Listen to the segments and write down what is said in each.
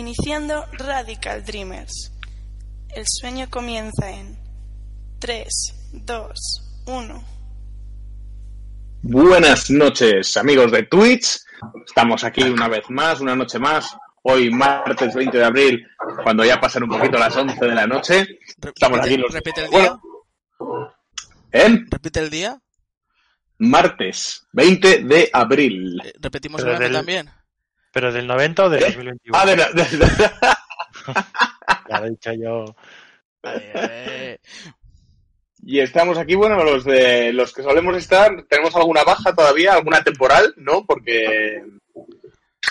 Iniciando Radical Dreamers. El sueño comienza en 3, 2, 1. Buenas noches, amigos de Twitch. Estamos aquí una vez más, una noche más. Hoy, martes 20 de abril, cuando ya pasan un poquito las 11 de la noche. Estamos aquí los... Repite el día. Bueno, ¿eh? Repite el día. Martes 20 de abril. Eh, Repetimos el año del- también. ¿Pero del 90 o del ¿Eh? 2021? Ah, de la- de la- Ya lo he dicho yo. Eh, Y estamos aquí, bueno, los de los que solemos estar, tenemos alguna baja todavía, alguna temporal, ¿no? Porque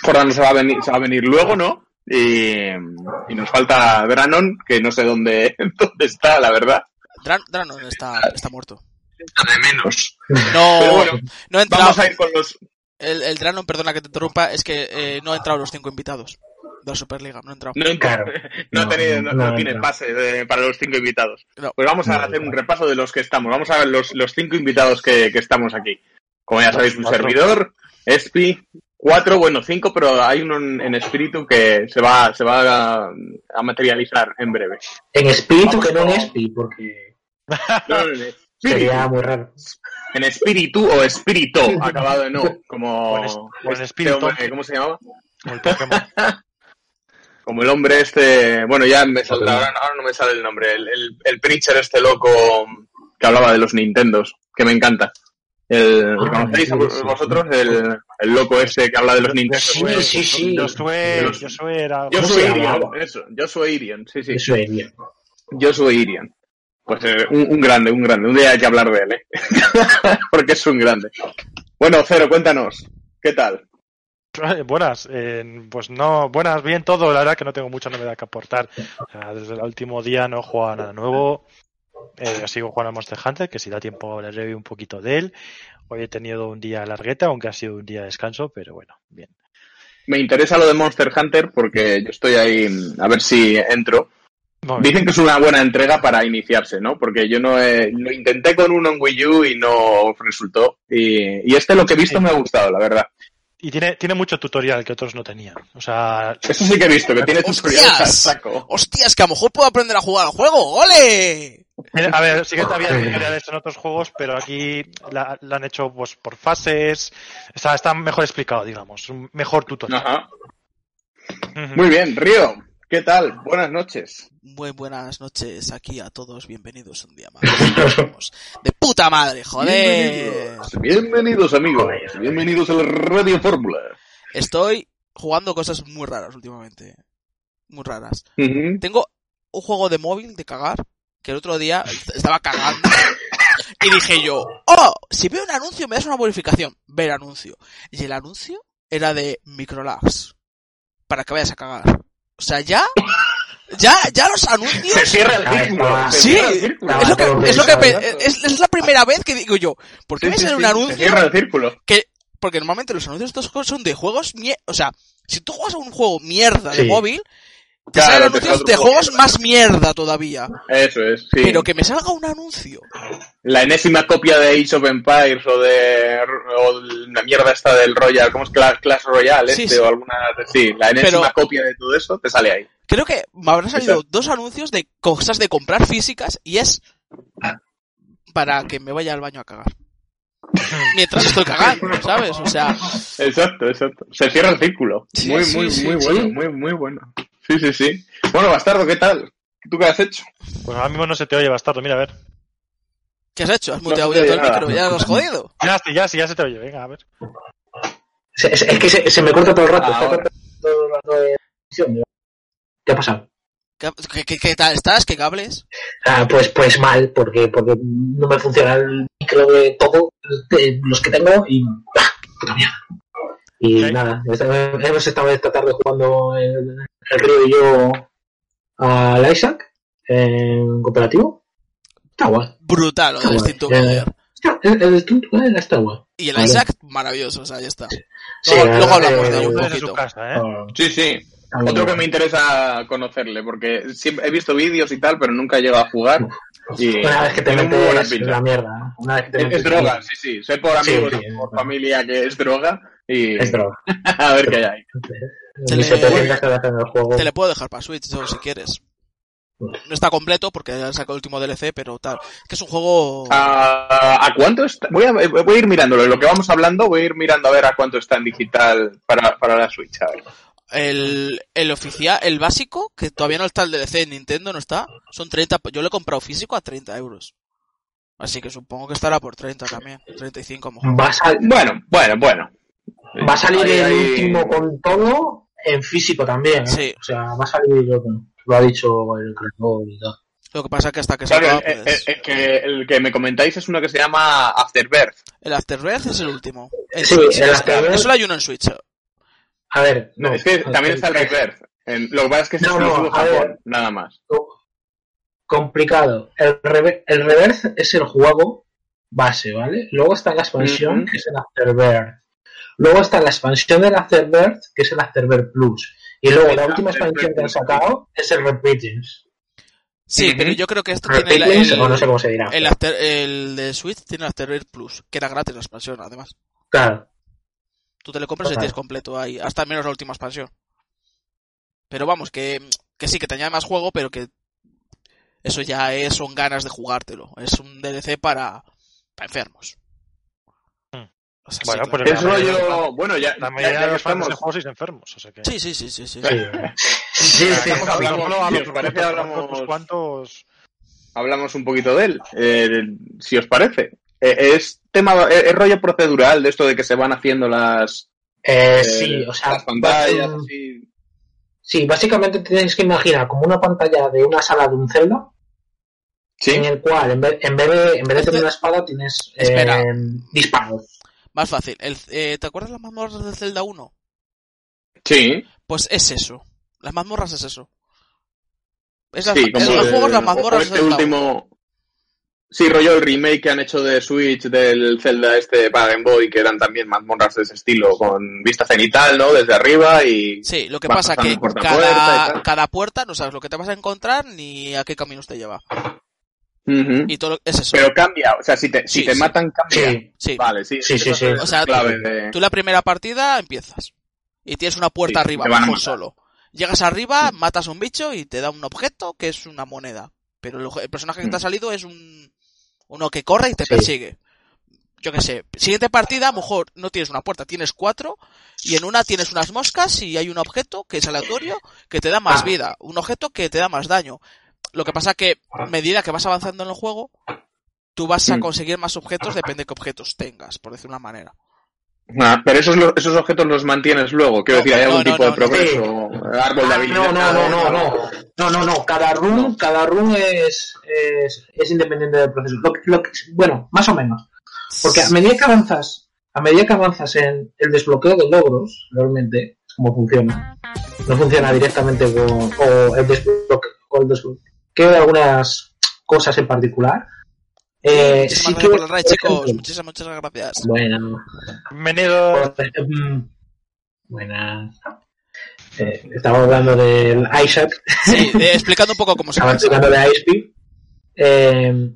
Jordano se va a venir, se va a venir luego, ¿no? Y, y nos falta Dranon, que no sé dónde, dónde está, la verdad. Dran- Dranon está, está muerto. De menos. No, bueno, no ha entrado. vamos a ir con los. El, el Dranon, perdona que te interrumpa, es que eh, no ha entrado los cinco invitados de la Superliga. No ha entrado. No, Claro. no, ha No, tenido- no- no, no tiene no. pase de- para los cinco invitados. No. Pues vamos a No, hacer no. un repaso de los que estamos. Vamos a ver los, los cinco invitados que, que estamos aquí. Como ya sabéis, un Cuatro. servidor, Espi, cuatro, bueno, cinco, pero hay uno en, en espíritu que se va, se va a, a materializar en breve. En espíritu Vamos que no en espi, porque No, no, sería muy raro. En espíritu o espíritu, acabado de no, como, O en o en este espíritu. hombre, ¿cómo se llamaba? Como el Pokémon. Como el hombre este, bueno, ya me saldrá, ahora, ahora no me sale el nombre, el, el, el preacher este loco que hablaba de los Nintendos, que me encanta. El, ¿lo Ah, ¿Conocéis sí, sí. vosotros? El, el loco este que habla de los Nintendos. Sí, sí, sí. Yo soy, yo soy era... Yo ¿Cómo soy Irian, eso, yo soy Irian, sí, sí. Eso es bien. Yo soy Irian. Pues eh, un, un grande, un grande. Un día hay que hablar de él, ¿eh? Porque es un grande. Bueno, Cero, cuéntanos. ¿Qué tal? Buenas, eh, pues no, buenas, bien todo, la verdad que no tengo mucha novedad que aportar. O sea, desde el último día no he jugado nada nuevo. Eh, sigo jugando a Monster Hunter, que si da tiempo hablaré un poquito de él. Hoy he tenido un día largueta, aunque ha sido un día de descanso, pero bueno, bien. Me interesa lo de Monster Hunter porque yo estoy ahí a ver si entro. Muy bien. Dicen que es una buena entrega para iniciarse, ¿no? Porque yo no he- lo intenté con uno en Wii U y no resultó. Y, y este lo que he visto me ha gustado, la verdad. Y tiene, tiene mucho tutorial que otros no tenían. O sea, Eso sí que he visto, que tiene tutoriales al ¡Hostias! saco. ¡Hostias! Que a lo mejor puedo aprender a jugar al juego. ¡Ole! A ver, sí que había tutoriales en otros juegos, pero aquí la, la han hecho pues por fases. Está, está mejor explicado, digamos. Un mejor tutorial. Ajá. Muy bien, Río. ¿Qué tal? Buenas noches. Muy buenas noches aquí a todos. Bienvenidos un día más. De puta madre, joder. Bienvenidos, bienvenidos amigos. Bienvenidos a la Radio Fórmula. Estoy jugando cosas muy raras últimamente. Muy raras. Tengo un juego de móvil de cagar que el otro día estaba cagando y dije yo, oh, si veo un anuncio me das una bonificación. Ver anuncio. Y el anuncio era de Microlax. Para que vayas a cagar. O sea, ya, ya, ya los Se anuncios. cierra el Ahí círculo. está. se Sí, cierra el círculo. Es lo que, es lo que es, es la primera vez que digo yo, ¿por qué Sí, me sí, sale sí, un Se anuncio cierra el círculo. que porque normalmente los anuncios de estos juegos son de juegos mie o sea, si tú juegas a un juego mierda de Sí. móvil, te Claro, salen te anuncios de juegos más mierda todavía. Eso es, sí. Pero que me salga un anuncio. La enésima copia de Age of Empires o de o la mierda esta del Royal, ¿cómo es Clash, Clash Royale Sí, este sí. o alguna sí, la enésima Pero- copia de todo eso te sale ahí. Creo que me habrán salido Exacto. dos anuncios de cosas de comprar físicas y es para que me vaya al baño a cagar. Mientras estoy cagando, ¿sabes? O sea, Exacto, exacto. Se cierra el círculo. Sí, muy sí, muy sí, muy sí. bueno, muy muy bueno. Sí, sí, sí. Bueno, Bastardo, ¿qué tal? ¿Tú qué has hecho? Pues ahora mismo no se te oye, bastardo. Mira, a ver. ¿qué has hecho? ¿Has muteado ya todo el micro? ¿Ya lo has jodido? Ya, sí, ya, sí, ya se te oye. Venga, a ver. Es, que se, se me corta todo el rato. está Ahora. cortando todo el rato de emisión. ¿Qué ha pasado? ¿Qué, qué- qué- tal estás? ¿Qué cables? Ah, pues, pues mal, porque, porque no me funciona el micro de todo, de los que tengo, y. ¡ah! puta mierda. Y nada, hemos estado esta tarde jugando el Río y yo al Isaac en cooperativo. Está guay. Brutal, Está El, el tutorial está guay. Y el Vale. Isaac, maravilloso, o sea, ya está. Sí, Luego- luego hablamos que- de ello. Un Desde poquito. su casa, ¿eh? Ah, Sí, sí. está muy Otro que me interesa conocerle, porque siempre he visto vídeos y tal, pero nunca he llegado a jugar. Y Una vez que te metes la mierda. Una vez que te Es, metes es droga, sí, sí. Sé por amigos sí, por familia que es droga. Y Es droga. a ver qué hay ahí. Te le- 700 horas en el juego. Te le puedo dejar para Switch, eso, si quieres. No está completo porque ya sacó el último DLC, pero tal. Que es un juego... ¿A, a cuánto está? Voy a, voy a ir mirándolo. Lo que vamos hablando, voy a ir mirando a ver a cuánto está en digital para, para la Switch. A ver. El, el oficial, el básico, que todavía no está el DLC en Nintendo, no está, son 30, yo lo he comprado físico a 30 euros. Así que supongo que estará por 30 también, 35 a lo mejor. Va a, sal- Bueno, bueno, bueno. va a salir Ahí- el ahí- último con todo en físico también. ¿eh? Sí. O sea, va a salir, lo, lo ha dicho el creador y todo. Lo que pasa que hasta que Claro, salga, el, pues, el- el que, el que me comentáis es uno que se llama Afterbirth. el Afterbirth es el último. En Sí, Switch, el es- Afterbirth- Solo hay uno en Switch. A ver, no, es que también está el Rebirth. En- lo que pasa es que es No, no, ver. Japón, nada más. complicado. El, rever- el reverse es el juego base, ¿vale? Luego está la expansión, que es el Afterbirth. Luego está la expansión del Afterbirth, que es el Afterbirth Plus. Y luego la última expansión que han sacado es el Repeatings. Sí, pero yo creo que esto tiene el, Repeatings, el, o no sé cómo se dirá. el, After- el de Switch tiene el Afterbirth Plus, que era gratis la expansión, además. Claro. Tú te lo compras y Total. tienes completo ahí, hasta menos la última expansión. Pero vamos, que, que sí, que te añade más juego, pero que eso ya es, son ganas de jugártelo. Es un DLC para, para enfermos. O sea, Bueno, sí, pues claro. Es la rollo. Bueno, ya. La mayoría ya de los fans estamos- de juegos enfermos, o sea que... Sí, sí, sí, sí, sí. Sí, sí, sí. Hablamos- si os parece, hablamos- hablamos un poquito de él, eh, si os parece. Eh, es tema, es, es rollo procedural de esto de que se van haciendo las, Eh, eh, sí, o sea, las pantallas, así. sí, básicamente tenéis que imaginar como una pantalla de una sala de un Zelda, Sí, en el cual en vez, en vez de, en vez de tener una espada tienes eh, disparos. Más fácil. El, eh, ¿Te acuerdas las mazmorras del Zelda 1? sí. Pues es eso. Las mazmorras es eso. Es las, sí, es como los juegos, las mazmorras este Zelda 1. último. Sí, rollo el remake que han hecho de Switch del Zelda este para Game Boy, que eran también mazmorras de ese estilo, con vista cenital, ¿no? Desde arriba y. Sí, lo que pasa que puerta puerta cada, tal. cada puerta no sabes lo que te vas a encontrar ni a qué caminos te lleva. Y todo lo- es eso. Pero cambia, o sea, si te, si Sí, te sí. matan, cambia. Sí, Sí. Vale, sí. Sí, sí, O sea, clave de- Tú la primera partida empiezas y tienes una puerta Sí, arriba, solo. Llegas arriba, matas a un bicho y te da un objeto que es una moneda. Pero el, personaje que te ha Mm. salido es un uno que corre y te Sí. persigue. Yo qué sé. Siguiente partida, a lo mejor no tienes una puerta, tienes cuatro y en una tienes unas moscas y hay un objeto que es aleatorio que te da más Ah. vida, un objeto que te da más daño. Lo que pasa que a medida que vas avanzando en el juego, tú vas a Mm. conseguir más objetos, depende de qué objetos tengas, por decir una manera. Ah, pero esos, esos objetos los mantienes luego. Quiero No, decir, ¿hay no, algún no, tipo no, de progreso? Árbol de Ah, habilidad. no, no, no, no, no. No, no, no. Cada room, No. cada room es, es, es independiente del proceso. Lo lo bueno, más o menos. Porque a medida que avanzas, a medida que avanzas en el desbloqueo de logros, realmente es como funciona. No funciona directamente con o el desbloqueo, o el desbloqueo de algunas cosas en particular. Eh, Muchísimas sí que, por el raid, chicos. Muchísimas, muchas gracias. Bueno, Bienvenido. Mm, Buenas. Eh, estaba hablando del Isaac, Sí, eh, explicando un poco cómo se estaba pasa. explicando de Icepeak. Eh,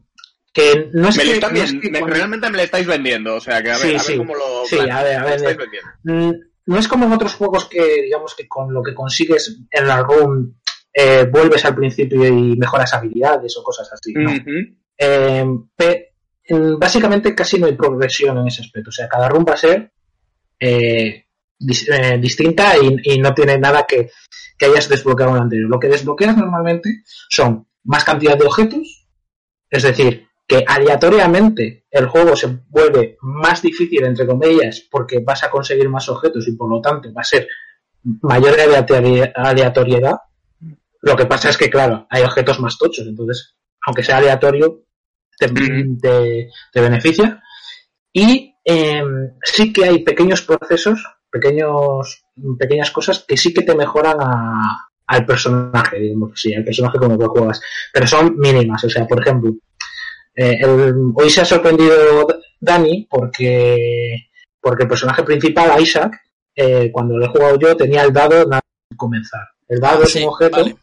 que no es Me lo que, están no es bien- que me- cuando- realmente me lo estáis vendiendo. O sea, que a ver, Sí, a ver cómo lo. Sí, a ver, a ver, estáis vendiendo. Mm, no es como en otros juegos que, digamos, que con lo que consigues en la room eh, vuelves al principio y mejoras habilidades o cosas así. Eh, pe- básicamente casi no hay progresión en ese aspecto. O sea, cada room va a ser eh, dis- distinta y, y no tiene nada que, que hayas desbloqueado en el anterior. Lo que desbloqueas normalmente son más cantidad de objetos, es decir, que aleatoriamente el juego se vuelve más difícil, entre comillas, porque vas a conseguir más objetos y por lo tanto va a ser mayor aleatori- aleatoriedad. Lo que pasa es que, claro, hay objetos más tochos, entonces, aunque sea aleatorio, te, te- te beneficia. Y eh, sí que hay pequeños procesos, pequeños, pequeñas cosas que sí que te mejoran a- al personaje, digamos así, al personaje con el que juegas. Pero son mínimas, o sea, por ejemplo, eh, el- hoy se ha sorprendido Dani porque, porque el personaje principal, Isaac, eh, cuando lo he jugado yo, tenía el dado nada comenzar. El dado es un objeto vale.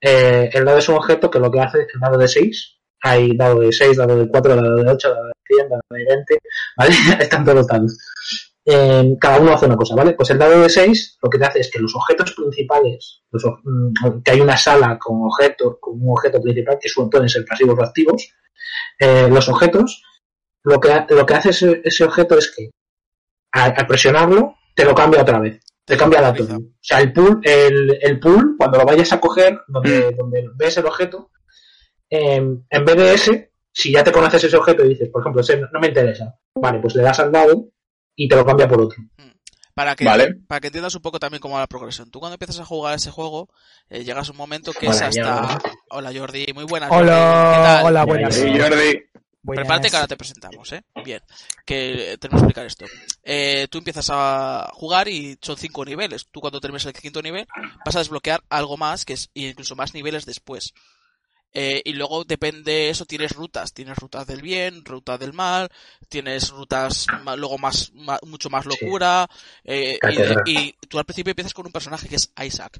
Eh, el dado es un objeto que lo que hace es el dado de 6. Hay dado de 6, dado de 4, dado de 8, dado de 100, dado de 20, ¿vale? Están todos los dados. eh, cada uno hace una cosa, ¿vale? Pues el dado de 6 lo que te hace es que los objetos principales, los mm, que hay una sala con objetos, con un objeto principal, que pueden ser pasivos o activos, eh, los objetos, lo que, lo que hace ese, objeto es que al presionarlo, te lo cambia otra vez. Te cambia la Te O sea, el pool, el, el pool, cuando lo vayas a coger, donde, donde ves el objeto, eh, en vez de ese, si ya te conoces ese objeto y dices, por ejemplo, ese no no me interesa, vale, pues le das al dado y te lo cambia por otro. Para que, Vale. para que entiendas un poco también cómo va la progresión. Tú cuando empiezas a jugar ese juego, eh, llegas a un momento que Hola, es hasta... Hola Jordi, muy buenas. Jordi. ¿Qué Hola, tal? hola, buenas. Sí, Jordi. Buenas. Prepárate que ahora te presentamos, ¿eh? Bien. Que tenemos que explicar esto. Eh, tú empiezas a jugar y son cinco niveles. Tú cuando termines el quinto nivel vas a desbloquear algo más, que es incluso más niveles después. Eh, y luego depende de eso, tienes rutas. Tienes rutas del bien, rutas del mal, tienes rutas luego más, mucho más Sí. locura. eh, y, y tú al principio empiezas con un personaje que es Isaac.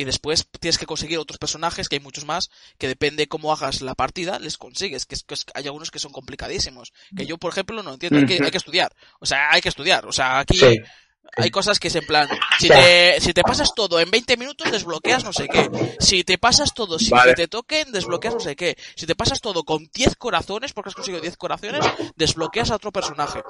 Y después tienes que conseguir otros personajes, que hay muchos más, que depende cómo hagas la partida, les consigues. Que, es- que es- hay algunos que son complicadísimos. Que yo, por ejemplo, no entiendo. Hay que, hay que estudiar. O sea, hay que estudiar. O sea, aquí Sí. hay cosas que es en plan, si te, si te pasas todo en 20 minutos, desbloqueas no sé qué. Si te pasas todo sin Vale. que te toquen, desbloqueas no sé qué. Si te pasas todo con 10 corazones, porque has conseguido 10 corazones, desbloqueas a otro personaje.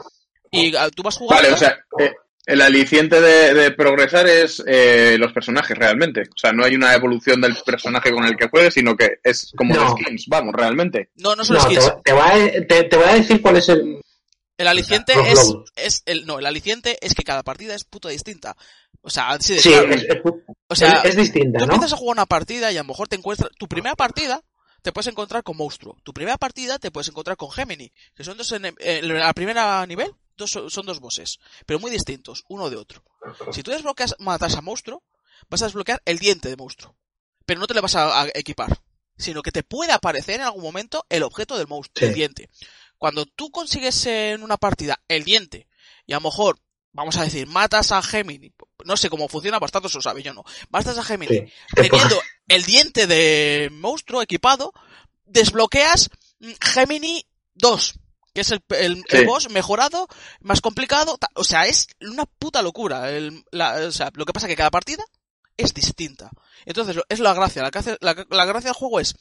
Y ah, tú vas jugando. Vale, o sea, eh, el aliciente de, de progresar es eh, los personajes realmente. O sea, no hay una evolución del personaje con el que juegues, sino que es como No. de skins, vamos, realmente. no, no son No, skins. te va a, te, te voy a decir cuál es el... El aliciente es, es el, no, el aliciente es que cada partida es puta distinta. O sea, así de Sí, claro. es, es- o sea, es distinta, Tú ¿no? empiezas a jugar una partida y a lo mejor te encuentras. Tu primera partida te puedes encontrar con monstruo. Tu primera partida te puedes encontrar con Gemini. Que son dos. En, en la primera nivel dos, son dos bosses. Pero muy distintos, uno de otro. Si tú desbloqueas, matas a monstruo, vas a desbloquear el diente de monstruo. Pero no te le vas a, a equipar. Sino que te puede aparecer en algún momento el objeto del monstruo, Sí. el diente. Cuando tú consigues en una partida el diente, y a lo mejor, vamos a decir, matas a Gemini, no sé cómo funciona, bastante se lo sabe, yo no. Matas a Gemini, Sí. Teniendo el diente de monstruo equipado, desbloqueas mm, Gemini 2, que es el, el- el boss mejorado, más complicado, o sea, es una puta locura. El- la- o sea, lo que pasa es que cada partida es distinta. Entonces, es la gracia, la, la, la gracia del juego es,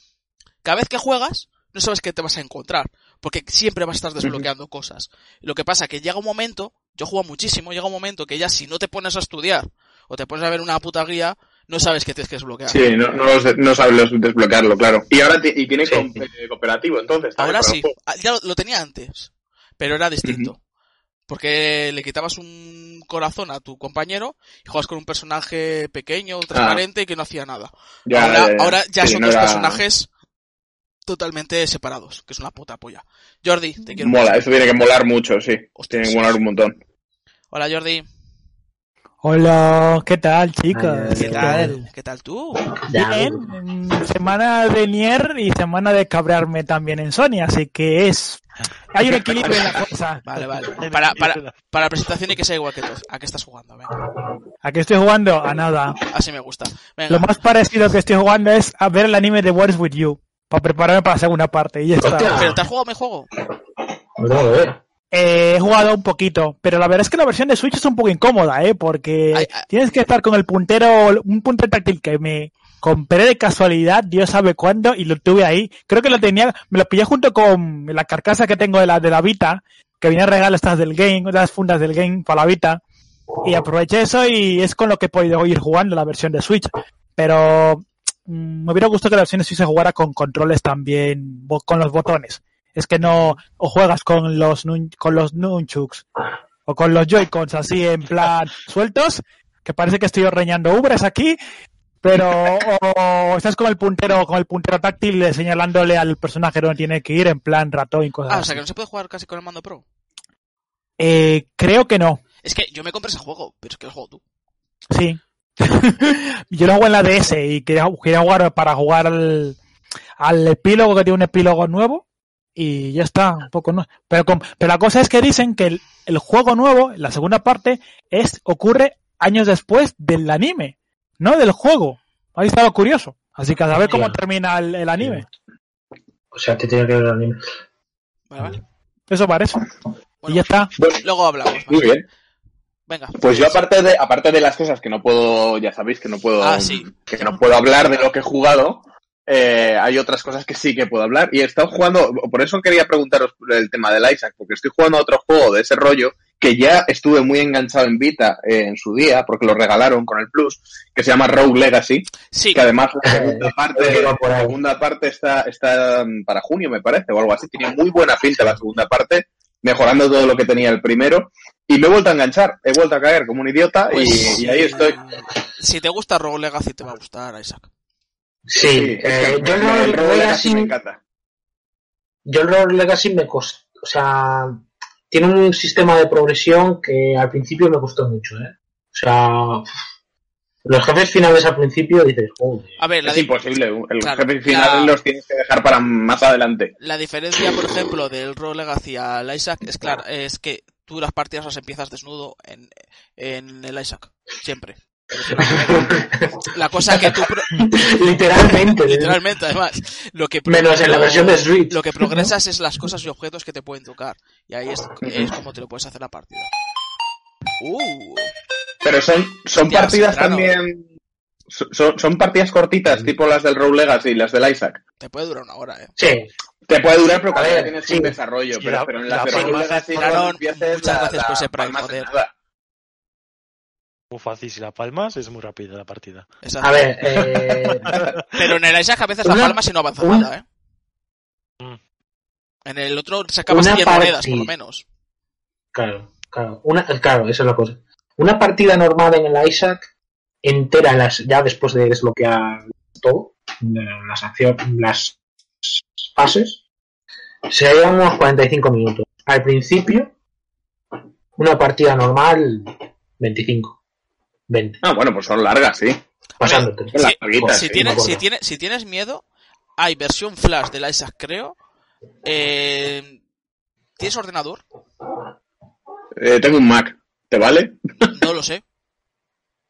cada vez que juegas, no sabes qué te vas a encontrar, porque siempre vas a estar desbloqueando cosas. Lo que pasa es que llega un momento, yo juego muchísimo, llega un momento que ya si no te pones a estudiar, o te pones a ver una puta guía, no sabes qué tienes que desbloquear. Sí, no, no, sabes desbloquearlo, claro. Y ahora y tiene Sí. eh, cooperativo, entonces. Ahora sí. Ah, ya lo, lo tenía antes, pero era distinto. Porque le quitabas un corazón a tu compañero y juegas con un personaje pequeño, transparente y que no hacía nada. Ya, ahora, ahora ya Sí, son no dos era- personajes totalmente separados, que es una puta polla. Jordi, te quiero Mola, mucho. eso tiene que molar mucho, sí. Hostia, Tiene que molar un montón. Hola Jordi, Hola, ¿qué tal, chicos? ¿qué ¿Qué tal? ¿Qué tal tú? Bien, semana de Nier y semana de cabrearme también en Sony, así que es... Hay un equilibrio en la cosa. Vale, vale. Para, para, para la presentación y que sea igual que tú. ¿A qué estás jugando? Venga. ¿A qué estoy jugando? A nada. Así me gusta. Venga. Lo más parecido que estoy jugando es a ver el anime de Wars With You, para prepararme para la segunda parte, y ya está. ¿Pero te has jugado mi juego? Lo tengo que ver. Eh, he jugado un poquito, pero la verdad es que la versión de Switch es un poco incómoda, ¿eh? Porque Ay, ay. tienes que estar con el puntero, un puntero táctil que me compré de casualidad, Dios sabe cuándo, y lo tuve ahí. Creo que lo tenía, me lo pillé junto con la carcasa que tengo de la de la Vita, que viene a regalar estas del game, las fundas del game para la Vita. Y aproveché eso y es con lo que he podido ir jugando la versión de Switch. Pero mm, me hubiera gustado que la versión de Switch se jugara con controles también, con los botones. Es que no, o juegas con los, nun- con los nunchuks, o con los joycons así en plan sueltos, que parece que estoy ordeñando ubres aquí, pero, o estás con el puntero, con el puntero táctil eh, señalándole al personaje donde tiene que ir en plan ratón y cosas Ah, o así. sea que no se puede jugar casi con el mando pro. Eh, creo que no. Es que yo me compré ese juego, pero es que el juego tú. Sí. Yo lo hago en la DS y quería, quería jugar para jugar al, al epílogo que tiene un epílogo nuevo y ya está, un poco no. Pero, con- pero la cosa es que dicen que el, el juego nuevo, la segunda parte, es ocurre años después del anime, no del juego. Ahí está lo curioso. Así que a saber cómo termina el, el anime. O sea, te tiene que ver el anime. Vale, vale. Eso parece. Bueno, y ya está. luego hablamos. Muy bien. Venga. Pues yo aparte de, aparte de las cosas que no puedo, ya sabéis que no puedo, Ah, sí. que no puedo hablar de lo que he jugado, eh, hay otras cosas que sí que puedo hablar. Y he estado jugando, por eso quería preguntaros el tema del Isaac, porque estoy jugando a otro juego de ese rollo que ya estuve muy enganchado en Vita eh, en su día, porque lo regalaron con el Plus, que se llama Rogue Legacy, Sí, que además la segunda parte, la segunda parte está, está mm, para junio, me parece, o algo así. Tenía muy buena pinta la segunda parte, mejorando todo lo que tenía el primero. Y me he vuelto a enganchar, he vuelto a caer como un idiota pues, y, y ahí estoy. Si te gusta Rogue Legacy, te va a gustar, Isaac. Sí, eh, yo el Rogue Legacy me encanta. yo el Rogue Legacy me costó, o sea, tiene un sistema de progresión que al principio me costó mucho, ¿eh? O sea, los jefes finales al principio dices, joder. A ver, la, Es imposible, el Claro, jefe final la- los tienes que dejar para más adelante. la diferencia, por ejemplo, del Rogue Legacy al Isaac es claro, es que tú las partidas las empiezas desnudo en, en el Isaac. Siempre. La cosa que tú pro- Literalmente, literalmente además lo que pro- menos en la versión de Switch. lo que progresas es las cosas y objetos que te pueden tocar y ahí es, es como te lo puedes hacer la partida uh Pero son, son partidas también. Son, son partidas cortitas, tipo las del Rogue Legacy y las del Isaac. te puede durar una hora eh Sí, Te puede durar, pero cuando ya tienes sí. un desarrollo. Sí, pero, la- pero en la las de Rogue palma- Legacy, muchas gracias por ese Prime, joder. nada. Muy fácil, si la palmas es muy rápida la partida. Exacto. a ver, eh, pero en el Isaac a veces la Una- palma si no avanza una- nada eh Mm. en el otro sacabas Una 100 monedas por lo menos claro, claro, una, claro, esa es la cosa. Una partida normal en el Isaac entera, en las, ya después de desbloquear todo, eh, las acciones, las fases, serían unos 45 minutos. Al principio, una partida normal, 25, 20, Ah, bueno, pues son largas, sí. pasándote. Larguitas, si, sí. tienes, me si, tienes, si tienes miedo, hay versión flash del Isaac, creo. Eh, ¿Tienes ordenador? Eh, tengo un Mac, ¿te vale? No lo sé.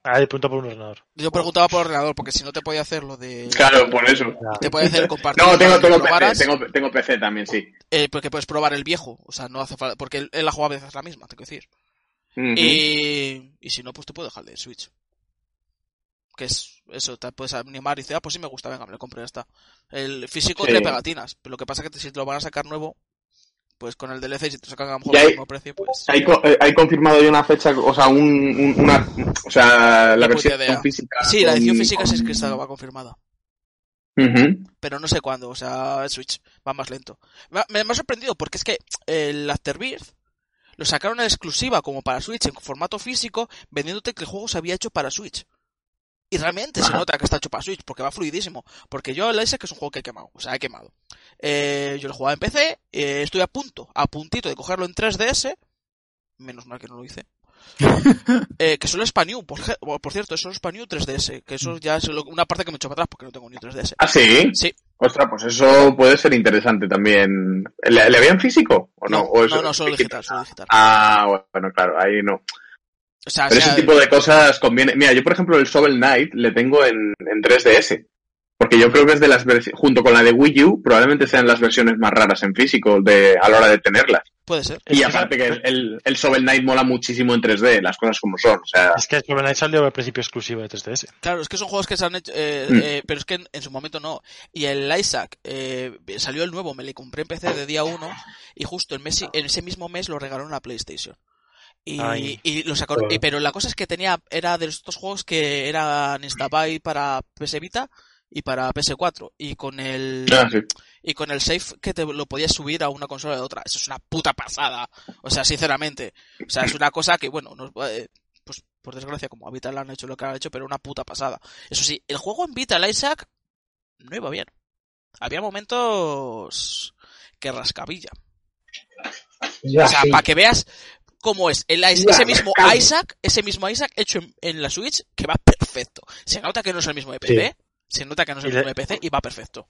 Ahí punto por un ordenador. Yo preguntaba por ordenador, porque si no te podía hacer lo de... Claro, por eso. Te puede hacer compartir. No, tengo, tengo lo PC, probaras, tengo, tengo PC también, sí. eh, porque puedes probar el viejo. O sea, no hace falta... Porque él, él la juega a veces la misma, tengo que decir. Ujú. y, y si no, pues te puedo dejar de Switch. Que es eso, te puedes animar y dices, ah, pues sí me gusta, venga, me lo compro y ya está. El físico Sí. tiene pegatinas, pero lo que pasa es que si te lo van a sacar nuevo, pues con el DLC, si te sacan a lo mejor hay- mismo precio, pues... Hay, co- eh, hay confirmado ya una fecha, o sea, un, un- una, o sea, la versión física. Sí, la con- edición física sí es que con- estaba confirmada. Ujú. Pero no sé cuándo, o sea, el Switch va más lento. Me, me- me ha sorprendido porque es que el Afterbirth lo sacaron en exclusiva como para Switch en formato físico, vendiéndote que el juego se había hecho para Switch. Y realmente se nota que está hecho para Switch, porque va fluidísimo. Porque yo el Isaac es un juego que he quemado, o sea, he quemado. Eh, yo lo jugaba en PC, eh, estoy a punto, a puntito de cogerlo en 3DS, menos mal que no lo hice. Eh, que solo es New, por, por cierto, es para New 3DS, que eso ya es lo- una parte que me echo para atrás porque no tengo New 3DS. Ah, sí. Sí, Ostras, pues eso puede ser interesante también. ¿Le, le había en físico o no? no, ¿O eso no, no, solo es digital, solo digital. Ah, bueno, claro, ahí no. O sea, Pero sea- ese tipo de cosas conviene. Mira, yo por ejemplo el Shovel Knight le tengo en, en 3DS. Porque yo creo que es de las versiones, junto con la de Wii U, probablemente sean las versiones más raras en físico de, a la hora de tenerlas. puede ser. Y Es aparte que el, el, el Shovel Knight mola muchísimo en 3D, las cosas como son. O sea, Es que Shovel Knight salió al principio exclusivo de 3DS. Claro, es que son juegos que se han hecho, eh, Mm. eh, pero es que en, en su momento no. Y el Isaac, eh, salió el nuevo, me le compré en PC de día 1 y justo el mes, en ese mismo mes lo regalaron a PlayStation. Y, Ay. y lo y- pero la cosa es que tenía, era de estos juegos que eran Instabuy para PS Vita y para PS4. Y con el, ah, sí. y con el save que te lo podías subir a una consola de otra. Eso es una puta pasada. O sea, sinceramente. O sea, es una cosa que, bueno, nos, eh, pues por desgracia, como a Vita le han hecho lo que han hecho, pero una puta pasada. Eso sí, el juego en Vita, el Isaac, no iba bien. Había momentos que rascabilla. Ya, O sea, sí. para que veas cómo es el, Ya, ese mismo. Isaac, ese mismo Isaac hecho en, en la Switch, que va perfecto. Se nota que no es el mismo de PC, se nota que no es el mismo de PC y va perfecto.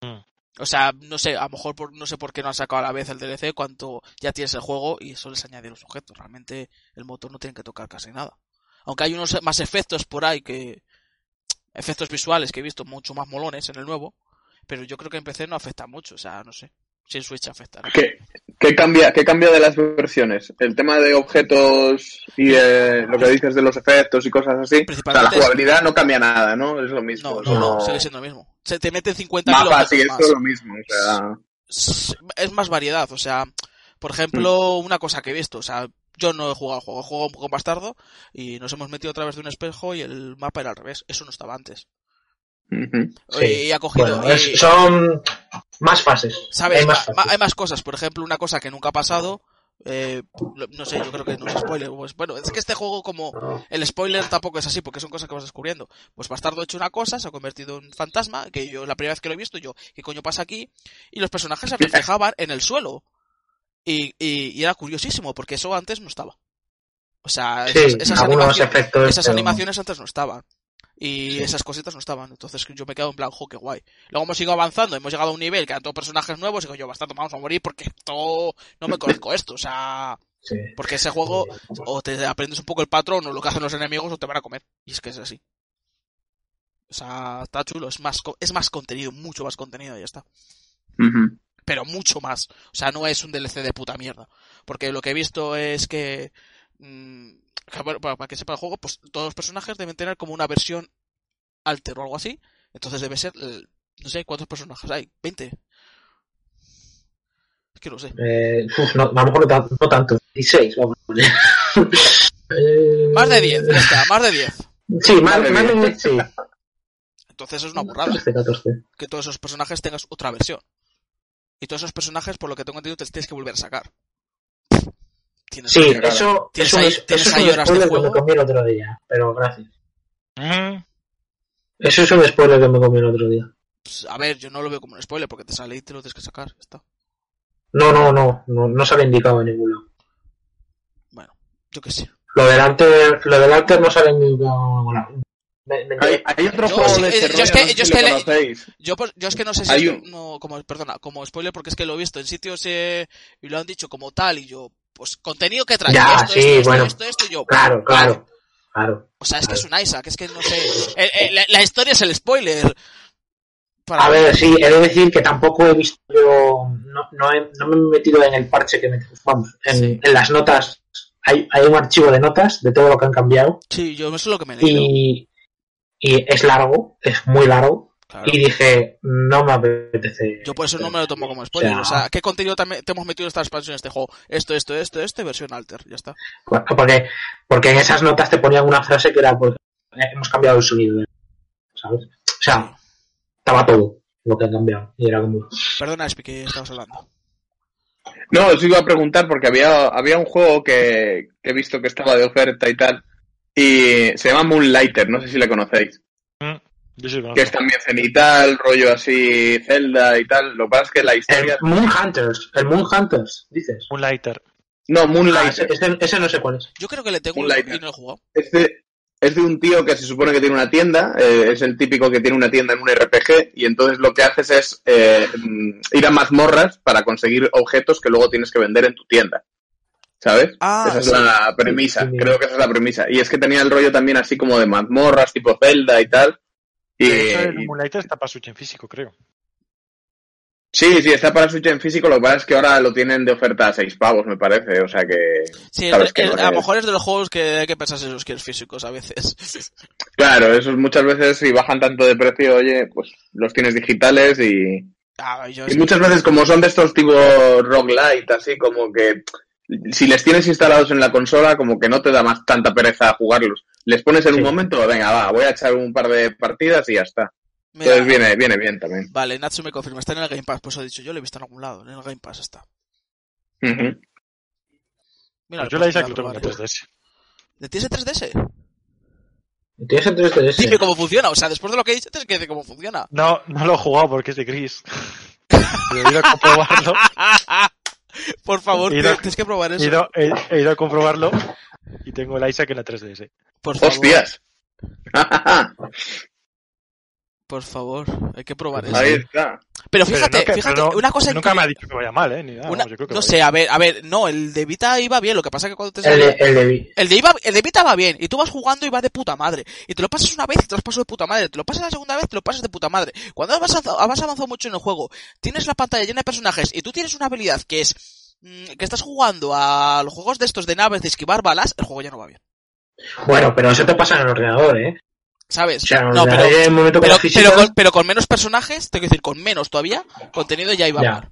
Mm. O sea, no sé, a lo mejor por, no sé por qué no han sacado a la vez el DLC cuando ya tienes el juego y solo les añadir los objetos. Realmente el motor no tiene que tocar casi nada. Aunque hay unos más efectos por ahí que... Efectos visuales que he visto mucho más molones en el nuevo. Pero yo creo que en PC no afecta mucho. O sea, no sé. Si en Switch afecta. Que, ¿Qué cambia, ¿Qué cambia de las versiones? El tema de objetos y de lo que dices de los efectos y cosas así. O sea, la jugabilidad no cambia nada, ¿no? Es lo mismo. No, no, sigue siendo lo mismo. Se te meten 50 mapas y kilómetros esto es más. lo mismo. O sea, Es- Es más variedad, o sea, por ejemplo, una cosa que he visto, o sea, yo no he jugado al juego, he jugado un poco bastardo y nos hemos metido a través de un espejo y el mapa era al revés. Eso no estaba antes. Sí. Y ha cogido. Bueno, es- y- son más fases. ¿Sabes? Hay más fases. hay más cosas. Por ejemplo, una cosa que nunca ha pasado. eh, no sé, yo creo que no es spoiler. Pues, bueno, es que este juego, como el spoiler tampoco es así, porque son cosas que vas descubriendo. Pues Bastardo ha hecho una cosa, se ha convertido en fantasma, que yo la primera vez que lo he visto, yo, ¿qué coño pasa aquí? Y los personajes se reflejaban en el suelo. Y, y, y era curiosísimo, porque eso antes no estaba. O sea, Sí, esas, animaciones, efectos. esas pero- animaciones antes no estaban. Y Sí. esas cositas no estaban. Entonces yo me quedo en plan, jo, qué guay. Luego hemos ido avanzando, hemos llegado a un nivel que eran todos personajes nuevos y digo yo, bastante, vamos a morir porque no me conozco esto. O sea, Sí. porque ese juego o te aprendes un poco el patrón o lo que hacen los enemigos o te van a comer. Y es que es así. O sea, está chulo, es más, es más contenido, mucho más contenido y ya está. Pero mucho más. O sea, no es un DLC de puta mierda. Porque lo que he visto es que, mm, que, bueno, para, para que sepa el juego, pues todos los personajes deben tener como una versión alter o algo así. Entonces debe ser, el- no sé cuántos personajes hay, 20. Es que no sé. Eh, uf, no, a lo mejor no, tan- no tanto. 16, vamos a poner. Eh, Más de 10, ya está, más de 10. Sí, más, más de mía. 10, sí. Entonces es una burrada 14, 14. que todos esos personajes tengas otra versión. Y todos esos personajes, por lo que tengo entendido, te los tienes que volver a sacar. Tienes Sí, que- eso, Tienes eso, ahí- es, tienes eso ahí es un horas de spoiler que me comí el otro día, pero gracias. Mm, Eso es un spoiler que me comí el otro día. pues, a ver, yo no lo veo como un spoiler porque te sale y te lo tienes que sacar. ya está. No, no, no, no, no sale indicado en ningún lado. Bueno, yo qué sé. Lo del alter, lo del alter no sale indicado en ningún lado. Me- me- Hay, hay otro Yo juego sí, de eh, ese yo es que- no sé yo si es que lo le- conocéis. Yo, yo es que no sé si un- no, como, perdona, como spoiler porque es que lo he visto en sitios eh, y lo han dicho como tal y yo, pues contenido que trae Ya, esto, sí, esto, esto, bueno. esto, yo, Claro, claro, claro. O sea, es que es un Isaac, es que no sé. Eh, eh, la, la historia es el spoiler. Para A ver, sí, he de decir que tampoco he visto yo, no, no, he- no me he metido en el parche que me, vamos, en, Sí. en las notas, hay, hay un archivo de notas de todo lo que han cambiado Sí, yo eso es lo que me he leído. y, y es largo, es muy largo claro. y dije, no me apetece. Yo por eso no me lo tomo como spoiler. O sea- O sea, ¿qué contenido también te hemos metido en esta expansión, en este juego? Esto, esto, esto, esto, y versión alter. Ya está. Porque, porque en esas notas te ponían una frase que era, pues, eh, hemos cambiado el sonido, ¿sabes? O sea, estaba todo lo que han cambiado y era como, Perdona, Espi, que estabas hablando. No, os iba a preguntar porque había, había un juego que, que he visto que estaba de oferta y tal. Y se llama Moonlighter, no sé si le conocéis. Sí. Que es también cenital, rollo así, Zelda y tal. Lo que pasa es que la el historia. Moon Hunters, el Moon Hunters, dices. Un lighter. No, Ah, ese, Moonlighter. ese- ese no sé cuál es. Yo creo que le tengo Un y no he jugado. Es de, es de un tío que se supone que tiene una tienda. eh, es el típico que tiene una tienda en un RPG. Y entonces lo que haces es eh, mm, ir a mazmorras para conseguir objetos que luego tienes que vender en tu tienda. ¿Sabes? Ah, esa es sí. la premisa, Sí, sí. creo que esa es la premisa. Y es que tenía el rollo también así como de mazmorras, tipo Zelda y tal. Y, De hecho, el y- Moonlighter está para Switch en físico, creo. sí, sí, está para Switch en físico, lo que pasa es que ahora lo tienen de oferta a seis pavos, me parece. O sea que, Sí, Sabes el- que el- no a lo mejor es de los juegos que hay que pensar si los quieres físicos a veces. claro, esos muchas veces si bajan tanto de precio, oye, pues los tienes digitales y, Ah, yo y muchas veces como son de estos tipo roguelite, así como que si les tienes instalados en la consola, como que no te da más tanta pereza jugarlos. Les pones en Sí. un momento, venga, va, voy a echar un par de partidas y ya está. Mira, Entonces viene, viene bien también. Vale, Natsu me confirma, está en el Game Pass, pues he dicho, yo lo he visto en algún lado, en el Game Pass está. Ujú. Mira, Pues yo la lo tengo en probar. 3DS. ¿De tienes 3DS? ¿Tienes el 3DS? Dime cómo funciona, o sea, después de lo que he dicho, tienes que decir cómo funciona. No, no lo he jugado porque es de Gris. Pero he ido a comprobarlo. Por favor, He ido- tienes que probar He eso. ido, he, he ido a comprobarlo y tengo el Isaac en la 3DS. Por favor, ¡Hostias! por favor, hay que probar eso. Ahí está. Pero Pero fíjate, no fíjate, pero no- una cosa Nunca que- me ha dicho que vaya mal, ¿eh? Ni nada, una- vamos, yo creo que no sé, a ver, a ver, no, el de Vita iba bien, lo que pasa es que cuando te El sale... de, el de El de, Iba- el de Vita va bien, y tú vas jugando y va de puta madre. Y te lo pasas una vez y te lo pasas de puta madre. Te lo pasas la segunda vez, te lo pasas de puta madre. Cuando has avanzado, has avanzado mucho en el juego, tienes la pantalla llena de personajes y tú tienes una habilidad que es que estás jugando a los juegos de estos de naves de esquivar balas, el juego ya no va bien. Bueno, pero eso te pasa en el ordenador, ¿eh? ¿Sabes? O sea, no, pero, con pero, con, pero con menos personajes, tengo que decir, con menos todavía, contenido ya iba Ya. mal.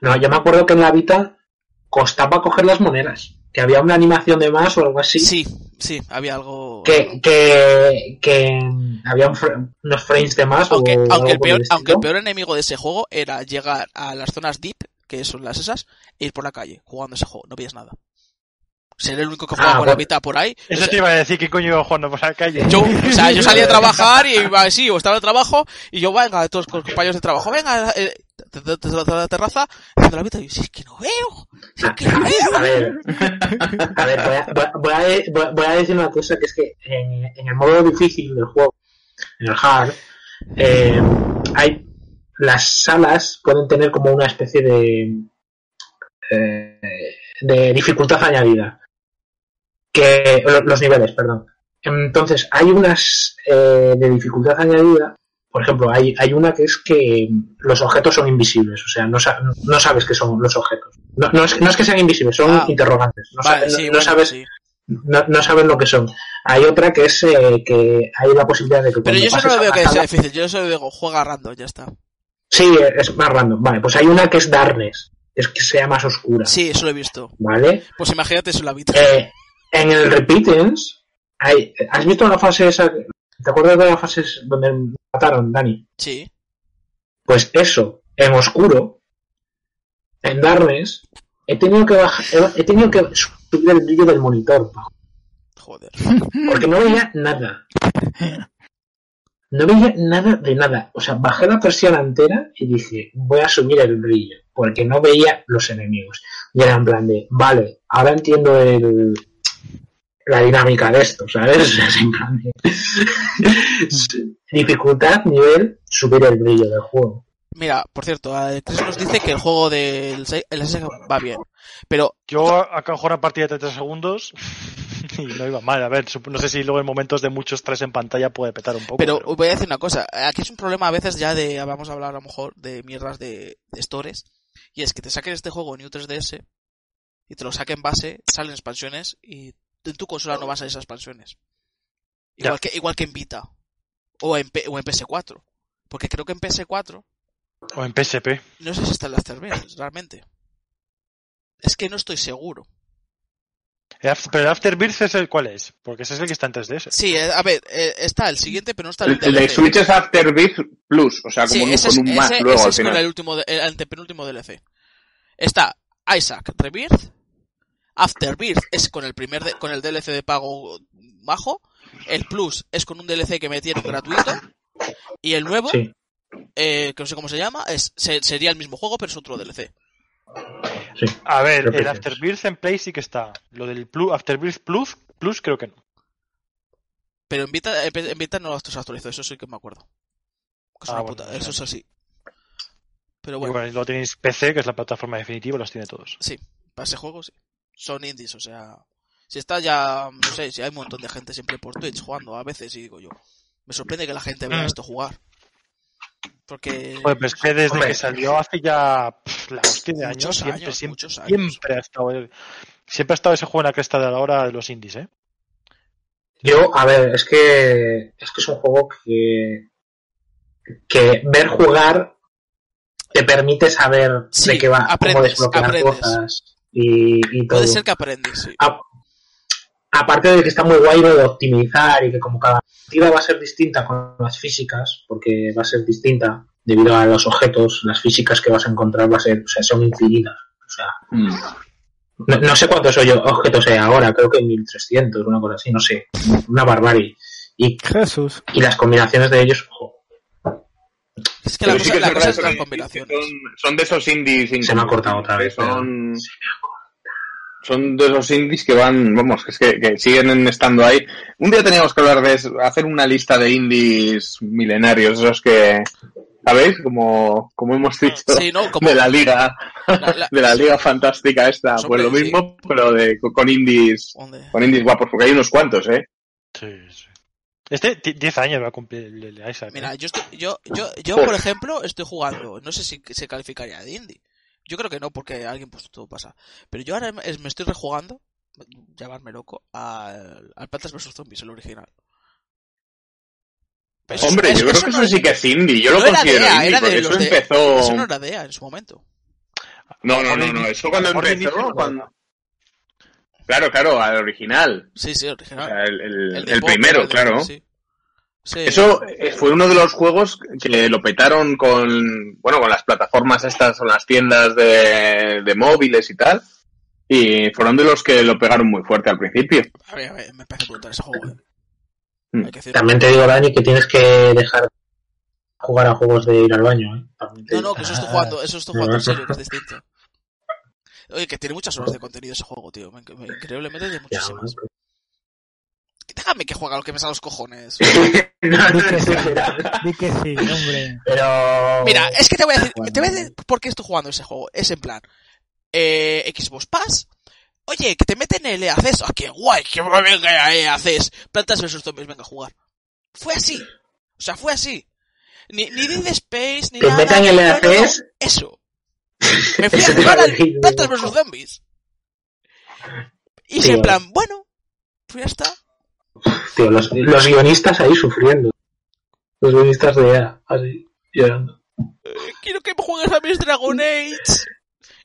No, yo me acuerdo que en la Vita costaba coger las monedas. Que había una animación de más o algo así. Sí, sí, había algo. Que, que, que había un fr- unos frames de más. Aunque, o aunque, algo el peor, el aunque el peor enemigo de ese juego era llegar a las zonas deep, que son las esas, e ir por la calle jugando ese juego. No veías nada. Ser el único que jugaba Ah, con la bueno. mitad por ahí. Eso o te iba a decir que coño iba jugando por la calle. yo, o sea, yo salía a trabajar y iba así, o estaba en el trabajo, y yo, venga, todos los compañeros de trabajo, venga, eh, la terraza, haciendo la mitad, y yo, si es que no veo, si es que no A veo. ver, a ver, voy a, voy a- voy a voy a- voy a decir una cosa que es que en, en el modo difícil del juego, en el hard, eh, hay las salas pueden tener como una especie de eh, de dificultad añadida que lo- los niveles, perdón. Entonces hay unas eh, de dificultad añadida. Por ejemplo, hay, hay una que es que los objetos son invisibles, o sea, no, no sabes qué son los objetos. No, no es, no es que sean invisibles, son Ah. interrogantes. No, Vale, sabes, no- sí, no bueno, sabes, sí. no, no sabes lo que son. Hay otra que es eh, que hay la posibilidad de que Pero yo eso no pases lo a veo que sea sala- difícil, yo eso lo digo, juega random, ya está. Sí, es más random. Vale, pues hay una que es Darkness, es que sea más oscura. Sí, eso lo he visto. ¿Vale? Pues imagínate eso la vida. Eh, en el Repeatings, hay, ¿has visto la fase esa? ¿Te acuerdas de la fase donde mataron, Dani? Sí. Pues eso, en oscuro, en Darkness, he tenido que bajar, he tenido que subir el brillo del monitor, Joder. porque no veía nada. No veía nada de nada. O sea, bajé la persiana entera y dije, voy a subir el brillo, porque no veía los enemigos. Y era en plan de, vale, ahora entiendo el, la dinámica de esto, ¿sabes? Es en plan de- Dificultad, nivel, subir el brillo del juego. Mira, por cierto, eh, Chris nos dice que el juego del el SSG va bien. Pero Yo acabo de jugar una partida de 30 segundos y no iba mal. A ver, no sé si luego en momentos de mucho estrés en pantalla puede petar un poco. Pero pero- voy a decir una cosa, aquí es un problema a veces ya de, vamos a hablar a lo mejor de mierdas de, de stores, y es que te saquen este juego en New 3DS y te lo saquen base, salen expansiones y en tu consola no vas a esas expansiones. Ya. Igual que, igual que en Vita o en, P- o en PS4. Porque creo que en PS4 O en PSP. no sé si está el Afterbirth realmente. Es que no estoy seguro. Pero el Afterbirth es el cuál es, porque ese es el que está en 3DS. Sí, eh, a ver, eh, está el siguiente, pero no está el, El, el de. Switch es Afterbirth Plus, o sea, como Sí, un- ese con es, un más ese- luego ese al es con final. el último, de- el antepenúltimo DLC. Está Isaac Rebirth. Afterbirth es con el primer de- con el DLC de pago bajo. El Plus es con un DLC que metieron gratuito. Y el nuevo, Sí. eh, que no sé cómo se llama, es, se- sería el mismo juego, pero es otro DLC. Sí. A ver, el. Afterbirth en Play sí que está. Lo del Plus, Afterbirth Plus, Plus creo que no. Pero en Vita, en P- en Vita no lo se actualizó, eso sí que me acuerdo. Que es Ah, una bueno, puta- eso es así. Pero bueno, bueno, luego tenéis PC, que es la plataforma definitiva, los tiene todos. sí, para ese juego sí. Son indies, o sea. Si está ya, no sé, si hay un montón de gente siempre por Twitch jugando a veces y digo yo. Me sorprende que la gente vea Mm. esto jugar. Porque. Joder, pero es que desde Hombre. que salió hace ya pf, la hostia de años, siempre, años, siempre, muchos años. siempre ha estado, siempre ha estado ese juego en la cresta de la hora de los indies, ¿eh? Yo, a ver, es que es que es un juego que que ver jugar te permite saber Sí, de qué va, aprendes, cómo desbloquear aprendes. cosas y, y todo. Puede ser que aprendes, sí. A- aparte de que está muy guay lo de optimizar y que como cada partida va a ser distinta con las físicas, porque va a ser distinta debido a los objetos, las físicas que vas a encontrar va a ser, o sea, son infinitas. O sea, Mm. no, no sé cuántos objetos hay ahora, creo que 1300, una cosa así, no sé, una barbarie. Y, Jesús. y las combinaciones de ellos, ojo, Es que la Pero sí cosa, que la es cosa verdad es que las son- combinaciones. Son, son de esos indies Se me ha cortado otra vez, Son, son de esos indies que van, vamos, que es que, que siguen estando ahí. Un día teníamos que hablar de eso, hacer una lista de indies milenarios, esos que, ¿sabéis? Como, como hemos dicho, Sí, ¿no? Como de la liga, la- la- de la liga fantástica esta, Pues, pues lo mismo, pero de, con indies, ¿dónde? con indies guapos, porque hay unos cuantos, ¿eh? Sí, sí. Este ti- 10 años va a cumplir el, el Isaac. ¿eh? Mira, yo, estoy, yo, yo, yo, Joder. por ejemplo, estoy jugando, no sé si se calificaría de indie, Yo creo que no, porque alguien pues todo pasa. Pero yo ahora me me estoy rejugando, llamarme loco, al, al Plantas vs Zombies, el original. Hombre, eso- yo creo eso que no eso sí que es indie. Yo no lo considero DEA, indie era de porque los eso de- empezó... Eso no era DEA en su momento. No, no, no, no. Eso cuando empezó, cuando... Claro, claro, al original. Sí, sí, el O original. sea, el, el- primero, claro. sí. Sí. Eso eh, fue uno de los juegos que lo petaron con, bueno, con las plataformas estas, con las tiendas de, de móviles y tal. Y fueron de los que lo pegaron muy fuerte al principio. A mí, a mí me parece brutal ese juego. eh. Mm. Hay que decirlo. También te digo, Dani, que tienes que dejar jugar a juegos de ir al baño. ¿eh? Te No, no, que eso estoy jugando, eso estoy jugando en serio, que es distinto. Oye, que tiene muchas horas de contenido ese juego, tío. me- me- Increíblemente Ya, muchísimas. Déjame que juega lo que me sale a los cojones. No, no, Di que sí, di que sí, hombre. Pero. Mira, es que te voy a decir, Bueno. te voy a decir por qué estoy jugando ese juego. Es en plan, eh, Xbox Pass. Oye, que te meten el EACES. ¡Ah, qué guay! ¡Que me venga EACES! Plantas vs Zombies, venga a jugar. Fue así. O sea, fue así. Ni, ni Dead Space, ni Te nada. metan el no, EACES. Eso. Me fui a jugar al Plantas vs Zombies. Y Sí, en plan, bueno, pues ya está. Tío, los, los guionistas ahí sufriendo. Los guionistas de EA, así, llorando. Eh, quiero que me juegues a mis Dragon Age.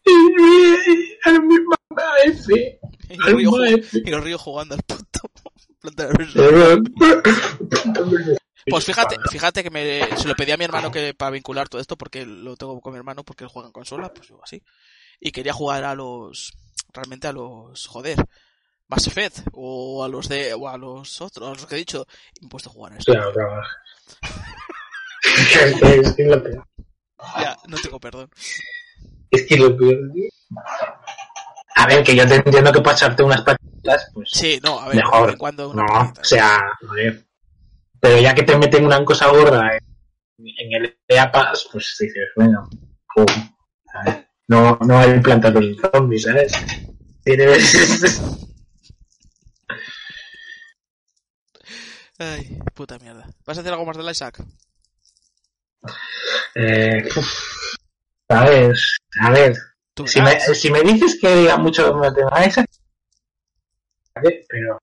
Y mi mamá F. y el río jugando al puto. Zombies. Pues fíjate, fíjate que me, se lo pedí a mi hermano que para vincular todo esto, porque lo tengo con mi hermano, porque él juega en consola, pues yo así. Y quería jugar a los, realmente a los, joder, Effect, o a los de, o a los otros, a los que he dicho, y me he puesto a jugar a esto. Claro, claro. es, que- es que lo peor. Ya, no tengo perdón. Es que lo peor, tío. A ver, que yo te entiendo que para echarte unas patitas, pues Sí, no, a ver, mejor. cuando No, o sea, a ver. Pero ya que te meten una cosa gorda en, en el EA Pass, pues dices, bueno. No, no hay plantas de zombies, ¿sabes? Tienes... Ay, puta mierda. ¿Vas a hacer algo más del Isaac? eh, uf, ¿Sabes? A ver, si me, verás. si me dices que diga mucho de ¿vale? pero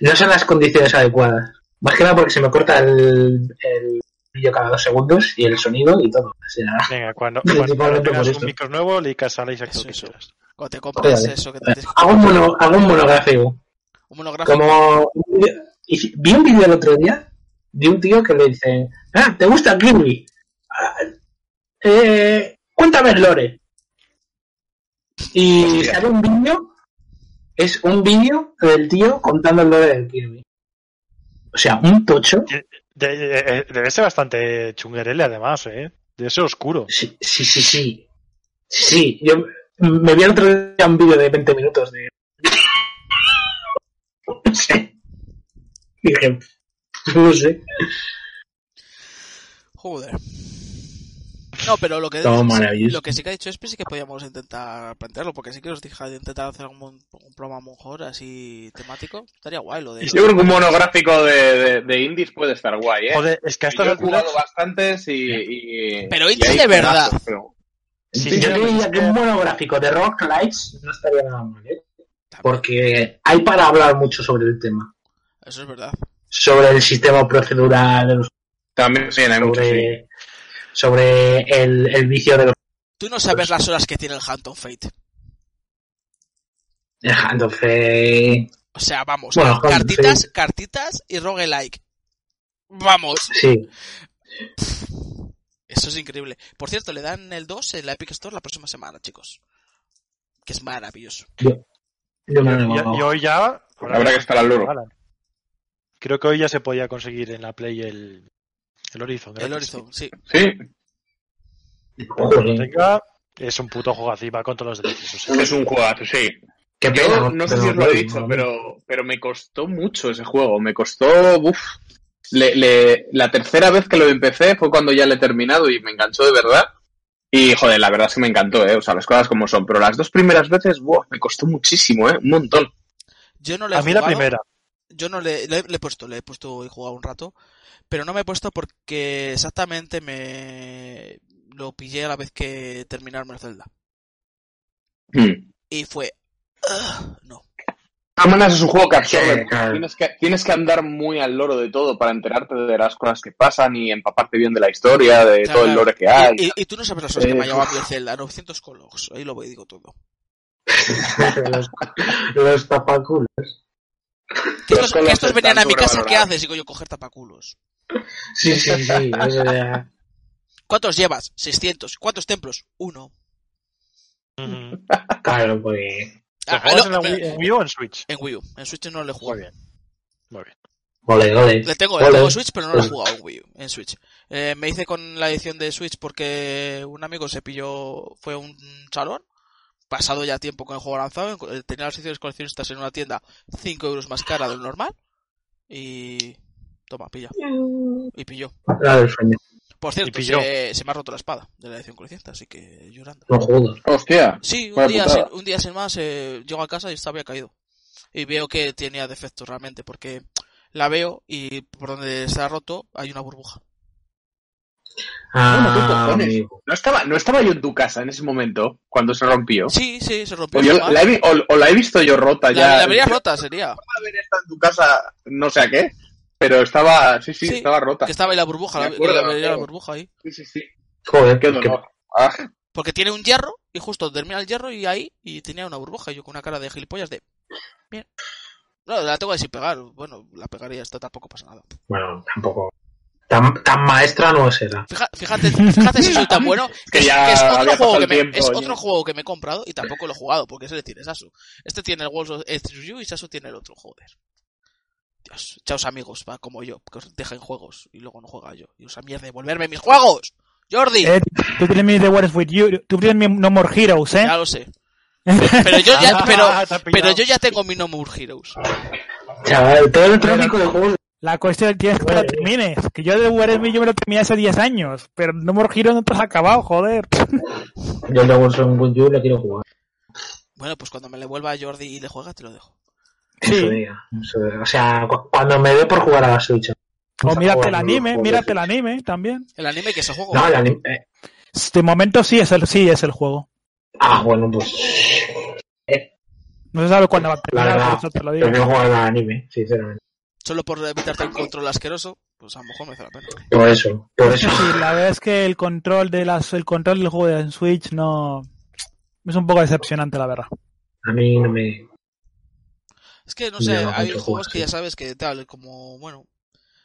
no son las condiciones adecuadas. Más que nada porque se me corta el, el vídeo cada dos segundos y el sonido y todo. O sea, Venga, cuando, cuando tengas un micro nuevo, le casas a Isaac Eso. Cuando te compres Joder. eso que te hago un, mono, hago un monográfico. Un monográfico. Como vi un vídeo el otro día de un tío que le dice, ah, ¿te gusta Kirby? Ah, eh, cuéntame el lore. Y Hostia. sale un vídeo, es un vídeo del tío contando el lore del Kirby. O sea, un tocho. De- de- debe ser bastante chunguerele, además, ¿eh? Debe ser oscuro. Sí, sí, sí, sí. Sí, yo me vi el otro día un vídeo de 20 minutos de... No sé. Dije, no sé. Joder. No, pero lo que, Todo sí- maravilloso. lo que sí que ha dicho Espi sí que podíamos intentar plantearlo, porque sí que os dije de intentar hacer un, un programa mejor así temático. Estaría guay lo de... Yo creo que un monográfico de, de, de indies puede estar guay, ¿eh? Joder, es que a estas Yo he jugado bastantes y... y- Pero y indies de verdad. pedazos, pero- Sí, yo diría que un monográfico de Rock Lights no estaría nada mal, ¿eh? Porque hay para hablar mucho sobre el tema. Eso es verdad. Sobre el sistema procedural, de los- También sí, hay mucho, sí. sobre, el, el vicio de los Tú no sabes las horas que tiene el Haunted Fate. Entonces, O sea, vamos, Bueno, cartitas, Fate. cartitas y roguelike. Vamos. sí. Eso es increíble. Por cierto, le dan el 2 en la Epic Store la próxima semana, chicos. Que es maravilloso. Yo Y, hoy ya... Habrá que estar al loro. Creo que hoy ya se podía conseguir en la Play el, el Horizon. El gratis. Horizon, sí. Sí, Lo tenga, es un puto juego así, va con todos los derechos. o sea. es un juegazo, sí. qué Yo pena, no sé pero si os lo he dicho, no. pero, pero me costó mucho ese juego. Me costó. Uf. Le, le- la tercera vez que lo empecé fue cuando ya lo he terminado y me enganchó de verdad. Y joder, la verdad es que me encantó, ¿eh? O sea, las cosas como son. Pero las dos primeras veces, buah, me costó muchísimo, ¿eh? Un montón. Yo no le he A mí la primera. Yo no le, le, le he puesto, le he puesto y jugado un rato, pero no me he puesto porque exactamente me, lo pillé a la vez que terminarme el Zelda. Hmm. Y fue... "Ugh, no. Maneras, es un juego que absorbe. Sí, claro. tienes, que, tienes que andar muy al loro de todo para enterarte de las cosas que pasan y empaparte bien de la historia, de Claro, todo el lore que hay. Y, y- y tú no sabes las horas que me ha llevado a el Zelda, 900 colos. Ahí lo voy y digo todo. los, los tapaculos. Que estos, que venían a mi casa, ¿qué haces? Digo yo, coger tapaculos. Sí, sí, sí. eso ya- ¿Cuántos llevas? 600. ¿Cuántos templos? Uno. Claro, pues. ¿Lo Ah, no, en, la Wii, en Wii o en Switch? En Wii U. En Switch no le he Muy jugado. bien. Muy bien. Ole, ole. Le tengo, le Ole. tengo en Switch, pero no lo he jugado en Wii U, en Switch. Eh, me hice con la edición de Switch porque un amigo se pilló, fue a un salón, pasado ya tiempo con el juego lanzado, eh, tenía las ediciones coleccionistas en una tienda 5 euros más cara del normal, y toma, pilla. Y pilló. Era del sueño. Por cierto, se, se me ha roto la espada de la edición coleccionista, así que llorando. No jodas. Hostia. Sí, un día, sin, un día sin más, eh, llego a casa y estaba había caído. Y veo que tenía defectos realmente, porque la veo y por donde está roto hay una burbuja. Bueno, ¿qué Ah. No estaba, no estaba yo en tu casa en ese momento, cuando se rompió. Sí, sí, se rompió. O, yo la, he, o- o la he visto yo rota La- ya. la vería rota sería. haber estado en tu casa, no sé a qué, pero estaba, sí, sí, Sí, estaba rota. Que estaba ahí la burbuja, la, acuerdo, la, burbuja ahí. Sí, sí, sí. Joder, Qué qué- dolor. Ah, Porque tiene un hierro y justo termina el hierro y ahí y tenía una burbuja. Y yo con una cara de gilipollas de... Bien. No, la tengo así pegar. Bueno, la pegaría, esto tampoco pasa nada. Bueno, tampoco. Tan, tan maestra no será. Fija- Fíjate, fíjate si soy tan bueno que, Que es, ya que es otro, juego que, me, tiempo, es ya. otro juego que me he comprado y tampoco lo he jugado porque ese le tiene Sasu. Este tiene el Walls of You y Sasu tiene el otro, joder. Dios, chaos amigos, va como yo, que os dejen juegos y luego no juega yo. Y usa mierda, devolverme mis juegos. Jordi, Eh, tú tienes mi The War is With You, tú tienes mi No More Heroes, ¿eh? ya lo sé. Pero yo ya, pero, Ah, pero yo ya tengo mi No More Heroes. Chaval, todo el tráfico de juegos. La cuestión tienes que lo termines. Que yo de War is With You me lo terminé hace 10 años, pero No More Heroes no te has acabado, joder. Yo le hago un Good You le quiero jugar. Bueno, pues cuando me le vuelva a Jordi y le juega, te lo dejo. En su día, en su día. O sea, cu- cuando me dé por jugar a la Switch. O mírate el anime, mírate el anime también. El anime que es el juego. No, el anime. eh, De momento sí es el, sí es el juego. Ah, bueno, pues. No se sabe cuándo va a La terminar, verdad, por eso te lo digo. prefiero jugar al anime, sinceramente. Solo por evitarte un control asqueroso, pues a lo mejor merece la pena. Por eso, por eso. Sí, la verdad es que el control de las, el control del juego de Switch no es un poco decepcionante, la verdad. A mí no me. Es que, no sé, hay juegos que sí. ya sabes que tal, como, bueno...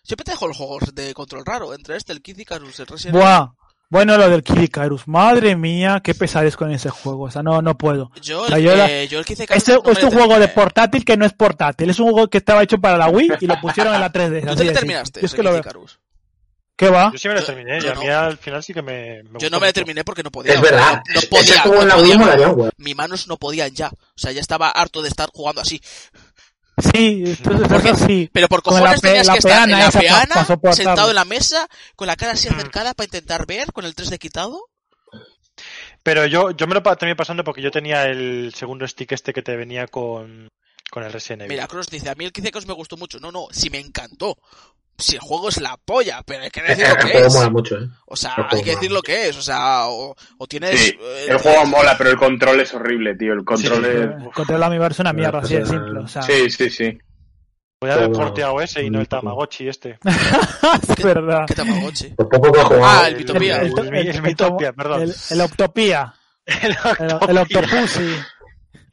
Siempre te dejo los juegos de control raro, entre este, el Kid Icarus, el Resident Evil. Buah. Bueno, lo del Kid Icarus. Madre mía, qué pesadez con ese juego. O sea, no, no puedo. Yo, O sea, el, yo la- eh, yo el Kid Icarus Este no me es un juego de portátil que no es portátil. Es un juego que estaba hecho para la Wii y lo pusieron en la 3D. ¿Tú te terminaste? Yo es que lo veo. ¿Qué va? Yo sí me lo Yo- terminé y yo a mí no. al final sí que me, me Yo no me lo terminé porque no podía. Es verdad. No podía, no la Wii podía. güey. Mis manos no podían ya. O sea, ya estaba harto de estar jugando así. Sí, entonces Porque- eso sí. Pero por cojones la pe- tenías la que estar en peana la peana, pa sentado en la mesa, con la cara así Mm. acercada para intentar ver, con el 3D quitado. Pero yo, yo me lo terminé pasando porque yo tenía el segundo stick este que te venía con, con el Resident Evil. Mira, Cross dice, a mí el 15 me gustó mucho. No, no, si me encantó. Si el juego es la polla, pero hay que El, decir lo que juego es. mola mucho, ¿eh? O sea, el juego hay que decir mola lo que es. O sea, o, o tienes... Sí, eh, el juego mola, pero el control es horrible, tío. El control es... Control la mi es una mierda, así de Pues, simple. O sea, Sí, sí, sí. Voy a haber Todo- porteado ese y no el. Tamagotchi este. es verdad. ¿Qué Tamagotchi? Jugado. Ah, el Bitopia. El, el, el, el Mitopia, perdón. El, el Optopía. El, el Octopussy.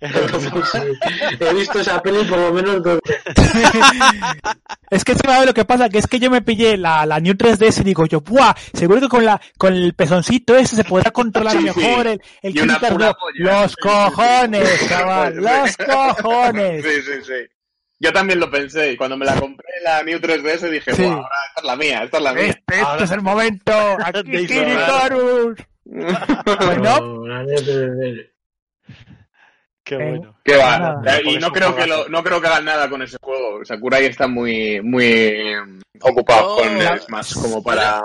He visto esa peli por lo menos dos veces. Es que sabes lo que pasa, que es que yo me pillé la, la New 3DS y digo yo, ¡buah! Seguro que con la con el pezoncito ese se podrá controlar Sí, mejor sí. el, el pura polla. Los cojones, chaval, los cojones. Sí, sí, sí. Yo también lo pensé y cuando me la compré la New 3DS dije, Sí. "Buah, ahora esta es la mía, esta es la mía. Este, este Ahora- es el momento. Aquí. Icarus. Bueno, No, la neta de- Qué Eh, bueno. Que va, Nada. eh, y no creo que lo, no creo que hagan nada con ese juego. Sakurai está muy muy eh, ocupado con el Smash como para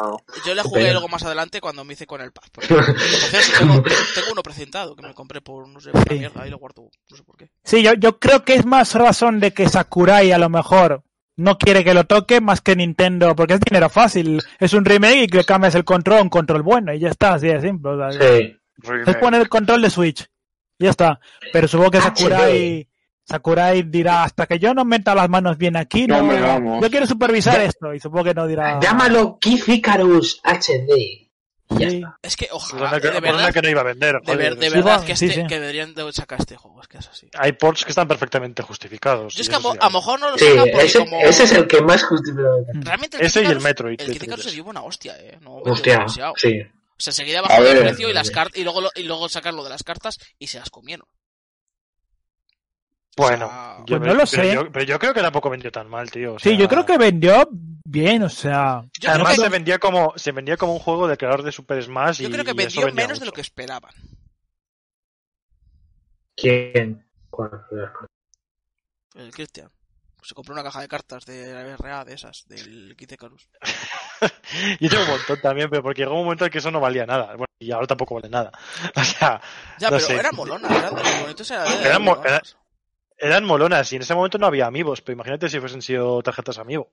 Yo le Qué jugué luego más adelante cuando me hice con el. Porque, cierto, tengo, tengo uno precintado que me compré por no sé, una mierda. Ahí lo guardo, no sé por qué. sí, yo, yo creo que es más razón de que Sakurai a lo mejor no quiere que lo toque más que Nintendo, porque es dinero fácil. Es un remake y que cambias el control a un control bueno y ya está, así de simple. o sea, Sí. Es poner el control de Switch. Ya está. Pero supongo que Sakurai, Sakurai dirá, hasta que yo no meta las manos bien aquí, no, Hombre, vamos. yo quiero supervisar Ya- esto. Y supongo que no dirá... Llámalo Keith Icarus HD. Y ya Sí. está. Es que Por ojalá, una que, de por una verdad, que no iba a vender. de, ver- de verdad que, sí, este- sí. que deberían de sacar este juego, es que es así. Hay ports que están perfectamente justificados. Yo es que a, lo mejor no lo Sí, sacan porque ese, como... ese es el que más justifica. Realmente Ese y el Metroid, El de Kid Icarus 3DS. se llevó una hostia, eh. No Hostia, demasiado. sí. O sea, enseguida bajó de ver, precio y, las y, luego, lo- y luego sacaron lo de las cartas y se las comieron. Bueno, O sea, yo, Pues no lo pero sé. Yo, pero yo creo que tampoco vendió tan mal, tío. o Sí, yo creo que vendió bien, o sea... Además que- se vendía como se vendía como un juego de creador de Super Smash Yo y creo que vendió vendía menos de lo que esperaban. ¿Quién? ¿Cuál? El Christian. Se compró una caja de cartas de RA de esas, del Kid Icarus. Yo tengo un montón también, pero porque llegó un momento en que eso no valía nada. Bueno, y ahora tampoco vale nada. O sea, Ya, No pero sé. eran molonas, eran de de Eran mo- molonas. eran molonas y en ese momento no había amigos, pero imagínate si fuesen sido tarjetas amigo.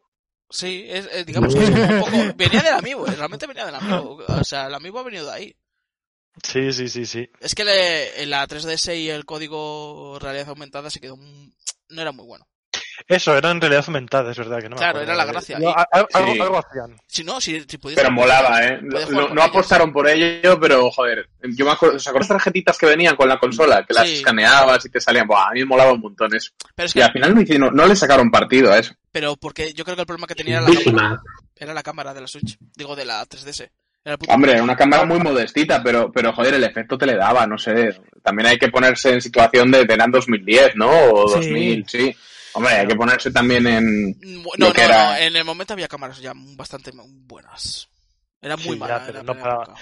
Sí, es, es- digamos que es un poco... Venía del amigo, eh, realmente venía del amigo. O sea, el amigo ha venido de ahí. Sí, sí, sí, sí. Es que le- la 3DS y el código realidad aumentada se quedó... No era muy bueno. Eso, era en realidad aumentada, es verdad que no Claro, era la gracia. No, algo, Sí. algo hacían. Si no, si, si. Pero molaba, ¿eh? No, apostaron por ello, pero joder, yo me acuerdo, ¿os acordáis las tarjetitas que venían con la consola? Que las Sí. escaneabas y te salían, Buah, a mí me molaba un montón eso. Pero es Y al final no, hicieron- no le sacaron partido a eso. Pero porque yo creo que el problema que tenía era la cámara. Era la cámara de la Switch. Digo, de la 3DS. Era el puto- Hombre, una cámara muy modestita, pero, pero joder, el efecto te le daba, no sé. También hay que ponerse en situación de tener 2010, ¿no? O Sí. 2000, sí. Hombre, hay que ponerse también en... No, lo no, que no, era- en el momento había cámaras ya bastante buenas. Era muy Sí, mala. ya, pero no para- época.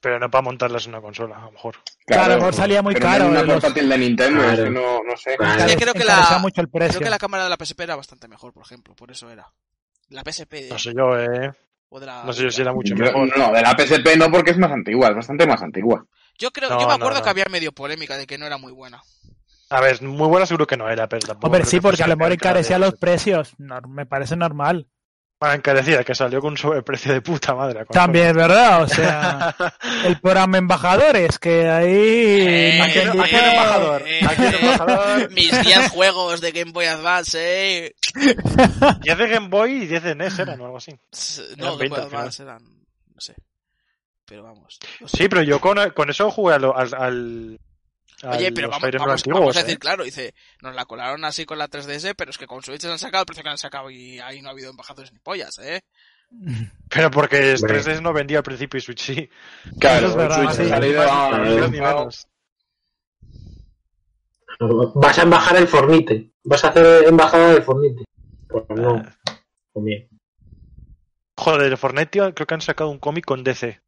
Pero no para montarlas en una consola, a lo mejor. Claro, a lo mejor salía muy pero no caro, en una los- portátil de Nintendo, Claro. es que no, no sé. Claro. Creo que la, mucho el precio. creo que la cámara de la PSP era bastante mejor, por ejemplo. Por eso era. La PSP de- No sé yo, eh. o de la... No sé yo si era mucho Yo- mejor. no, de la PSP no, porque es más antigua, es bastante más antigua. Yo creo, No, yo me no, acuerdo no. que había medio polémica de que no era muy buena. A ver, muy buena seguro que no era, pero tampoco. Hombre, sí, que porque a lo mejor encarecía los precios. No, me parece normal. Bueno, encarecida, que salió con un sobreprecio de puta madre. También, ¿verdad? O sea, el programa embajadores, que ahí... Eh, ¿A quién- a quién eh, embajador? eh, ¿A quién eh, embajador? Mis 10 juegos de Game Boy Advance, eh. 10 de Game Boy y 10 de NES eran o algo así. Eran No, Game 20 Boy. Advance eran... No sé. Pero vamos. no sé. Sí, pero yo con, con eso jugué al. al, al Oye, pero vamos, Fire Emblem vamos, antiguos, vamos a ¿eh? decir claro, dice, nos la colaron así con la 3DS, pero es que con Switch se han sacado el precio que han sacado y ahí no ha habido embajadores ni pollas, ¿eh? Pero porque Hombre. 3DS no vendía al principio y Switch sí. Claro, es verdad, Switch sí. ha salido Ni a-. Vas a embajar el Fornite. Vas a hacer embajada del Fornite. Pues no. Ah. Pues bien. Joder, Fortnite tío, creo que han sacado un cómic con DC.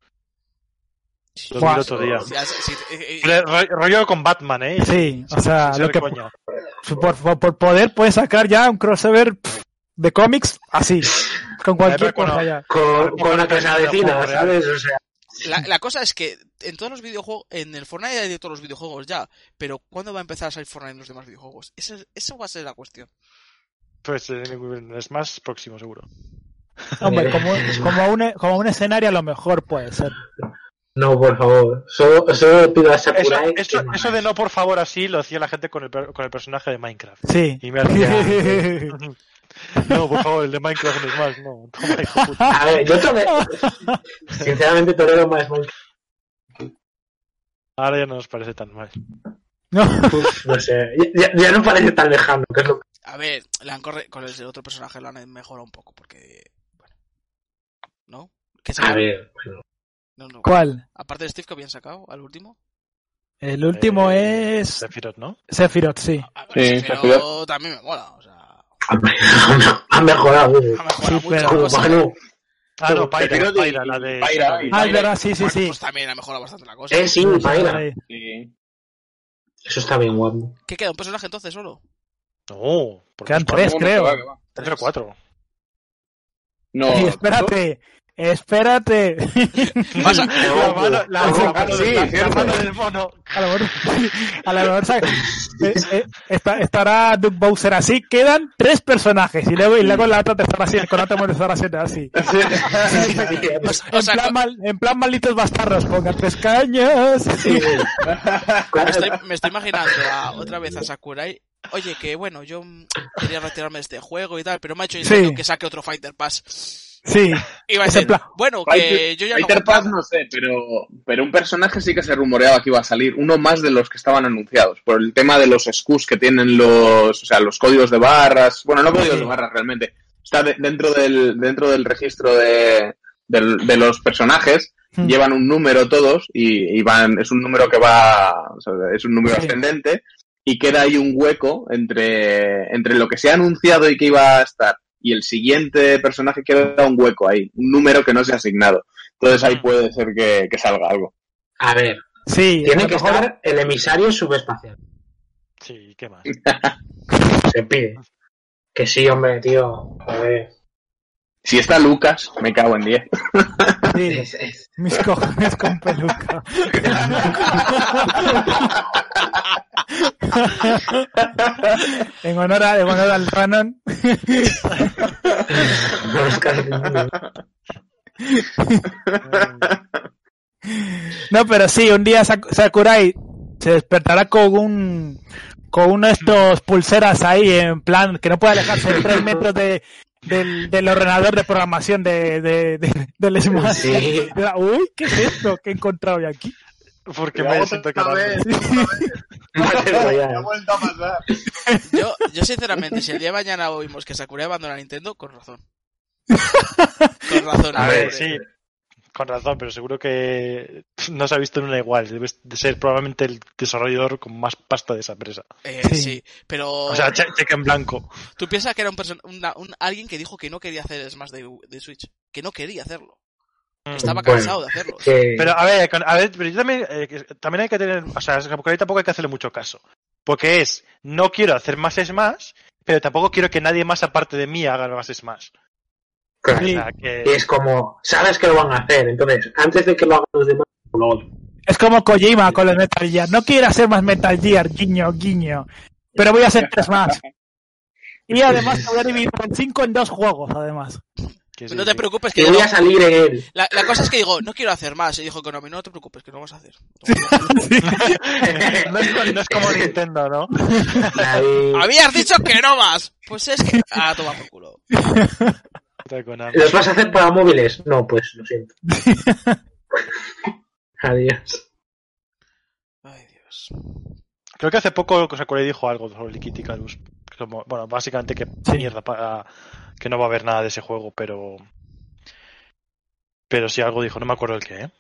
Lo vi Buah. el otro día. Sí, sí, eh, eh, Ro- Rollo con Batman, ¿eh? Sí, o sea, lo que, por, por- por poder puedes sacar ya un crossover de cómics así, con cualquier cosa ya. Con, real. ¿sabes? O sea, La, la cosa es que en todos los videojuegos, en el Fortnite hay de todos los videojuegos ya, pero ¿cuándo va a empezar a salir Fortnite en los demás videojuegos? Eso, eso va a ser la cuestión. Pues eh, es más próximo, seguro. Hombre, como, como, un, como un escenario a lo mejor puede ser. No, por favor. Solo, solo pido a Eso, Sakurai. eso, que- eso de no, por favor, así lo hacía la gente con el, con el personaje de Minecraft. Sí. Y me hacía. No, por favor, el de Minecraft no es más, no. Toma, hijo puta. A ver, yo tolero. Sinceramente, tolero más Minecraft. Ahora ya no nos parece tan mal. No. Uf, no sé. Ya, ya no parece tan lejano, que es lo A ver, le han corre con el otro personaje lo han mejorado un poco, porque... Bueno. ¿No? ¿Qué se A ver, bueno. No, no. ¿Cuál? Aparte de Steve que habían sacado, al último. El último Eh, es Sephiroth, ¿no? Sephiroth, sí. A ver, Sí, Sephiroth. también me mola, o sea... Han mejorado. Ha mejorado Sí, mucho pero-. Ah, no, Sephiroth y- Pyra, la de. Y- Ah, es verdad, sí, sí, sí. Pues también ha mejorado bastante la cosa. Eh, sí. Ahí. Sí. Eso está bien guapo. ¿Qué queda? ¿Un personaje entonces solo? No, porque Quedan es tres, creo. Tres o cuatro. No, Y espérate, La mano, la, la mano Sí, de- la cierto. mano del mono. A lo mejor, a lo mejor ¿sabes? Eh, eh, está- estará Doug Bowser así. Quedan tres personajes y luego, y luego la otra te estará haciendo, con otra te estará haciendo así. o En sea, plan, mal- en plan malditos bastardos, pongan tres cañas. me estoy, me estoy imaginando a, otra vez a Sakurai. Oye, que bueno, yo quería retirarme de este juego y tal, pero me ha hecho Sí. que saque otro Fighter Pass. Sí, va a decir, plan- bueno, que yo ya no... Fighter Pass no sé, pero, pero un personaje sí que se rumoreaba que iba a salir, uno más de los que estaban anunciados, por el tema de los SKUs que tienen los, o sea, los códigos de barras, bueno, no códigos Sí. de barras realmente, está de- dentro del dentro del registro de, del- de los personajes, Hmm. llevan un número todos y, y van, es un número que va, o sea, es un número Sí. ascendente y queda ahí un hueco entre, entre lo que se ha anunciado y que iba a estar y el siguiente personaje queda un hueco ahí, un número que no se ha asignado. Entonces ahí puede ser que, que salga algo. A ver, sí. tiene a que mejor- estar el emisario subespacial. Sí, ¿qué más? Se pide. Que sí, hombre, tío. Joder. Si está Lucas, me cago en 10. sí, Es- es- mis cojones con peluca. en honor, a- en honor al Ranon. No, pero sí, un día Sak- Sakurai se despertará con un con uno de estos pulseras ahí en plan que no puede alejarse de tres metros de, del, del ordenador de programación de, de, de- del Smash. Sí. Uy, ¿qué es esto que he encontrado yo aquí? Porque me siento que vuelto a pasar. Yo, yo sinceramente, si el día de mañana oímos que Sakurai abandona Nintendo, con razón. Con razón. A ver, sí, con razón, pero seguro que no se ha visto en una igual. Debe de ser probablemente el desarrollador con más pasta de esa empresa. Eh, Sí. sí, pero O sea, che- cheque en blanco. tú piensas que era un, person- una- un- alguien que dijo que no quería hacer Smash de, de Switch, que no quería hacerlo, que estaba Bueno. cansado de hacerlo. que- Pero a ver, con- a ver, pero yo también, eh, también hay que tener, o sea, porque ahí tampoco hay que hacerle mucho caso. Porque es, no quiero hacer más Smash, pero tampoco quiero que nadie más aparte de mí haga más Smash. Claro, O Sí. sea, que... es como, sabes que lo van a hacer, entonces, antes de que lo hagan los demás, lo otro. Es como Kojima con los Metal Gear. No quiero hacer más Metal Gear, guiño, guiño. Pero voy a hacer tres más. Y además a dividir en cinco en dos juegos, además. no te preocupes, que yo voy a salir en él. la, la cosa es que digo, no quiero hacer más. Y dijo Konami, no te preocupes, que no vas a hacer. no, es, no es como Nintendo, ¿no? Habías dicho que no más. Pues es que... Ah, toma por culo. Konami. ¿Los vas a hacer para móviles? No, pues lo siento. Adiós. Ay, Dios. Creo que hace poco Sakurai dijo algo sobre el Kitty Icarus. Como- Bueno, básicamente que Sí. mierda para que no va a haber nada de ese juego, pero pero sí algo dijo, no me acuerdo el qué, ¿eh?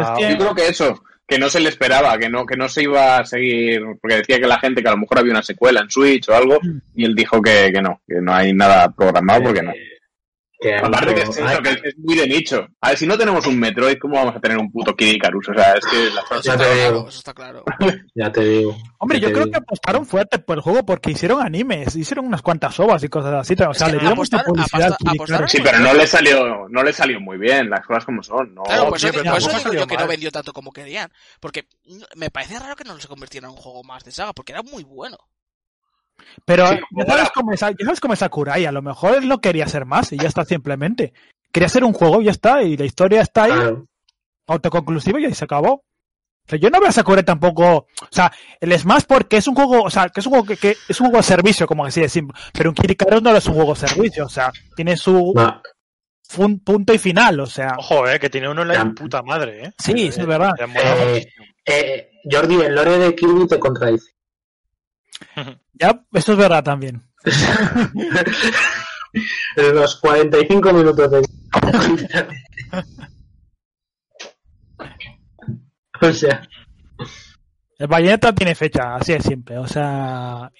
Es que- Yo creo que eso, que no se le esperaba, que no, que no se iba a seguir, porque decía que la gente que a lo mejor había una secuela en Switch o algo, y él dijo que, que no, que no hay nada programado porque no. Que Aparte que es, eso, que es muy de nicho. A ver, si no tenemos un Metroid, ¿cómo vamos a tener un puto Kid Icarus? O sea, es que la Eso está te claro, eso está claro. Ya te digo. Hombre, yo creo digo. que apostaron fuerte por el juego porque hicieron animes, hicieron unas cuantas ovas y cosas así. O sea, Es que le dieron mucha publicidad. al aposta- Kid apostaron- Icarus. Sí, pero no le salió, no le salió muy bien, las cosas como son, ¿no? Claro, por tío, eso, pero por eso digo salió yo que no vendió tanto como querían. Porque me parece raro que no se convirtiera en un juego más de saga, porque era muy bueno. Pero Sí, ya, sabes cómo es, ya sabes cómo es Sakurai, a lo mejor él no quería hacer más y ya está simplemente. Quería hacer un juego y ya está, y la historia está ahí, Claro. autoconclusiva y ahí se acabó. O sea, yo no veo a Sakurai tampoco, o sea, el Smash porque es un juego, o sea, que es un juego que, que es un juego de servicio, como así de simple, pero un Kirikaros no es un juego de servicio, o sea, tiene su No, fun- punto y final, o sea, Ojo, eh, que tiene un online Ya. puta madre, eh. sí, eso es verdad. Eh, muchísimo. eh, Jordi, el lore de Kirby te contradice. Ya, eso es verdad también. En los 45 minutos de... o sea, El Bayonetta tiene fecha, así de simple, o sea,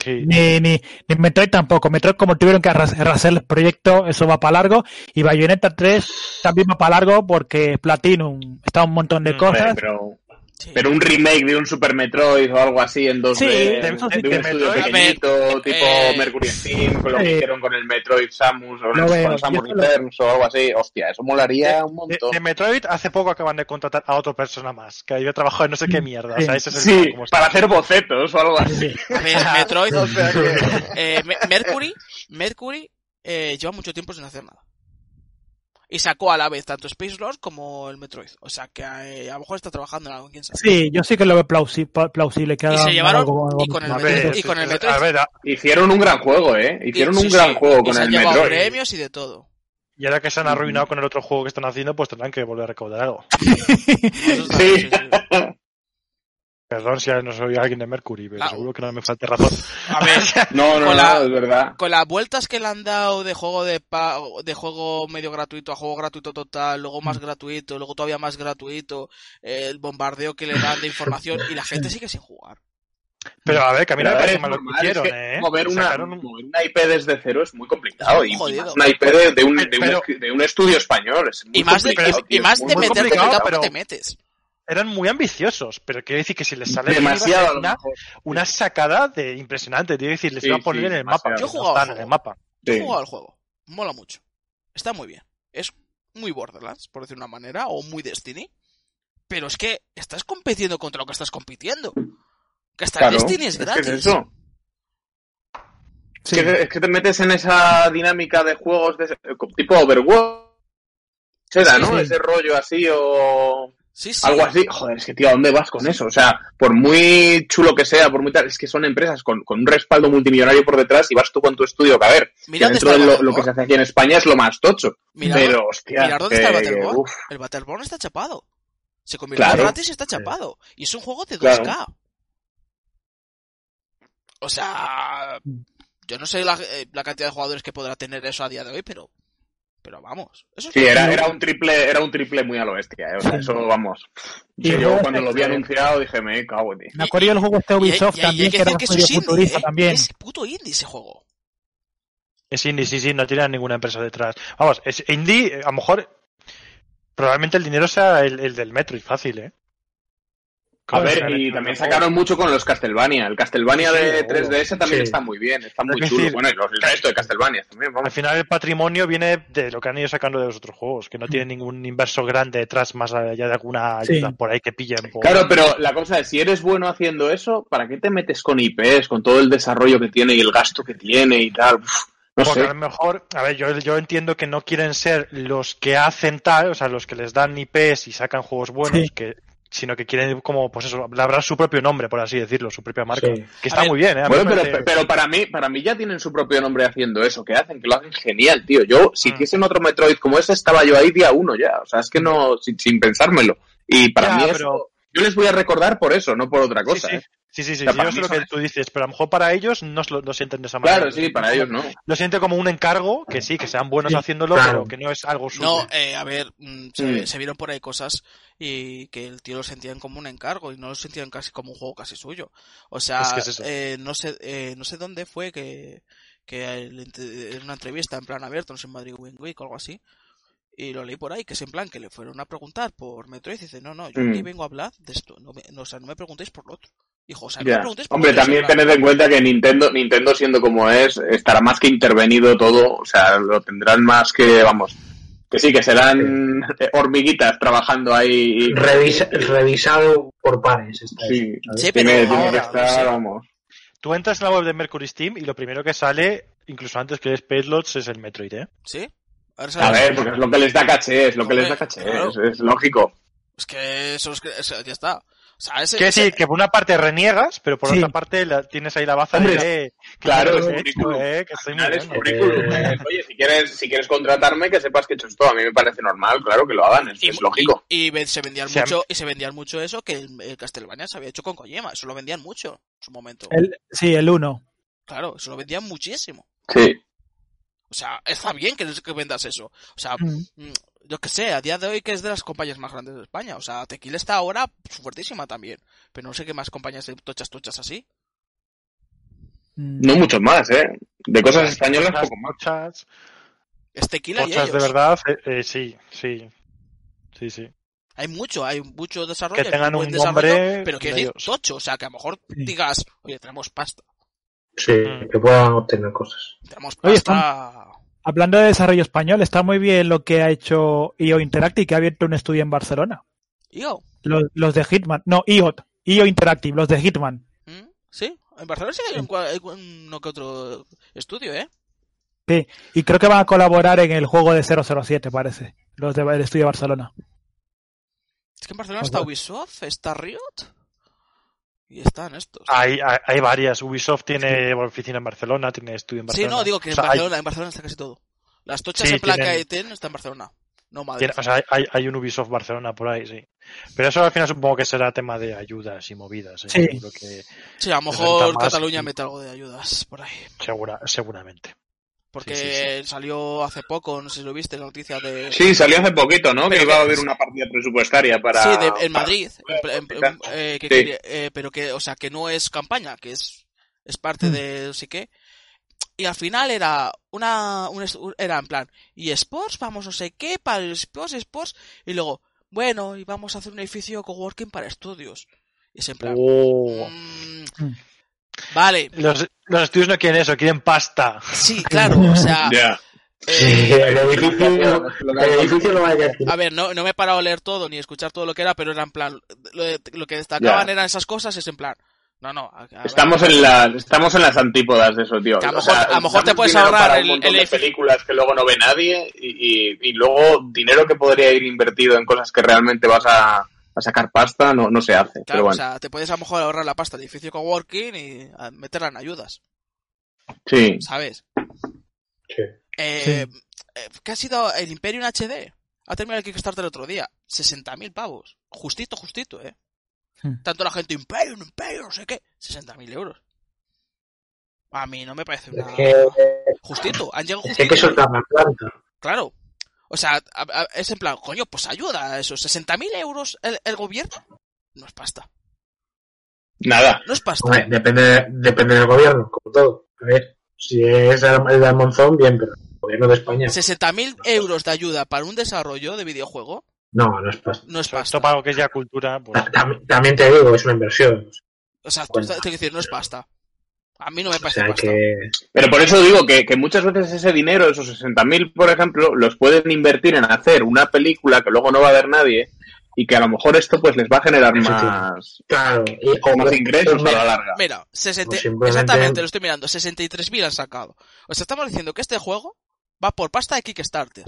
Sí. Ni, ni, ni Metroid tampoco. Metroid como tuvieron que arrasar el proyecto, eso va para largo. Y Bayonetta 3 también va para largo porque Platinum está un montón de cosas. Pero, Sí. Pero un remake de un Super Metroid o algo así en 2D, Sí, de, de- un de estudio Metroid. pequeñito, tipo eh, Mercury Steam, con lo que hicieron con el Metroid Samus o Lo el, veo, con Samus yo lo- Returns o algo así. Hostia, eso molaría un De, montón. de Metroid hace poco acaban de contratar a otra persona más, que había trabajado en no sé qué mierda. O sea, ese es el Sí, como para hacer bocetos o algo así. Metroid, O sea que- eh, Me- Mercury, Mercury eh, lleva mucho tiempo sin hacer nada. Y sacó a la vez tanto Space Lost como el Metroid. O sea que eh, a lo mejor está trabajando en algo, quién sabe. Sí, yo sí que lo veo plausi- plausible. Que Y se llevaron- algo- algo y con el. Metroid- ver, y con el a Metroid. ver, a- Hicieron un gran juego, ¿eh? Hicieron Y- un sí, gran sí, juego y con se han el llevado Metroid. premios y de todo. y ahora que se han arruinado con el otro juego que están haciendo, pues tendrán que volver a recaudar algo. Sí. Perdón si no soy alguien de Mercury, pero Ah. seguro que no me falte razón. A ver, No, no, Con no, la- es verdad. con las vueltas que le han dado de juego de pa- de juego medio gratuito a juego gratuito total, luego Mm. más gratuito, luego todavía más gratuito, eh, el bombardeo que le dan de información y la gente sigue sin jugar. Pero a ver, que a mí no Pero me parece mal lo que normal, es hicieron, que ¿eh? mover, una, Sacaron un- mover una IP desde cero es muy complicado. Es muy y más una IP de, de un, de, un, de un estudio español. Es muy Y más de, complicado, y, tío, y más es de muy meterte en el campo pero- te metes. Eran muy ambiciosos, pero quiero decir que si les sale Demasiado, una, una sacada de impresionante. Quiero decir, les Sí, iba a poner sí, en el mapa. Yo he jugado no al están en el mapa. Yo he jugado al juego. Mola mucho. Está muy bien. Es muy Borderlands, por decir una manera, o muy Destiny. Pero es que estás compitiendo contra lo que estás compitiendo. Que hasta Claro, Destiny es es que gratis. es eso. Sí. Es, que, es que te metes en esa dinámica de juegos de, ese- tipo Overwatch. Sí, ¿no? sí. Ese rollo así o Sí, sí. algo así. Joder, es que tío, ¿a dónde vas con eso? O sea, por muy chulo que sea, por muy tal, es que son empresas con, con un respaldo multimillonario por detrás y vas tú con tu estudio, que a ver, Mira que dentro de lo, lo que se hace aquí en España es lo más tocho. Mira, pero, hostia, mirad dónde está el Battleborn. uf, El Battleborn está chapado. Se convirtió Claro. en gratis y está chapado. Y es un juego de 2K. Claro. O sea, yo no sé la, eh, la cantidad de jugadores que podrá tener eso a día de hoy, pero pero vamos. Eso Sí, era, era un triple, era un triple muy a lo bestia, eh, o sea, Sí. eso vamos. Yo cuando lo vi anunciado dije, me cago en ti. Me acuerdo del juego este Ubisoft y hay- y también, que que era medio es futurista ¿eh? también. Es puto indie ese juego. Es indie, sí, sí, no tiene ninguna empresa detrás. Vamos, es indie, a lo mejor, probablemente el dinero sea el, el del Metroid, fácil, ¿eh? A Como ver, y también sacaron mucho con los Castlevania. El Castlevania de seguro. 3DS también Sí. está muy bien, está muy Es chulo. decir- Bueno, y los- el resto de Castlevania también, Al vamos. final el patrimonio viene de lo que han ido sacando de los otros juegos, que no tiene ningún inverso grande detrás más allá de alguna Sí. ayuda por ahí que pillen. por- Claro, pero la cosa es, si eres bueno haciendo eso, ¿para qué te metes con IPs, con todo el desarrollo que tiene y el gasto que tiene y tal? Uf, no Porque sé. a lo mejor, a ver, yo, yo entiendo que no quieren ser los que hacen tal, o sea, los que les dan IPs y sacan juegos buenos, Sí. que sino que quieren como, pues eso, labrar su propio nombre, por así decirlo, su propia marca. Sí. Que está ver, muy bien, ¿eh? Bueno, pero, parece- pero para mí, para mí ya tienen su propio nombre haciendo eso, que hacen, que lo hacen genial, tío. Yo, si Mm. hiciesen otro Metroid como ese, estaba yo ahí día uno ya. O sea, es que no, sin, sin pensármelo. Y para Ya, mí eso, pero- yo les voy a recordar por eso, no por otra cosa. sí, ¿eh? Sí, sí, sí, O sea, sí, para yo sé lo que tú dices, pero a lo mejor para ellos no lo, lo sienten de esa manera. Claro, sí, para ellos no. Lo sienten como un encargo, que sí, que sean buenos Sí, claro. pero que no es algo suyo. No, eh, a ver, mm, se, Mm. se vieron por ahí cosas y que el tío lo sentían como un encargo y no lo sentían casi como un juego casi suyo. O sea, Es que es eso. eh, no sé, eh, no sé dónde fue que, que en una entrevista en plan abierto, no sé en Madrid Wing Week o algo así, y lo leí por ahí, que es en plan que le fueron a preguntar por Metroid y dice, no, no, yo Mm. aquí vengo a hablar de esto, no me, no, o sea, no me preguntéis por lo otro. Dijo, o sea, no me por Hombre, también tened en cuenta que Nintendo, Nintendo siendo como es, estará más que intervenido todo, o sea, lo tendrán más que, vamos, que sí, que serán eh, hormiguitas trabajando ahí. Revisa- revisado por pares. Está Sí. Sí, tiene, pero tiene que estar, sí. vamos. Tú entras en la web de Mercury Steam y lo primero que sale, incluso antes que el Space es el Metroid, ¿eh? ¿Sí? Ahora A ver, porque es lo que les da caché, es lo que les da caché, claro. es, es lógico. Es que eso es ya está. O sea, ese, Que ese- sí, que por una parte reniegas, pero por Sí. otra parte la- tienes ahí la baza Hombre, de eh, claro, es currículum. eh, que estoy es currículum. Eh, eh. Oye, si quieres, si quieres contratarme, que sepas que he hecho esto. A mí me parece normal, claro que lo hagan, es, y, es lógico. y- se vendían mucho y se vendían mucho eso que el, el Castlevania se había hecho con Kojima eso lo vendían mucho en su momento El, sí, el 1. claro eso lo vendían muchísimo Sí. o sea está bien que, que vendas eso o sea Mm. Mm, yo que sé a día de hoy que es de las compañías más grandes de España o sea Tequila está ahora fuertísima también pero no sé qué más compañías de tochas tochas así Mm. No mucho más, ¿eh? De cosas españolas, poco más. pochas, es Tequila y ellos de verdad, eh, eh, sí, sí. Sí, sí. Hay mucho, hay mucho desarrollo, Que tengan un nombre pero que de decir tocho, o sea, que a lo mejor Sí. digas, oye, tenemos pasta, Sí, Mm. que puedan obtener cosas. tenemos Oye, pasta. Hablando de desarrollo español, está muy bien lo que ha hecho IO Interactive, que ha abierto un estudio en Barcelona. Yo, Los, los de Hitman. No, IOT. IO Interactive, los de Hitman. ¿Mm? ¿Sí? En Barcelona sí hay un, cua- hay uno que otro estudio, ¿eh? Sí. Y creo que van a colaborar en el juego de 007, parece. Los del estudio de Barcelona. Es que en Barcelona Pues está Ubisoft, está Riot y están estos. Hay, hay, hay varias. Ubisoft tiene oficina en Barcelona, tiene estudio en sí, Barcelona. no, digo que O en hay- Barcelona, en Barcelona está casi todo. Las tochas Sí, en placa tienen- y ten están en Barcelona. No Madrid. tiene- o sea, hay, hay un Ubisoft Barcelona por ahí, sí. Pero eso al final supongo que será tema de ayudas y movidas. ¿eh? Sí. Que sí, a lo mejor Cataluña y- mete algo de ayudas por ahí. segura, seguramente. Porque Sí, sí, salió hace poco, no sé si lo viste, la noticia de... Sí, salió hace poquito, ¿no? Pero que iba a haber una partida presupuestaria para... Sí, de- en para- Madrid, en pl- en Claro. eh, que Sí. quería- eh, pero que, o sea, que no es campaña, que es, es parte Mm. de no sé qué. Y al final era una, un era en plan, y sports, vamos no sé qué, para el sports, sports, y luego, bueno, y vamos a hacer un edificio coworking para estudios. Y es en plan, Oh. mm, Mm. Vale, Los, los estudios no quieren eso, quieren pasta. sí, claro, o sea, eh, Sí, el edificio, el edificio lo va a. A ver, no, no me he parado a leer todo ni escuchar todo lo que era, pero era en plan, lo, de- lo que destacaban Ya. eran esas cosas, es en plan, no, no. a- a- Estamos en, la, estamos en las antípodas de eso, tío. Que a sea, mejor- a lo mejor te puedes ahorrar el- un montón el de películas que luego no ve nadie y, y, y luego dinero que podría ir invertido en cosas que realmente vas a, a sacar pasta no, no se hace. Claro, pero bueno, o sea, te puedes a lo mejor ahorrar la pasta del edificio coworking y meterla en ayudas, sí. ¿sabes? Sí. Eh, eh, ¿Qué ha sido el Imperium HD? Ha terminado el Kickstarter el otro día. 60.000 pavos. Justito, justito, ¿eh? Hmm. Tanto la gente, Imperium, Imperium, no sé qué. 60.000 euros. A mí no me parece una... Es que, Justito, han llegado es que hay justito. que soltar la planta. Claro. O sea, a- a- es en plan, coño, pues ayuda a esos 60.000 euros el, el gobierno. No es pasta. Nada. No es pasta. Hombre, depende, depende del gobierno, como todo. A ver, si es el de Almonzón, bien, pero el gobierno de España, 60.000 euros de ayuda para un desarrollo de videojuego no, no es pasta. no es Esto pasta. para lo que es ya cultura, pues, Ta- tam- También te digo, es una inversión. O sea, te- decir, no es pasta. A mí no me O sea, pasta. que... Pero por eso digo que, que muchas veces ese dinero, esos 60.000, por ejemplo, los pueden invertir en hacer una película que luego no va a ver nadie y que a lo mejor esto pues les va a generar más, Claro, y, o más ingresos a la larga. Mira, 60, Pues simplemente- exactamente, lo estoy mirando, 63.000 han sacado. O sea, estamos diciendo que este juego va por pasta de Kickstarter.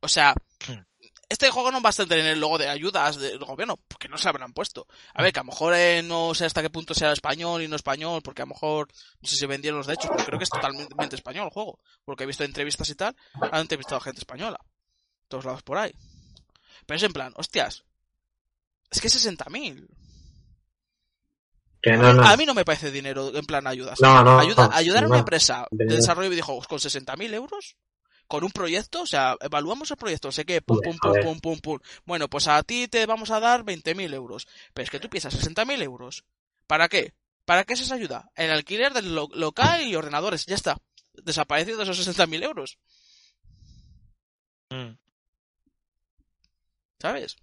O sea, Hmm. Este juego no va a tener el logo de ayudas del gobierno, porque no se habrán puesto. A ver, que a lo mejor eh, no sé hasta qué punto sea español y no español, porque a lo mejor no sé si vendieron los derechos, pero creo que es totalmente español el juego. Porque he visto entrevistas y tal, han entrevistado a gente española. Todos lados por ahí. Pero es en plan, hostias, es que 60.000. que A no, mí- no. A mí no me parece dinero en plan ayudas. No, no, Ayuda, no, ayudar a una empresa de De- desarrollo de videojuegos con 60.000 euros, con un proyecto, o sea, evaluamos el proyecto, sé que, pum, pum, pum, pum, pum, pum. Bueno, pues a ti te vamos a dar 20.000 euros. Pero es que tú piensas 60.000 euros. ¿Para qué? ¿Para qué es esa ayuda? El alquiler del lo- local y ordenadores, ya está. Desaparecido de esos 60.000 euros, mm. ¿sabes?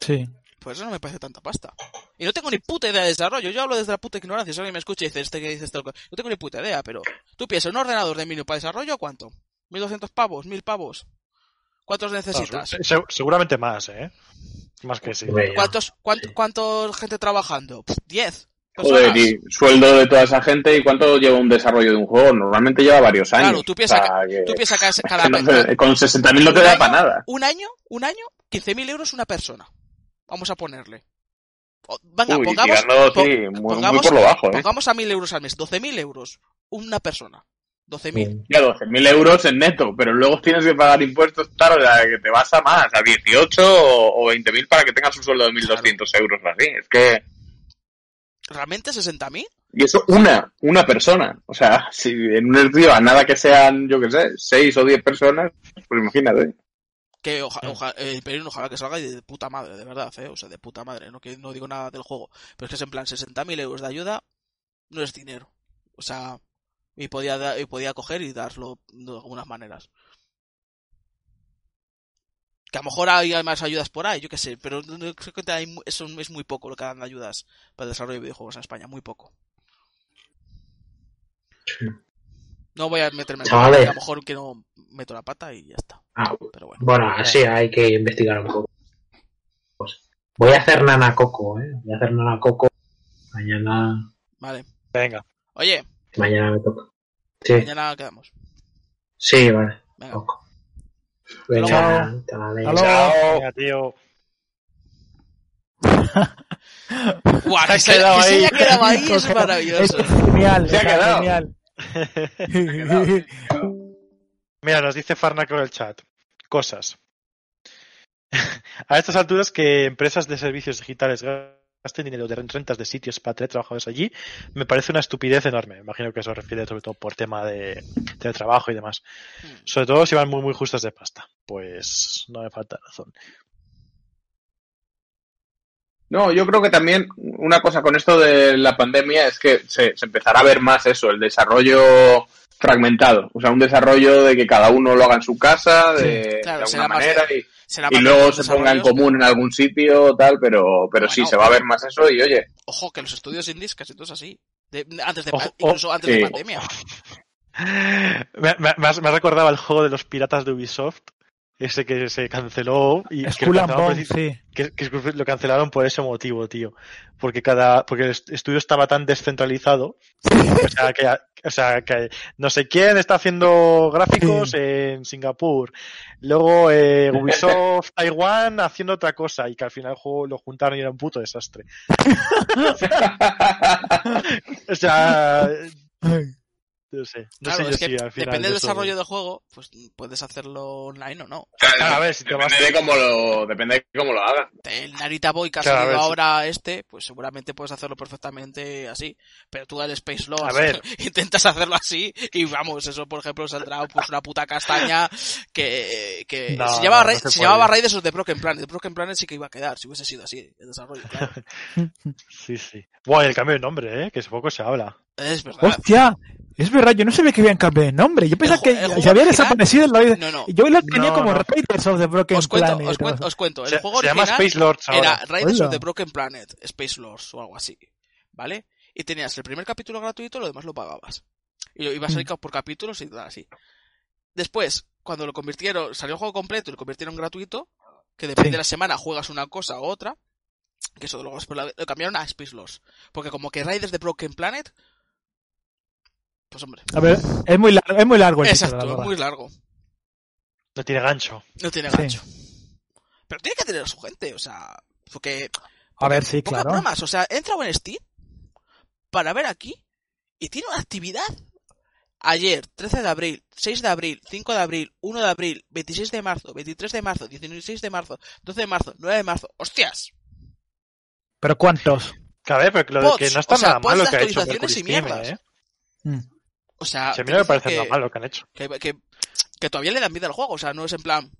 Sí. Pues eso no me parece tanta pasta. Y no tengo ni puta idea de desarrollo. Yo hablo desde la puta ignorancia. Si alguien me escucha y dice este que dice este loco. No tengo ni puta idea, pero tú piensas, un ordenador de mínimo para desarrollo, ¿cuánto? ¿1200 pavos? ¿1000 pavos? ¿Cuántos necesitas? Se- se- seguramente más, ¿eh? Más que sí. ¿Cuántos, cuánto, cuántos gente trabajando? Pff, 10. Joder, y sueldo de toda esa gente y cuánto lleva un desarrollo de un juego. Normalmente lleva varios años. Claro, tú piensas O sea, que- Tú piensas que cada que no te- con 60.000 no te un da año- para nada. Un año, un año, 15.000 euros una persona. Vamos a ponerle. Venga, Uy, pongamos, tirando, pon- sí, muy, muy pongamos- por lo bajo, ¿eh? pongamos a 1.000 euros al mes. 12.000 euros. Una persona. 12.000. Ya 12.000 euros en neto, pero luego tienes que pagar impuestos, claro, que te vas a más, a 18 o, o 20.000 para que tengas un sueldo de 1.200 euros o así. Es que... ¿Realmente 60.000? Y eso una, una persona. O sea, si en un estudio a nada que sean, yo qué sé, 6 o 10 personas, pues imagínate. Que oja- oja- el Imperio ojalá que salga y de puta madre, de verdad, ¿eh? O sea, de puta madre. No, que no digo nada del juego. Pero es que es en plan 60.000 euros de ayuda no es dinero. O sea, y podía, y podía coger y darlo de algunas maneras. Que a lo mejor hay más ayudas por ahí, yo qué sé, pero creo que hay eso es muy poco lo que dan de ayudas para el desarrollo de videojuegos en España, muy poco. Sí. No voy a meterme en a lo mejor que no meto la pata y ya está. Ah, Pero bueno. bueno, así hay que investigar un poco. Pues, voy a hacer Nana Coco, ¿eh? Voy a hacer Nana Coco. Mañana, Vale. Venga. Oye, mañana me toca. Sí, mañana quedamos. sí, vale. Venga. Chao. Venga. Hasta luego. Chao. Venga, tío. Guau, Se ha que se, quedado que se ahí. haya quedado ahí es maravilloso. Es genial, Se ha quedado. genial. Mira, nos dice Farnaco en el chat. Cosas. A estas alturas que empresas de servicios digitales gasten dinero de rentas de sitios para tener trabajadores allí, me parece una estupidez enorme. Me imagino que eso refiere sobre todo por tema de, de trabajo y demás. Sobre todo si van muy, muy justas de pasta. Pues no me falta razón. No, yo creo que también una cosa con esto de la pandemia es que se, se empezará a ver más eso, el desarrollo fragmentado. O sea, un desarrollo de que cada uno lo haga en su casa, de, claro, de será alguna manera, de- y, Será y luego se ponga en común en algún sitio, tal, pero, pero sí, se va a ver más eso y oye, Ojo, que los estudios indies casi todos así. De- antes de, Ojo, incluso antes sí. de pandemia. Me, me, me has- me has recordado el juego de los piratas de Ubisoft. Ese que se canceló y que lo cancelaron sí. que, que lo cancelaron por ese motivo, tío. Porque cada, porque el est- estudio estaba tan descentralizado, o sea, que, o sea, que no sé quién está haciendo gráficos en Singapur. Luego eh, Ubisoft Taiwán haciendo otra cosa y que al final el juego lo juntaron y era un puto desastre. O sea. No sé. No Claro, sé yo es que si al final depende del desarrollo del juego, pues puedes hacerlo online o no. Claro, a ver, si te vas- depende de cómo lo, depende de cómo lo haga. El Narita Boy que ha salido sí. ahora este, pues seguramente puedes hacerlo perfectamente así. Pero tú el Space ver. intentas hacerlo así y vamos, eso por ejemplo saldrá pues una puta castaña que, que No, se, llamaba, no, se se llamaba Raiders of the Broken Planet. The Broken Planet sí que iba a quedar si hubiese sido así el desarrollo, claro. Sí, sí. Bueno, y el cambio de nombre, ¿eh? Que poco se habla. Es verdad. Hostia, es verdad, yo no sabía que habían cambiado de nombre. Yo pensaba que se había original- desaparecido. Lo... No, no. Yo lo tenía No, como no. Raiders of the Broken Os cuento, Planet. os cuento, os cuento. El Se, juego se llama Space Lords ahora. era Raiders of the Broken Planet, Space Lords o algo así, ¿vale? Y tenías el primer capítulo gratuito, lo demás lo pagabas. Y lo ibas a salir Mm. por capítulos y tal así. Después, cuando lo convirtieron, salió el juego completo y lo convirtieron en gratuito, que depende Sí. de la semana juegas una cosa u otra, que eso luego después lo lo cambiaron a Space Lords. Porque como que Raiders de Broken Planet, pues hombre, A ver, es muy largo, es muy largo el título, exacto, la es muy largo, No tiene gancho. no tiene Sí. gancho. Pero tiene que tener a su gente, o sea, porque A ver, sí, claro. bromas, o sea, entra en Steam para ver aquí y tiene una actividad. Ayer, 13 de abril, 6 de abril, 5 de abril, 1 de abril, 26 de marzo, 23 de marzo, 16 de marzo, 12 de marzo, 9 de marzo. ¡Hostias! Pero ¿cuántos? A ver, pero que, lo de Pods, que no está o sea, nada malo de que ha hecho Mercury Steam, mierdas. ¿eh? Mm. O sea, Si a mí no me parece que, nada malo lo que han hecho. que, que, que todavía le dan vida al juego, o sea, no es en plan,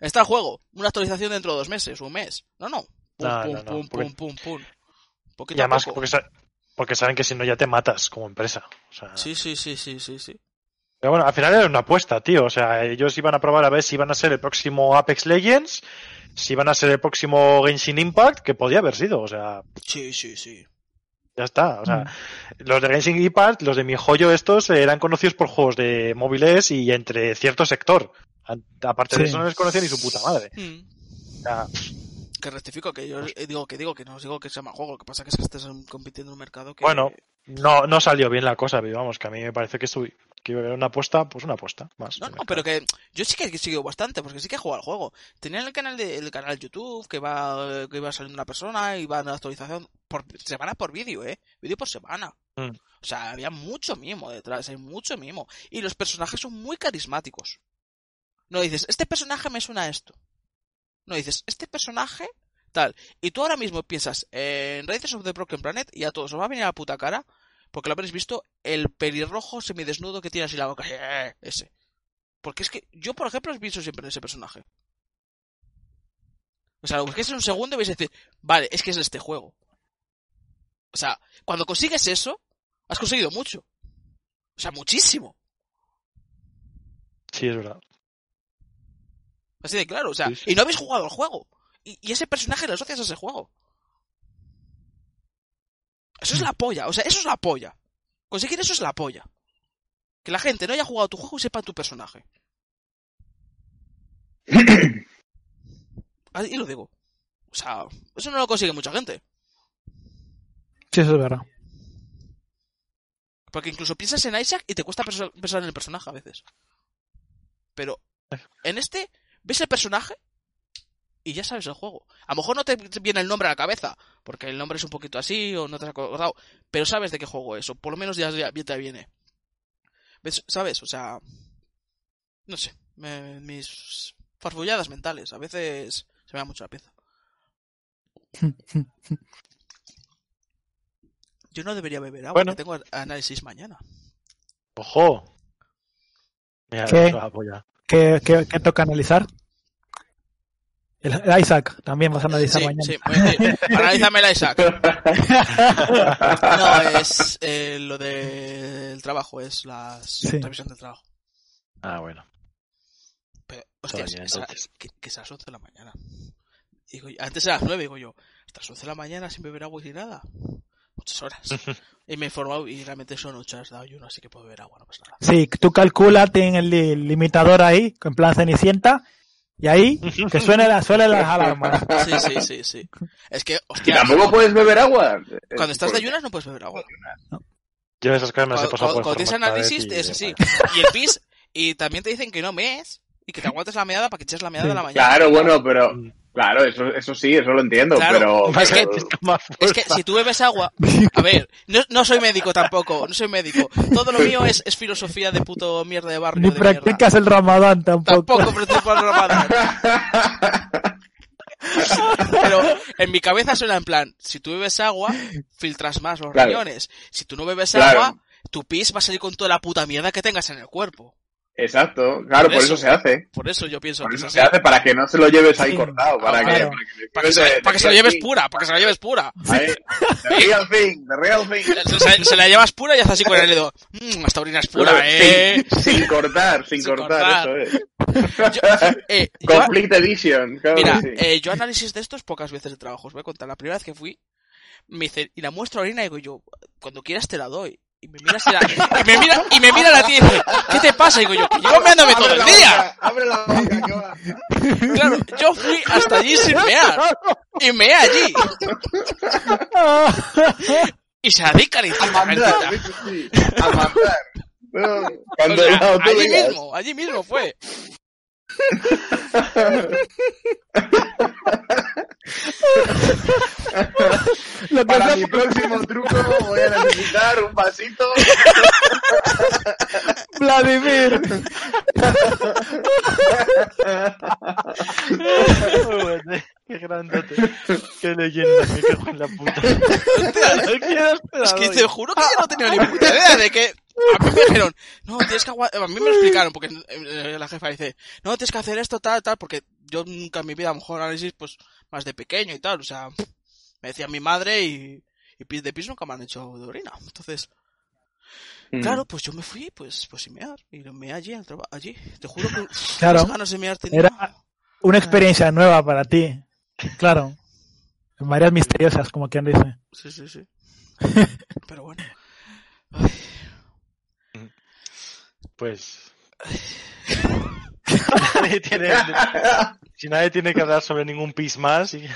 está el juego, una actualización dentro de dos meses, un mes. No, no. Pum, No, pum, no, no, pum, porque- pum, pum, pum. Y además, poco. porque saben que si no ya te matas como empresa. O sea, Sí, sí, sí, sí, sí, sí. Pero bueno, al final era una apuesta, tío. O sea, ellos iban a probar a ver si iban a ser el próximo Apex Legends, si iban a ser el próximo Genshin Impact, que podía haber sido. O sea, Sí, sí, sí. Ya está. O sea, Mm. los de Genshin Impact, los de mi joyo estos, eh, eran conocidos por juegos de móviles y entre cierto sector. Aparte de eso no les conocía ni su puta madre. Mm. O sea, Que rectifico, que yo eh, digo que digo que no os digo que sea mal juego, lo que pasa que es que estés en- compitiendo en un mercado que... Bueno, no, no salió bien la cosa, pero vamos, que a mí me parece que, que era una apuesta, pues una apuesta más. No, no, pero que yo sí que he seguido bastante, porque sí que he jugado al juego. Tenía el canal de el canal YouTube que va que iba saliendo una persona y va en actualización por semana por vídeo, eh, vídeo por semana. Mm. O sea, había mucho mimo detrás, hay mucho mimo y los personajes son muy carismáticos. No dices, este personaje me suena a esto. No dices, este personaje tal. Y tú ahora mismo piensas en Raiders of the Broken Planet y a todos os va a venir a la puta cara porque lo habréis visto el pelirrojo semidesnudo que tiene así la boca. eh, Ese. Porque es que yo, por ejemplo, os pienso siempre en ese personaje. O sea, lo busquéis en un segundo y vais a decir, vale, es que es de este juego. O sea, cuando consigues eso, has conseguido mucho. O sea, muchísimo. Sí, es verdad. Así de claro, o sea, Sí, sí. y no habéis jugado al juego. Y, y ese personaje lo asocias a ese juego. Eso es la polla, o sea, eso es la polla. Conseguir eso es la polla. Que la gente no haya jugado tu juego y sepa tu personaje. Ahí lo digo. O sea, eso no lo consigue mucha gente. Sí, eso es verdad. Porque incluso piensas en Isaac y te cuesta pensar en el personaje a veces. Pero en este, ves el personaje y ya sabes el juego. A lo mejor no te viene el nombre a la cabeza, porque el nombre es un poquito así o no te has acordado, pero sabes de qué juego es, o por lo menos ya, ya te viene. ¿Ves? ¿Sabes? O sea, no sé, me- mis farfulladas mentales, a veces se me da mucho la pieza. Yo no debería beber agua, Bueno. que tengo análisis mañana. ¡Ojo! Mira, ¿Qué? ¿Qué, qué, qué toca analizar? El, el Isaac, también vas a analizar Sí, mañana. sí, decir, analízame la Isaac. No, es eh, lo del trabajo, es la Sí. revisión del trabajo. Ah, bueno. Pero, bien, esa- entonces. que, que es a las 11 de la mañana. Digo, yo- antes era las 9, digo yo, hasta las 11 de la mañana sin beber agua y nada. Muchas horas. y me he informado y realmente son 8 horas de ayuno, así que puedo beber agua, no pasa nada. Sí, tú calculas, tienes el li- limitador ahí, en plan cenicienta, y ahí, que suene la, suene las alarmas. Sí, sí, sí, sí. Es que, ¿Y hostia, tampoco puedes beber agua? cuando estás de ayunas no puedes beber agua. Yo esas cosas me las he Cuando, pasado por cuando tienes análisis y- es así. Y el pis, y también te dicen que no mees y que te aguantes la meada para que eches la meada Sí. de la mañana. Claro, bueno, pero... Claro, eso, eso sí, eso lo entiendo, Claro, pero... es que- Es que si tú bebes agua, a ver, no, no soy médico tampoco, no soy médico. Todo lo mío es, es filosofía de puto mierda de barrio. Ni de mierda. practicas el ramadán tampoco. Tampoco practico el ramadán. Pero en mi cabeza suena en plan, si tú bebes agua, filtras más los Claro. riñones. Si tú no bebes Claro. agua, tu pis va a salir con toda la puta mierda que tengas en el cuerpo. Exacto, claro, Por por eso. eso se hace. Por eso yo pienso Por que eso se hace, para que no se lo lleves ahí Sí. cortado, para, que, claro. para que, Para que, se, para que se la lleves pura, para que se la lleves pura. Ahí, the real thing, the real thing. Se, la llevas pura y haces así con el dedo. Mmm, esta orina es pura, Claro, eh. sin, sin cortar, sin, Sin cortar, cortar. eso es. Yo, eh, yo- Complete Edition, claro mira, sí. eh, yo análisis de estos pocas veces de trabajo. Os voy a contar. La primera vez que fui, me dice, y la muestra orina, y digo yo, cuando quieras te la doy. Y me mira, y me mira, y me mira la tía y dice, ¿qué te pasa? Y digo yo, que llevo meándome todo el día. Abre la boca, que va. Claro, yo fui hasta allí sin mear. Y meé allí. Y se dedican y A mandar, sí, sí, sí, a mandar. Cuando O sea, allí mismo, allí mismo fue. Lo que Para mi próximo truco voy a necesitar un vasito. Vladimir. Joder, Qué grandote. Qué leyenda, me cago en la puta. Qué Es que te juro que yo no tenía ni puta idea de que... A mí me dijeron, no, tienes que. A mí me lo explicaron, porque eh, la jefa dice, no, tienes que hacer esto, tal, tal, porque yo nunca en mi vida, a lo mejor análisis, pues, más de pequeño y tal, o sea, me decía mi madre y... Y pis de pis nunca me han hecho de orina. Entonces, Mm. claro, pues yo me fui, pues, pues sin mear. Y me allí, al traba- allí. Te juro que... Claro. ganas de mear tenía. Era una experiencia nueva para ti. Claro. Mareas misteriosas, como quien dice. Sí, sí, sí. Pero bueno. Pues. nadie tiene, si nadie tiene que hablar sobre ningún pis más, y-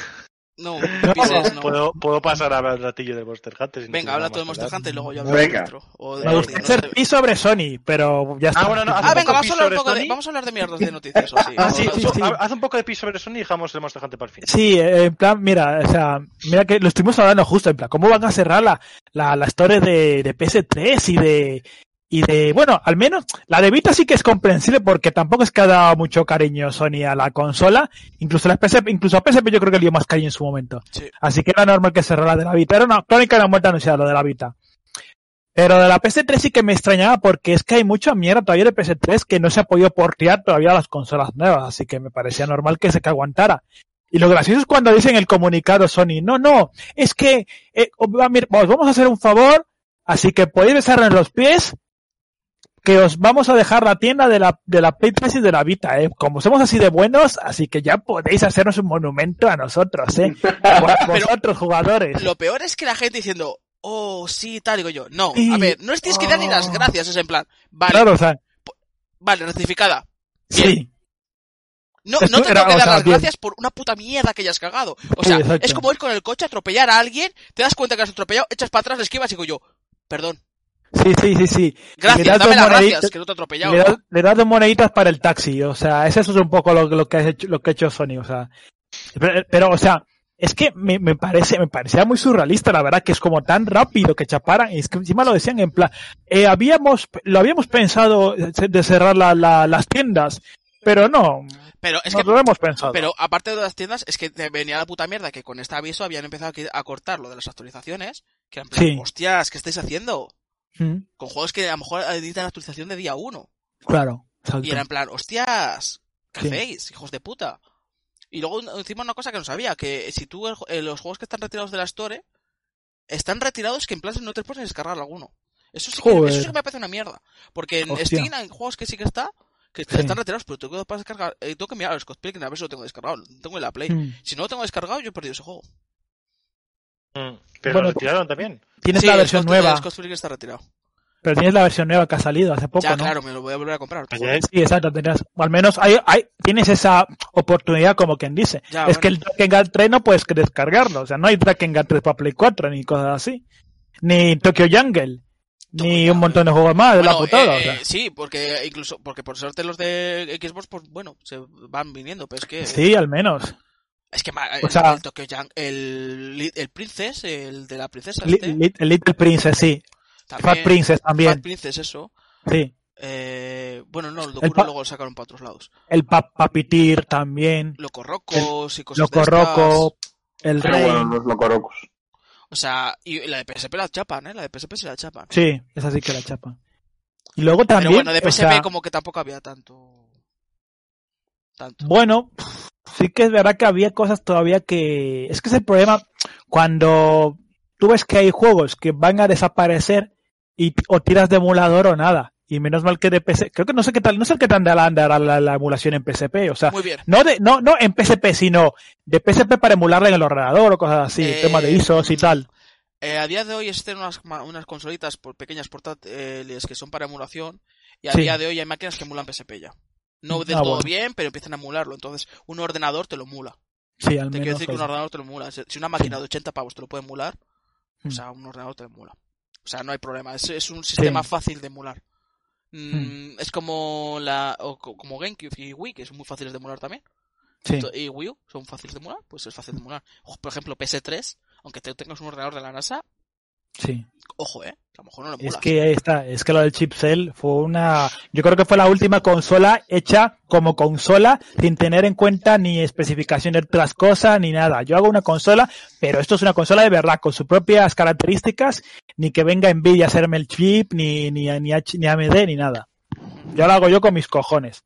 No, puedo, pises no. puedo, puedo pasar a hablar un ratillo de Monster Hunter. si no Venga, tiene habla todo de Monster. Hunter y luego yo hablo Venga. de otro. O de Me gustaría no hacer sé. pi sobre Sony, pero ya está. Ah, bueno, no, Ah, un venga, vamos a pis hablar un sobre poco de, Sony. vamos a hablar de mierdas de noticias o. Ah, sí, sí. haz un poco de pis sobre Sony y dejamos el Monster Hunter para el fin. Sí, en plan, mira, o sea, mira que lo estuvimos hablando justo, en plan, ¿cómo van a cerrar la, la, la historia de, de PS3 y de, y de, bueno, al menos, la de Vita sí que es comprensible porque tampoco es que ha dado mucho cariño Sony a la consola, incluso la PSP, incluso a PSP yo creo que le dio más cariño en su momento. Sí. Así que era normal que cerrara la de la Vita, era una crónica de la muerte anunciada lo de la Vita. Pero de la PS3 sí que me extrañaba porque es que hay mucha mierda todavía de PS3 que no se ha podido portear todavía a las consolas nuevas, así que me parecía normal que se que aguantara. Y lo gracioso es cuando dicen el comunicado Sony, no, no, es que eh, vamos a hacer un favor, así que podéis besarnos los pies que os vamos a dejar la tienda de la, de la Play 3 y de la Vita, ¿eh? Como somos así de buenos, así que ya podéis hacernos un monumento a nosotros, ¿eh? Vos- Vosotros, jugadores. Lo peor es que la gente diciendo, oh, sí, tal, digo yo. No, Sí. a ver, no tienes que dar ni las Oh. gracias, es en plan, vale, Claro, o sea, vale, rectificada. Bien. sí. No, no te tengo que o dar sea, las gracias por una puta mierda que hayas cagado. O sea, es como ir con el coche, atropellar a alguien, te das cuenta que has atropellado, echas para atrás, le esquivas y digo yo, perdón, Sí, sí, sí, sí. gracias, das dame las gracias, que no te atropellado. Le, ¿no? das- le das dos moneditas para el taxi, o sea, eso es un poco lo, lo que ha hecho, lo que ha hecho Sony, o sea. Pero, pero, o sea, es que me, me parece, me parecía muy surrealista, la verdad, que es como tan rápido que chaparan, y es que encima lo decían en plan, eh, habíamos, lo habíamos pensado de cerrar la, la- las tiendas, pero no, Pero es no que, lo hemos pensado. pero aparte de las tiendas, es que venía la puta mierda que con este aviso habían empezado a cortar lo de las actualizaciones, que eran plan, Sí. hostias, ¿qué estáis haciendo? Mm, Con juegos que a lo mejor editan actualización de día uno. claro, exacto. Y era en plan, hostias, ¿qué Sí. hacéis, hijos de puta? Y luego encima una cosa que no sabía, que si tú el eh, los juegos que están retirados de la Store están retirados que en plan no te puedes descargar alguno. Eso sí, que, eso sí que me parece una mierda. Porque en Hostia. Steam hay juegos que sí que está, que Sí. están retirados, pero tengo que descargar, eh, tengo que mirar Scott Pilgrim a ver si lo tengo descargado. Lo tengo en la Play. Mm. Si no lo tengo descargado, yo he perdido ese juego. Mm. Pero Bueno, lo retiraron también. Tienes Sí, la versión Scott- nueva, El Scott Pilgrim está retirado. pero tienes la versión nueva que ha salido hace poco, ya, ¿no? claro, me lo voy a volver a comprar. Es. Sí, exacto, tendrás, o al menos hay, hay, tienes esa oportunidad como quien dice. Ya, es bueno. que el Drakengard 3 no puedes descargarlo, o sea, no hay Drakengard 3 para Play 4 ni cosas así. Ni Tokyo Jungle, ni un montón de juegos más de la putada, eh, o sea. eh, sí, porque incluso porque por suerte los de Xbox, pues bueno, se van viniendo, pero es que Sí, al menos. Es que O el, sea- el Tokyo el, el Princess, el de la princesa, Li- este, Li- Little Princess, sí. también, Fat Princess también, Fat Princess, eso. sí. Eh, bueno, no, el El Dokuro luego lo sacaron para otros lados. El pa Papitir también, Locorrocos y cosas Loco de el Pero Rey. bueno, los locorocos. O sea, y la de PSP la chapan, ¿eh? La de PSP se la chapan. Sí, esa sí que la chapa. Y luego Pero también, bueno, de o PSP sea, como que tampoco había tanto... Tanto. Bueno, sí que es verdad que había cosas todavía que... Es que es el problema cuando tú ves que hay juegos que van a desaparecer y o tiras de emulador o nada. Y menos mal que de PC... Creo que no sé qué tal, no sé qué tan de la, andará la, la emulación en PSP. O sea, Muy bien. no de no no en PSP, sino de PSP para emularla en el ordenador o cosas así. Eh, tema de ISOs y tal. Eh, a día de hoy existen unas, unas consolitas por pequeñas portátiles que son para emulación y a Sí. día de hoy hay máquinas que emulan PSP ya. No del Ah, todo bueno. bien, pero empiezan a emularlo. Entonces, un ordenador te lo emula. Sí, al Te quiero menos. decir que un ordenador te lo emula. Si una máquina de 80 pavos te lo puede emular, o Mm. sea, un ordenador te lo emula. O sea, no hay problema. Es, es un sistema fácil de emular. Mm, Es como la o co- como GameCube y Wii, que son muy fáciles de emular también. sí. Y Wii U son fáciles de emular, pues es fácil de emular. Por ejemplo, PS3, aunque te tengas un ordenador de la NASA, sí. ojo, eh, a lo mejor no lo Es que ahí está, es que lo del chip Cell fue una, yo creo que fue la última consola hecha como consola sin tener en cuenta ni especificaciones de otras cosas ni nada. Yo hago una consola, pero esto es una consola de verdad con sus propias características, ni que venga Nvidia a hacerme el chip, ni, ni, ni, H- ni AMD, ni nada. Yo lo hago yo con mis cojones.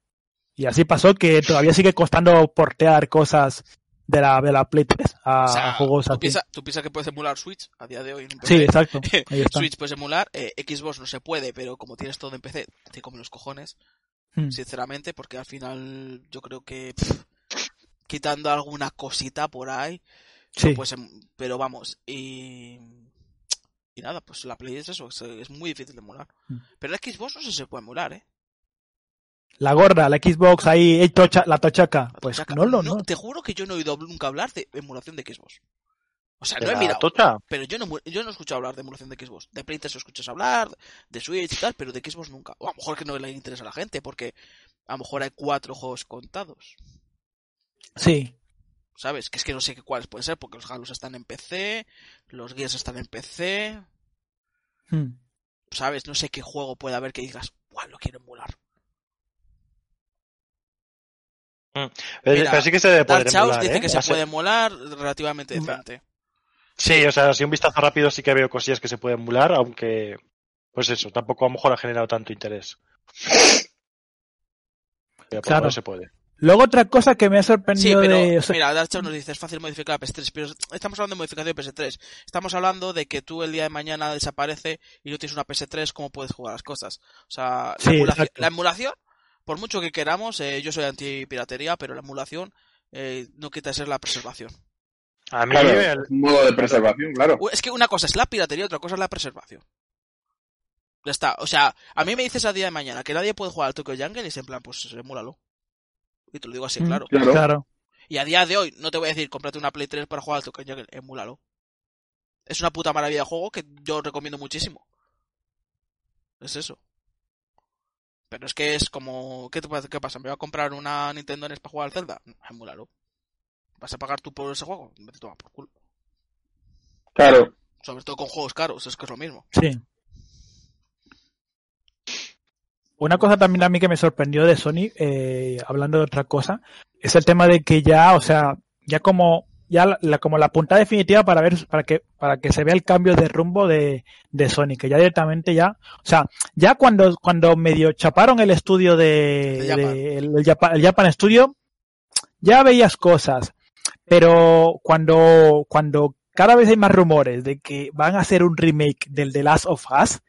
Y así pasó que todavía sigue costando portear cosas de la, de la Play 3 a, O sea, juegos tú así. piensas tú piensas que puedes emular Switch a día de hoy en Sí, exacto. Ahí está. Switch puedes emular, eh, Xbox no se puede, pero como tienes todo en PC, te comen los cojones, Hmm. sinceramente, porque al final yo creo que pff, quitando alguna cosita por ahí, Sí. em- pero vamos, y, y nada, pues la Play es eso, es, es muy difícil de emular. Hmm. Pero el Xbox no sé si se puede emular, ¿eh? La gorda, la Xbox ahí, eh, tocha- la tochaca. La Pues tochaca. no lo, no. Te juro que yo no he oído nunca hablar de emulación de Xbox. O sea, ¿De no he la mirado. tocha? Pero yo no, yo no he escuchado hablar de emulación de Xbox. De Play 3 escuchas hablar, de Switch y tal, pero de Xbox nunca. O a lo mejor que no le interesa a la gente, porque a lo mejor hay cuatro juegos contados. Sí. ¿Sabes? Que es que no sé qué cuáles pueden ser, porque los Halos están en PC, los Gears están en PC. Hmm. ¿Sabes? No sé qué juego puede haber que digas, ¡guau! Lo quiero emular. Pero, Mira, pero sí que se debe Dark poder Chaos emular, dice ¿eh? que se puede emular relativamente decente. Sí, o sea, si un vistazo rápido sí que veo cosillas que se pueden emular, aunque, pues eso, tampoco a lo mejor ha generado tanto interés. Pero por Claro. se puede. Luego otra cosa que me ha Sí, sorprendido pero de... o sea, mira, Darcho nos dice, es fácil modificar la PS3, pero estamos hablando de modificación de PS3. Estamos hablando de que tú el día de mañana desaparece y no tienes una PS3, ¿cómo puedes jugar las cosas? O sea, la, Sí, emulación, exacto. la emulación, por mucho que queramos, eh, yo soy anti-piratería, pero la emulación eh, no quita ser la preservación. A mí, Claro, el- es un modo de preservación, claro. Es que una cosa es la piratería, otra cosa es la preservación. Ya está. O sea, a mí me dices a día de mañana que nadie puede jugar al Tokyo Jungle y es en plan, pues emúlalo. Y te lo digo así, Mm, claro. Claro. claro. Y a día de hoy, no te voy a decir, cómprate una Play 3 para jugar al Tokyo Jungle, emúlalo. Es una puta maravilla de juego que yo recomiendo muchísimo. Es eso. Pero es que es como... ¿Qué, te, pasa- qué pasa? ¿Me voy a comprar una Nintendo NES para jugar al Zelda? Emúlalo. ¿Vas a pagar tú por ese juego? Vete a tomar por culo. Claro. Sobre todo con juegos caros, es que es lo mismo. Sí. Una cosa también a mí que me sorprendió de Sony, eh, hablando de otra cosa, es el tema de que ya, o sea, ya como ya la, la- como la punta definitiva para ver para que para que se vea el cambio de rumbo de, de Sony, que ya directamente ya, o sea, ya cuando cuando medio chaparon el estudio de, De Japan. de- el, el Japan, el Japan Studio, ya veías cosas, pero cuando cuando cada vez hay más rumores de que van a hacer un remake del The Last of Us,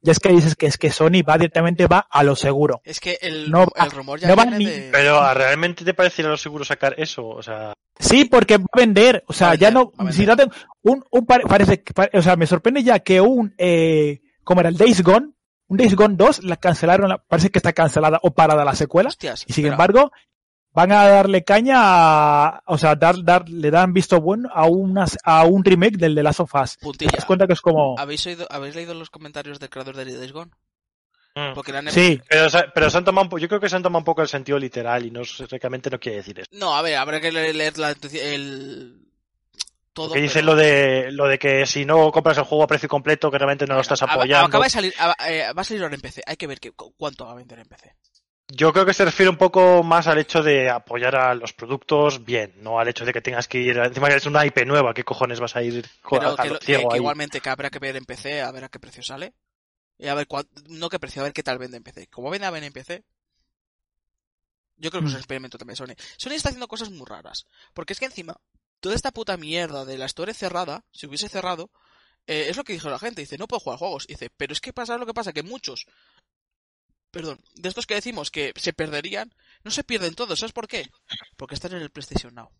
ya es que dices que es que Sony va directamente va a lo seguro. Es que el, No el rumor ya no va viene ni- de... pero ¿a ¿realmente te pareciera lo seguro sacar eso? O sea, Sí, porque va a vender, o sea, ya no, si no tengo, un, un pare- parece, que- pare- o sea, me sorprende ya que un, eh, como era el Days Gone, un Days Gone 2, la cancelaron, la- parece que está cancelada o parada la secuela, Hostias, y sin espera. embargo, van a darle caña a, o sea, dar, dar, le dan visto bueno a unas, a un remake del The Last of Us. ¿Te Puntilla. das cuenta que es como, ¿Habéis, oído, ¿Habéis leído los comentarios del creador de Days Gone? Mm. Porque le han sí, pero, se- pero se han tomado un po- yo creo que se han tomado un poco el sentido literal y no sé- realmente no quiere decir eso. No, a ver, habrá que le- leer la, el... Todo, Que dice pero- lo de lo de que si no compras el juego a precio completo, que realmente no lo estás apoyando. Acaba de salir, a- eh, va a salir ahora en PC. Hay que ver que, cu- cuánto va a vender en PC. Yo creo que se refiere un poco más al hecho de apoyar a los productos bien, no al hecho de que tengas que ir. Encima que es una IP nueva, ¿qué cojones vas a ir Pero a, a lo- ciego que ahí? igualmente que habrá que ver en PC, a ver a qué precio sale. Y a ver no qué precio, a ver qué tal vende en PC. Como vende a ver en PC, yo creo que es un Mm. experimento también Sony. Sony está haciendo cosas muy raras. Porque es que encima, toda esta puta mierda de la Store cerrada, si hubiese cerrado, eh, es lo que dijo la gente. Dice, no puedo jugar juegos. Dice, pero es que pasa lo que pasa, que muchos, perdón, de estos que decimos que se perderían, no se pierden todos. ¿Sabes por qué? Porque están en el PlayStation Now.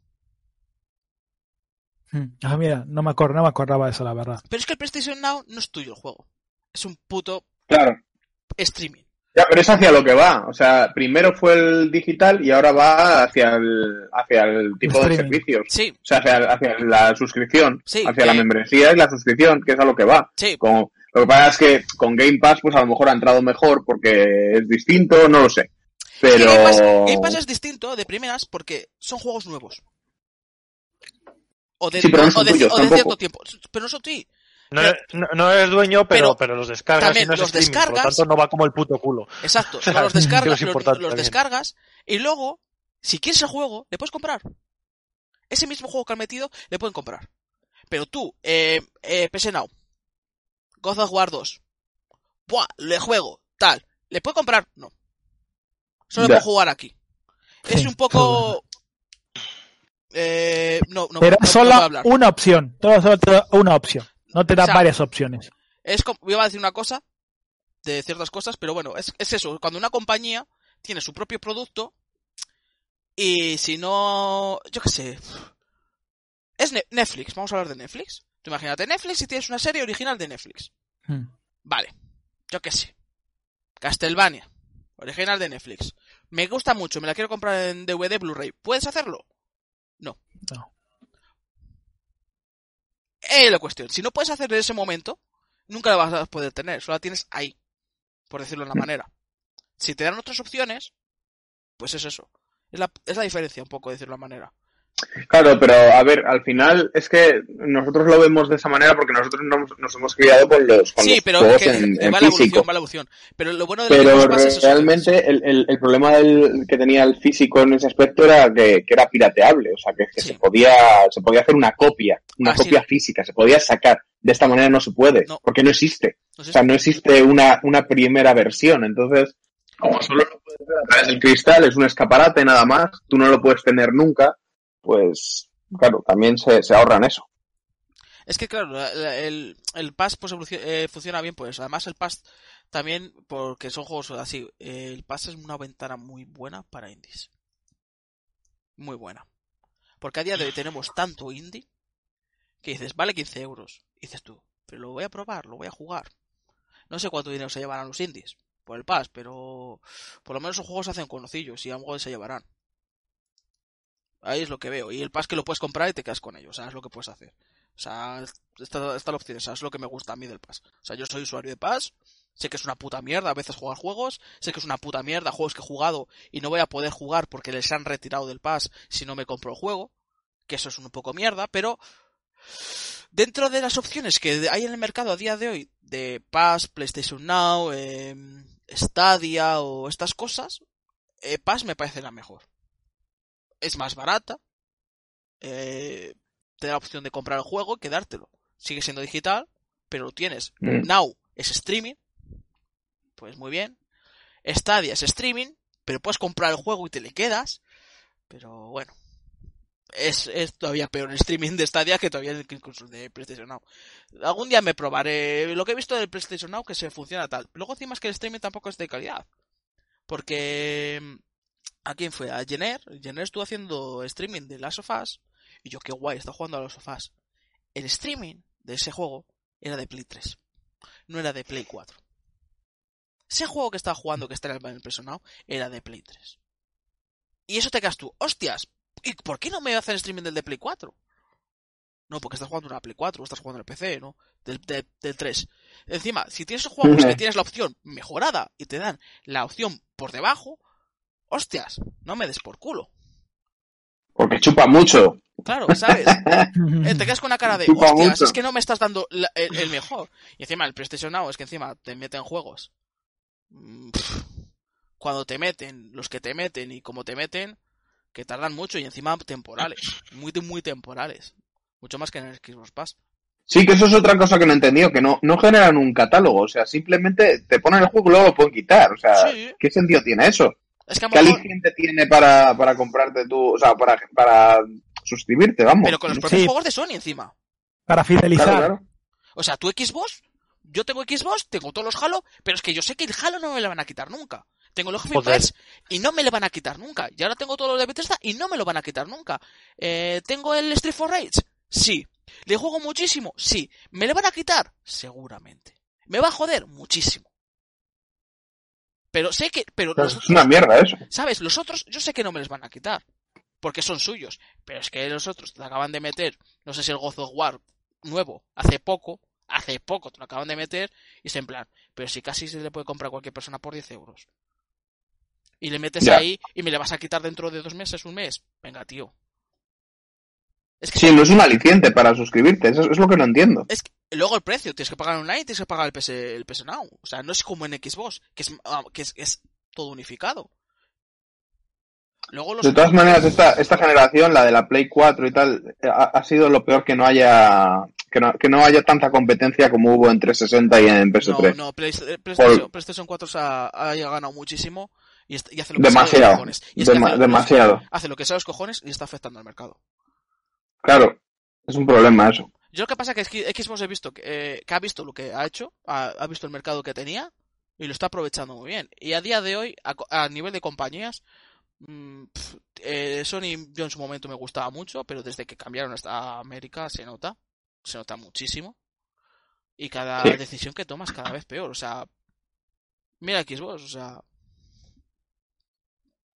Mm. ah, mira, no me acuerdo, no me acordaba de eso, la verdad. Pero es que el PlayStation Now no es tuyo el juego. Es un puto Claro. streaming. Ya, pero es hacia lo que va. O sea, primero fue el digital y ahora va hacia el, hacia el tipo de servicios. Sí, O sea, hacia, hacia la suscripción, Sí, hacia eh. la membresía y la suscripción, que es a lo que va. sí. Como, lo que pasa es que con Game Pass, pues a lo mejor ha entrado mejor porque es distinto, no lo sé. Pero. Game Pass, Game Pass es distinto de primeras porque son juegos nuevos. O de, Sí, pero no o son de- tuyos o de cierto tiempo. Pero no son tuyos. No, no, no eres dueño, pero, Pero pero, los descargas también y no es los streaming, por lo tanto no va como el puto culo. Exacto. O sea, los descargas, es los, los descargas y luego, si quieres el juego, le puedes comprar. Ese mismo juego que han metido, le pueden comprar. Pero tú, eh, eh, PS Now, God of War 2, Buah, le juego, tal, ¿le puedo comprar? No. Solo Ya. puedo jugar aquí. Es un poco... Eh, no, no, solo una opción, todo solo una opción, no te da O sea, varias opciones. Es como, iba a decir una cosa de ciertas cosas, pero bueno, es, es eso, cuando una compañía tiene su propio producto y si no, yo qué sé, es Ne- Netflix, vamos a hablar de Netflix. Tú imagínate Netflix y tienes una serie original de Netflix. Mm. Vale, yo qué sé. Castlevania, original de Netflix. Me gusta mucho, me la quiero comprar en DVD Blu-ray. ¿Puedes hacerlo? No. No. Eh, la cuestión. Si no puedes hacer en ese momento, nunca la vas a poder tener. Solo la tienes ahí. Por decirlo de una manera. Si te dan otras opciones, pues es eso. Es la, es la diferencia un poco, de decirlo de una manera. Claro, pero a ver, al final es que nosotros lo vemos de esa manera porque nosotros nos, nos hemos criado con los, con sí, los pero juegos que, en, que en va la físico. va la. Pero lo bueno de Pero es realmente el, el, el problema del, que tenía el físico en ese aspecto era que, que era pirateable, o sea, que, que Sí. se podía se podía hacer una copia, una Ah, sí. copia física, se podía sacar. De esta manera no se puede, No. porque no existe. No sé O sea, no existe una, una primera versión. Entonces, como solo lo puedes a través del cristal, es un escaparate nada más, tú no lo puedes tener nunca, pues claro, también se, se ahorran eso. Es que claro, la- la- el, el Pass pues, eh, funciona bien por eso. Además el Pass también, porque son juegos así, eh, el Pass es una ventana muy buena para indies. Muy buena. Porque a día de hoy tenemos tanto indie que dices, vale 15 euros. Dices tú, pero lo voy a probar, lo voy a jugar. No sé cuánto dinero se llevarán los indies por el Pass, pero por lo menos los juegos se hacen conocillos y algo se llevarán. Ahí es lo que veo. Y el Pass que lo puedes comprar y te quedas con ello. O sea, es lo que puedes hacer. O sea, está, está la opción. O sea, es lo que me gusta a mí del Pass. O sea, yo soy usuario de Pass. Sé que es una puta mierda a veces jugar juegos. Sé que es una puta mierda juegos que he jugado y no voy a poder jugar porque les han retirado del Pass si no me compro el juego. Que eso es un poco mierda, pero dentro de las opciones que hay en el mercado a día de hoy de Pass, PlayStation Now, eh, Stadia o estas cosas, eh, Pass me parece la mejor. Es más barata. Eh, te da la opción de comprar el juego y quedártelo. Sigue siendo digital, pero lo tienes. Mm. Now es streaming. Pues muy bien. Stadia es streaming, pero puedes comprar el juego y te le quedas. Pero bueno. Es, es todavía peor el streaming de Stadia que todavía el- de PlayStation Now. Algún día me probaré lo que he visto del PlayStation Now que se funciona tal. Luego encima es que el streaming tampoco es de calidad. Porque ¿a quién fue? A Jenner. Jenner estuvo haciendo streaming de Last of Us. Y yo, qué guay, está jugando a Last of Us. El streaming de ese juego era de Play 3. No era de Play 4. Ese juego que estaba jugando, que está en el, Now, era de Play 3. Y eso te quedas tú, hostias, ¿y por qué no me hacen streaming del de Play 4? No, porque estás jugando en una Play 4 o estás jugando en el PC, ¿no? Del, de- del 3. Encima, si tienes juegos que tienes la opción mejorada y te dan la opción por debajo, hostias, no me des por culo. Porque chupa mucho. Claro, ¿sabes? Eh, te quedas con una cara de, Chupa hostias, mucho. es que no me estás dando la- el, el mejor. Y encima el PlayStation Now es que encima te meten juegos. Mm, pff, Cuando te meten, los que te meten y como te meten, que tardan mucho y encima temporales. Muy, muy temporales. Mucho más que en el Xbox Pass. Sí, que eso es otra cosa que no he entendido, que no, no generan un catálogo, o sea, simplemente te ponen el juego y luego lo pueden quitar. O sea, Sí. ¿qué sentido tiene eso? Es que a lo ¿Qué mejor- aliciente tiene para, para comprarte tú, o sea, para, para suscribirte, vamos? pero con los propios Sí. juegos de Sony encima. Para fidelizar. Claro, claro. O sea, tu Xbox, yo tengo Xbox, tengo todos los Halo, pero es que yo sé que el Halo no me lo van a quitar nunca. Tengo los Game Joder. Pass y no me lo van a quitar nunca. Y ahora tengo todos los de Bethesda y no me lo van a quitar nunca. Eh, ¿Tengo el Street for Rage? Sí. ¿Le juego muchísimo? Sí. ¿Me lo van a quitar? Seguramente. ¿Me va a joder? Muchísimo. Pero sé que... Pero Pero los es una mierda eso. ¿Sabes? Los otros yo sé que no me les van a quitar. Porque son suyos. Pero es que los otros te acaban de meter, no sé si el God of War nuevo, hace poco, hace poco te lo acaban de meter, y es en plan, pero si casi se le puede comprar a cualquier persona por 10 euros. Y le metes Ya. ahí y me le vas a quitar dentro de dos meses, un mes. Venga, tío. Es que Sí, no es un aliciente para suscribirte, eso es lo que no entiendo. es que luego el precio, tienes que pagar online, tienes que pagar el PS, el PS Now. O sea, no es como en Xbox, que es, ah, que es, es todo unificado. Luego los De todas maneras, esta, esta generación, la de la Play 4 y tal, ha, ha sido lo peor que no haya que no, que no haya tanta competencia como hubo en 360 y en PS3. No, no, Play- eh, PlayStation, PlayStation 4 se ha, ha ganado muchísimo y, hace lo que sabe de los demasiado, cojones. Y es que dema- hace, demasiado. hace lo que de los cojones y está afectando al mercado. Claro, es un problema eso. Yo lo que pasa es que Xbox he visto que, eh, que ha visto lo que ha hecho, ha, ha visto el mercado que tenía y lo está aprovechando muy bien. Y a día de hoy, a, a nivel de compañías, mm, pf, eh, Sony yo en su momento me gustaba mucho, pero desde que cambiaron a América se nota, se nota muchísimo. Y cada Sí. decisión que tomas cada vez peor. O sea, mira Xbox, o sea,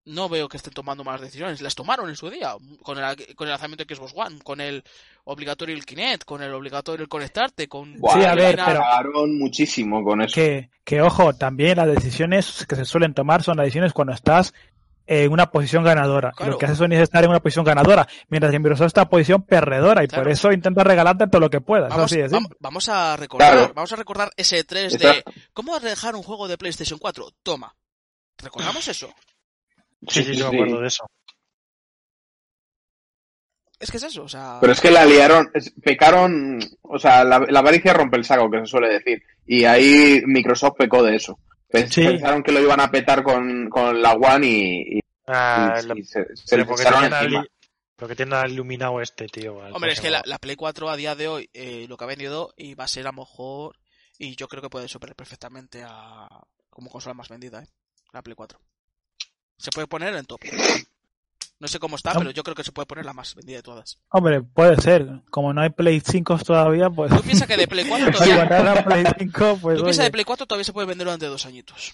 no veo que estén tomando más decisiones. Las tomaron en su día, con el, con el lanzamiento de Xbox One, con el obligatorio el Kinect, con el obligatorio el conectarte, con... Buah, Sí, a ver, pero- muchísimo con eso. Que, que ojo, también las decisiones que se suelen tomar son las decisiones cuando estás en una posición ganadora. Y Claro. Lo que hace Sony es estar en una posición ganadora, mientras que Microsoft está en posición perdedora y Claro. por eso intenta regalarte todo lo que pueda. Vamos, sí, vamos a recordar, Claro. vamos a recordar ese 3 Está- de ¿Cómo dejar un juego de PlayStation 4? Toma. ¿Recordamos eso? Sí, sí, yo me acuerdo de eso. Es que es eso, o sea... Pero es que la liaron, es- pecaron, o sea, la, la avaricia rompe el saco, que se suele decir. Y ahí Microsoft pecó de eso. Pens- Sí. Pensaron que lo iban a petar con, con la One y, y- Ah, y- lo- y se, se porque echaron encima. al iluminado este, tío. Hombre, es que la Play 4 a día de hoy eh, lo que ha vendido y va a ser a lo mejor y yo creo que puede superar perfectamente a como consola más vendida, ¿eh? La Play 4. Se puede poner en top. No sé cómo está, No. pero yo creo que se puede poner la más vendida de todas. Hombre, puede ser. Como no hay Play 5 todavía, pues... Tú piensas que de Play 4 Si todavía... Play 5, pues... Tú piensas de Play 4 todavía se puede vender durante dos añitos.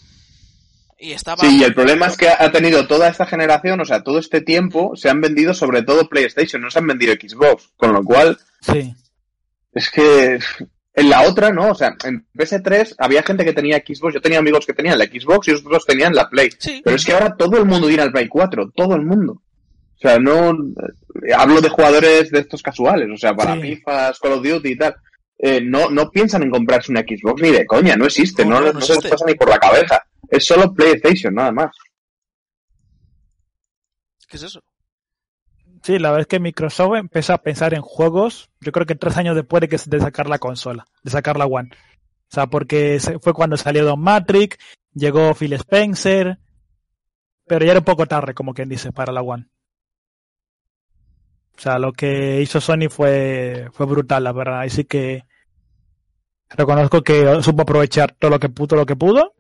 Y estaba... Sí, y el problema es que ha tenido toda esta generación, o sea, todo este tiempo, se han vendido sobre todo PlayStation, no se han vendido Xbox. Con lo cual, Sí. es que en la otra, ¿no? O sea, en PS3 había gente que tenía Xbox, yo tenía amigos que tenían la Xbox y otros tenían la Play. Sí, Pero es que ahora todo el mundo tiene el Play 4, todo el mundo. O sea, no eh, hablo de jugadores de estos casuales, o sea, para Sí. FIFA, Call of Duty y tal. Eh, no, no piensan en comprarse una Xbox ni de coña, no existe, No, no, no, no no se les pasa ni por la cabeza. Es solo PlayStation, nada más. ¿qué es eso? Sí, la verdad es que Microsoft empezó a pensar en juegos, yo creo que tres años después de, que, de sacar la consola, de sacar la One. O sea, porque fue cuando salió Don Matrix, llegó Phil Spencer, pero ya era un poco tarde, como quien dice, para la One. O sea, lo que hizo Sony fue, fue brutal, la verdad. Así que reconozco que supo aprovechar todo lo que pudo, lo que pudo,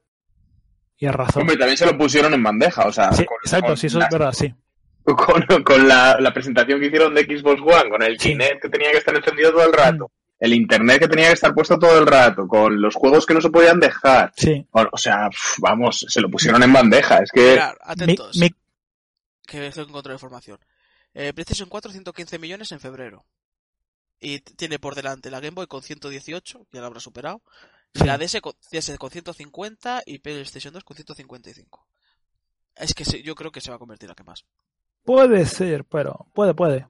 y arrasó. Hombre, también se lo pusieron en bandeja, o sea, Sí, con, exacto, con sí, eso es verdad, sí. con, con la, la presentación que hicieron de Xbox One, con el. Mm. Kinect que tenía que estar encendido todo el rato, el Internet que tenía que estar puesto todo el rato, con los juegos que no se podían dejar. Sí. O, o sea, vamos, se lo pusieron en bandeja, es que... Mirar, Mi- atentos. mi- que estoy encontrando información. Eh, PlayStation 4 115 millones en febrero. Y tiene por delante la Game Boy con 118, ya la habrá superado. Sí. la DS con, DS con 150 y PlayStation 2 con 155. Es que se- yo creo que se va a convertir en la que más. Puede ser, pero puede, puede.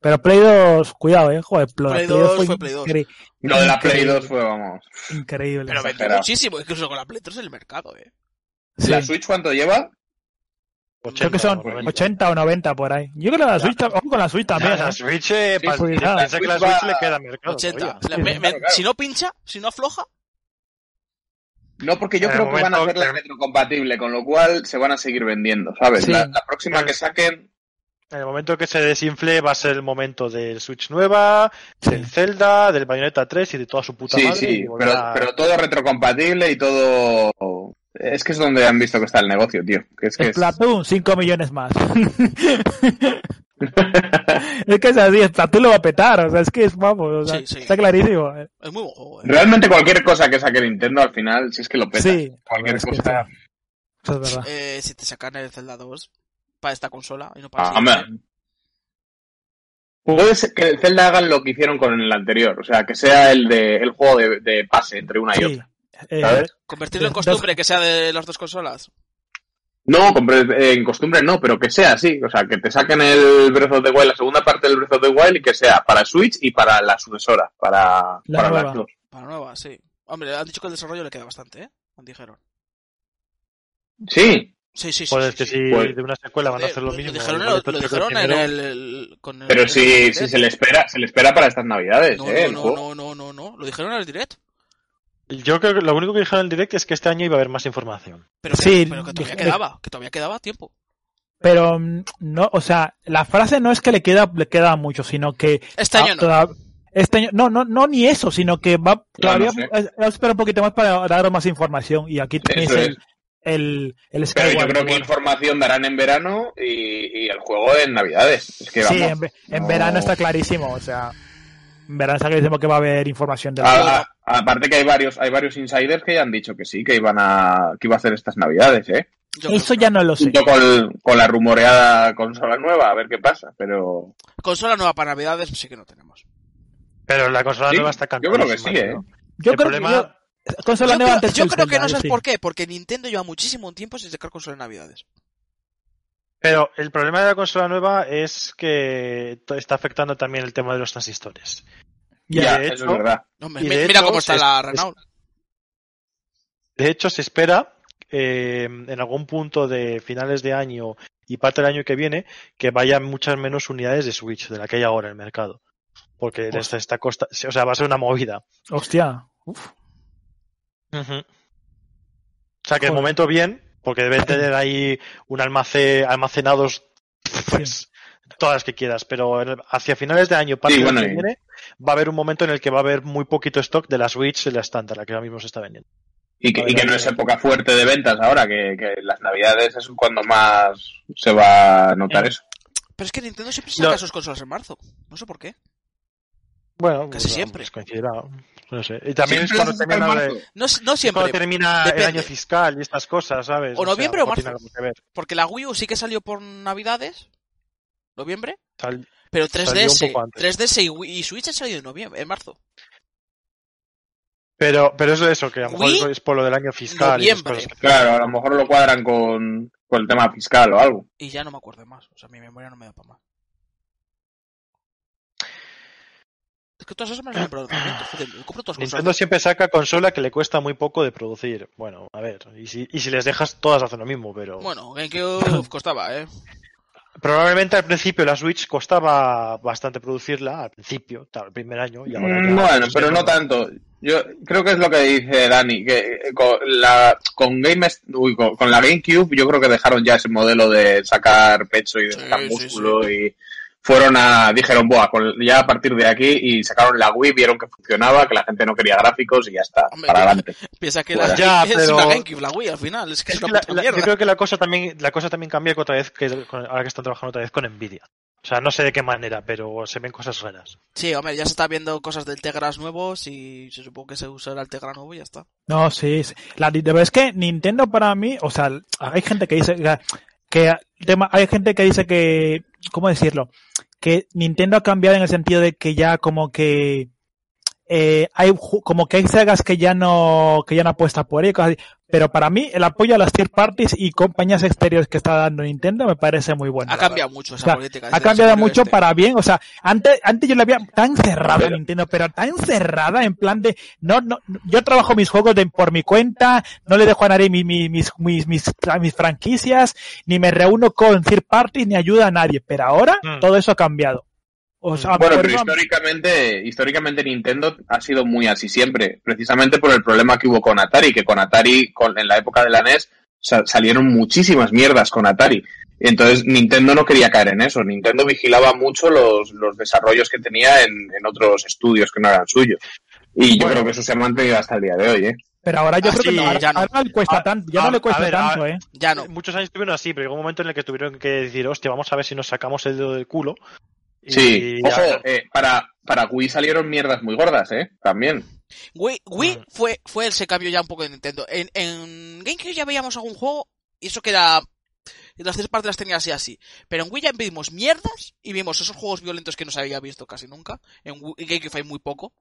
Pero Play 2, cuidado, eh, joder, Play, Play Play 2 fue Play 2. incre- Lo de la Play increíble, 2 fue, vamos... Increíble. Pero vendió muchísimo, incluso con la Play 3 en el mercado, eh. Sí. ¿La Switch cuánto lleva? Creo que son 80, 80 o 90 por ahí. Yo creo que la Switch, ojo con la Switch también. La ¿eh? Switch, eh, Sí, pues piensa que la Switch va- le queda mercado. 80. todavía. La- Sí, me- sí, me- claro, claro. Si no pincha, si no afloja, No, porque yo creo que van a hacerla que- retrocompatible, con lo cual se van a seguir vendiendo, ¿sabes? Sí. La, la próxima que saquen... En el momento que se desinfle va a ser el momento del Switch nueva, del Zelda, del Bayonetta 3 y de toda su puta Sí, madre. sí, y pero, volverá- pero todo retrocompatible y todo... Es que es donde han visto que está el negocio, tío. Que es que es- Splatoon, 5 millones más. es que es así, Splatoon lo va a petar, o sea, es que es, vamos, o sea, Sí, sí. está clarísimo. eh. es muy buen juego, eh. Realmente cualquier cosa que saque Nintendo al final, si es que lo peta. Sí, Cualquier es cosa... sí, eso es verdad. Eh, si te sacan el Zelda 2 para esta consola y no para Ah, siguiente. Puede ser que el Zelda hagan lo que hicieron con el anterior, o sea, que sea el de el juego de, de pase entre una y Sí, otra. eh, ¿Sabes? convertirlo en Dos- costumbre que sea de las dos consolas. No, eh, en costumbre no, pero que sea así, o sea, que te saquen el Breath of the Wild, la segunda parte del Breath of the Wild y que sea para Switch y para la sucesora, para, La para nueva. las dos. Para nueva, sí. Hombre, han dicho que el desarrollo le queda bastante, ¿eh? Dijeron. Sí, Sí, sí, sí. Joder, sí, es sí. que si Pues- de una secuela van a hacer lo Lo mismo. dijeron, lo, dijeron en el, el- con el- pero si, el si direct. se le espera, se le espera para estas navidades, No, eh, el no, juego. no, no, no, no. Lo dijeron en el direct. Yo creo que lo único que dijeron en el direct es que este año iba a haber más información. Pero que, Sí, pero que todavía dije- quedaba, que todavía quedaba tiempo. Pero mm, no, o sea, la frase no es que le queda, le queda mucho, sino que Este año ah, no. toda- este año, no, no, no ni eso, sino que va todavía sé. es- espera un poquito más para daros más información y aquí tenéis Eso el, es. el, el Pero yo creo que información darán en verano y, y el juego en navidades. Es que Sí, vamos. en, ve- en no- verano está clarísimo, o sea, en verano está clarísimo que va a haber información del A- juego. a- aparte que hay varios, hay varios insiders que ya han dicho que sí, que iban a, que iba a hacer estas navidades, eh. Yo Eso que ya no lo sé. Junto con, con la rumoreada consola nueva, a ver qué pasa, pero... Consola nueva para Navidades sí que no tenemos. Pero la consola Sí, nueva está yo creo que sí, eh. ¿no? Yo el creo problema- que yo, consola Yo nueva creo, antes yo creo que no sabes sí. por qué, porque Nintendo lleva muchísimo tiempo sin sacar consola en Navidades. Pero el problema de la consola nueva es que está afectando también el tema de los transistores. Ya, eso es verdad. De mira hecho, cómo está la es- Renault. De hecho, se espera eh, en algún punto de finales de año y parte del año que viene que vayan muchas menos unidades de Switch de la que hay ahora en el mercado. Porque esta, esta costa, o sea, va a ser una movida. Hostia. Uf. O sea que de Joder. momento bien, porque deben tener ahí un almacén, almacenados, pues, todas las que quieras, pero hacia finales de año, parte Sí, bueno, que y- viene, va a haber un momento en el que va a haber muy poquito stock de la Switch en la estándar, la que ahora mismo se está vendiendo. Y que, ver, y que no es época fuerte de ventas ahora, que, que las navidades es cuando más se va a notar Eh, eso. Pero es que Nintendo siempre No. saca sus consolas en marzo. No sé por qué. Bueno, Casi pues, siempre. coincidirá, no sé. Y también es Siempre cuando termina. No, no es siempre. cuando termina el año fiscal y estas cosas, ¿sabes? O noviembre o marzo. algo que ver. Porque la Wii U sí que salió por Navidades. Noviembre. Sal- Pero Salió 3DS, un poco antes. 3DS y, Wii- y Switch han salido en noviembre, en marzo. Pero, pero eso es eso, que a lo mejor Wii, es por lo del año fiscal. y cosas. Claro, a lo mejor lo cuadran con, con el tema fiscal o algo. Y ya no me acuerdo de más. O sea, mi memoria no me da para más. Es que todas esas en lanzamiento, joder, compro todas Nintendo consolas. siempre saca consola que le cuesta muy poco de producir. Bueno, a ver, y si, y si les dejas, todas hacen lo mismo, pero... Bueno, GameCube costaba, ¿eh? Probablemente al principio la Switch costaba bastante producirla, al principio, tal, el primer año, y ahora Mm, ya- Bueno, pero no tanto. Yo creo que es lo que dice Dani, que eh, con la, con, Game, uy, con, con la GameCube yo creo que dejaron ya ese modelo de sacar pecho y de Sí, sacar sí, músculo y fueron a, dijeron, Buah, con- ya a partir de aquí y sacaron la Wii, vieron que funcionaba, que la gente no quería gráficos y ya está, Hombre, para adelante. Piensa que la, ya, es pero- una GameCube, la Wii al final. Es que es, Es que una la- puta la- yo creo que la cosa también, la cosa también cambia que otra vez que con- ahora que están trabajando otra vez con Nvidia. O sea, no sé de qué manera, pero se ven cosas raras. Sí, hombre, ya se está viendo cosas del Tegras nuevos y se supone que se usará el Tegra nuevo y ya está. No, sí, sí. La, de verdad es que Nintendo para mí, o sea, hay gente que dice que, tema, hay gente que dice que, ¿cómo decirlo? Que Nintendo ha cambiado en el sentido de que ya como que eh, hay como que hay sagas que ya no que ya no apuesta por ello, cosas así. pero para mí el apoyo a las third parties y compañías exteriores que está dando Nintendo me parece muy bueno. Ha cambiado mucho esa O sea, política. Ha cambiado mucho este. para bien, o sea, antes, antes yo la había tan cerrada Pero- Nintendo, pero tan cerrada en plan de, no, no, yo trabajo mis juegos de, por mi cuenta, no le dejo a nadie mi- mi- mis, mis, mis, mis franquicias, ni me reúno con third parties, ni ayuda a nadie, pero ahora Mm. todo eso ha cambiado. O sea, Bueno, pero históricamente, históricamente Nintendo ha sido muy así siempre, precisamente por el problema que hubo con Atari, que con Atari, con, en la época de la NES, sa- salieron muchísimas mierdas con Atari. Entonces Nintendo no quería caer en eso. Nintendo vigilaba mucho los, los desarrollos que tenía en, en otros estudios que no eran suyos. Y yo Bueno. creo que eso se ha mantenido hasta el día de hoy, ¿eh? pero ahora yo Ah, creo que sí, no, ahora, ya no. ahora le cuesta Ah, tanto, ya ah, no le a cuesta ver, tanto, ah, eh. Ya no. Muchos años estuvieron así, pero llegó un momento en el que tuvieron que decir, hostia, vamos a ver si nos sacamos el dedo del culo. Sí. Ojo, eh, para, para Wii salieron mierdas muy gordas, ¿eh? También. Wii, Wii Mm. fue, fue ese cambio ya un poco de Nintendo. En, en GameCube ya veíamos algún juego y eso que era... Las tres partes las tenía así así. Pero en Wii ya vimos mierdas y vimos esos juegos violentos que no se había visto casi nunca. En, Wii- en GameCube hay muy poco.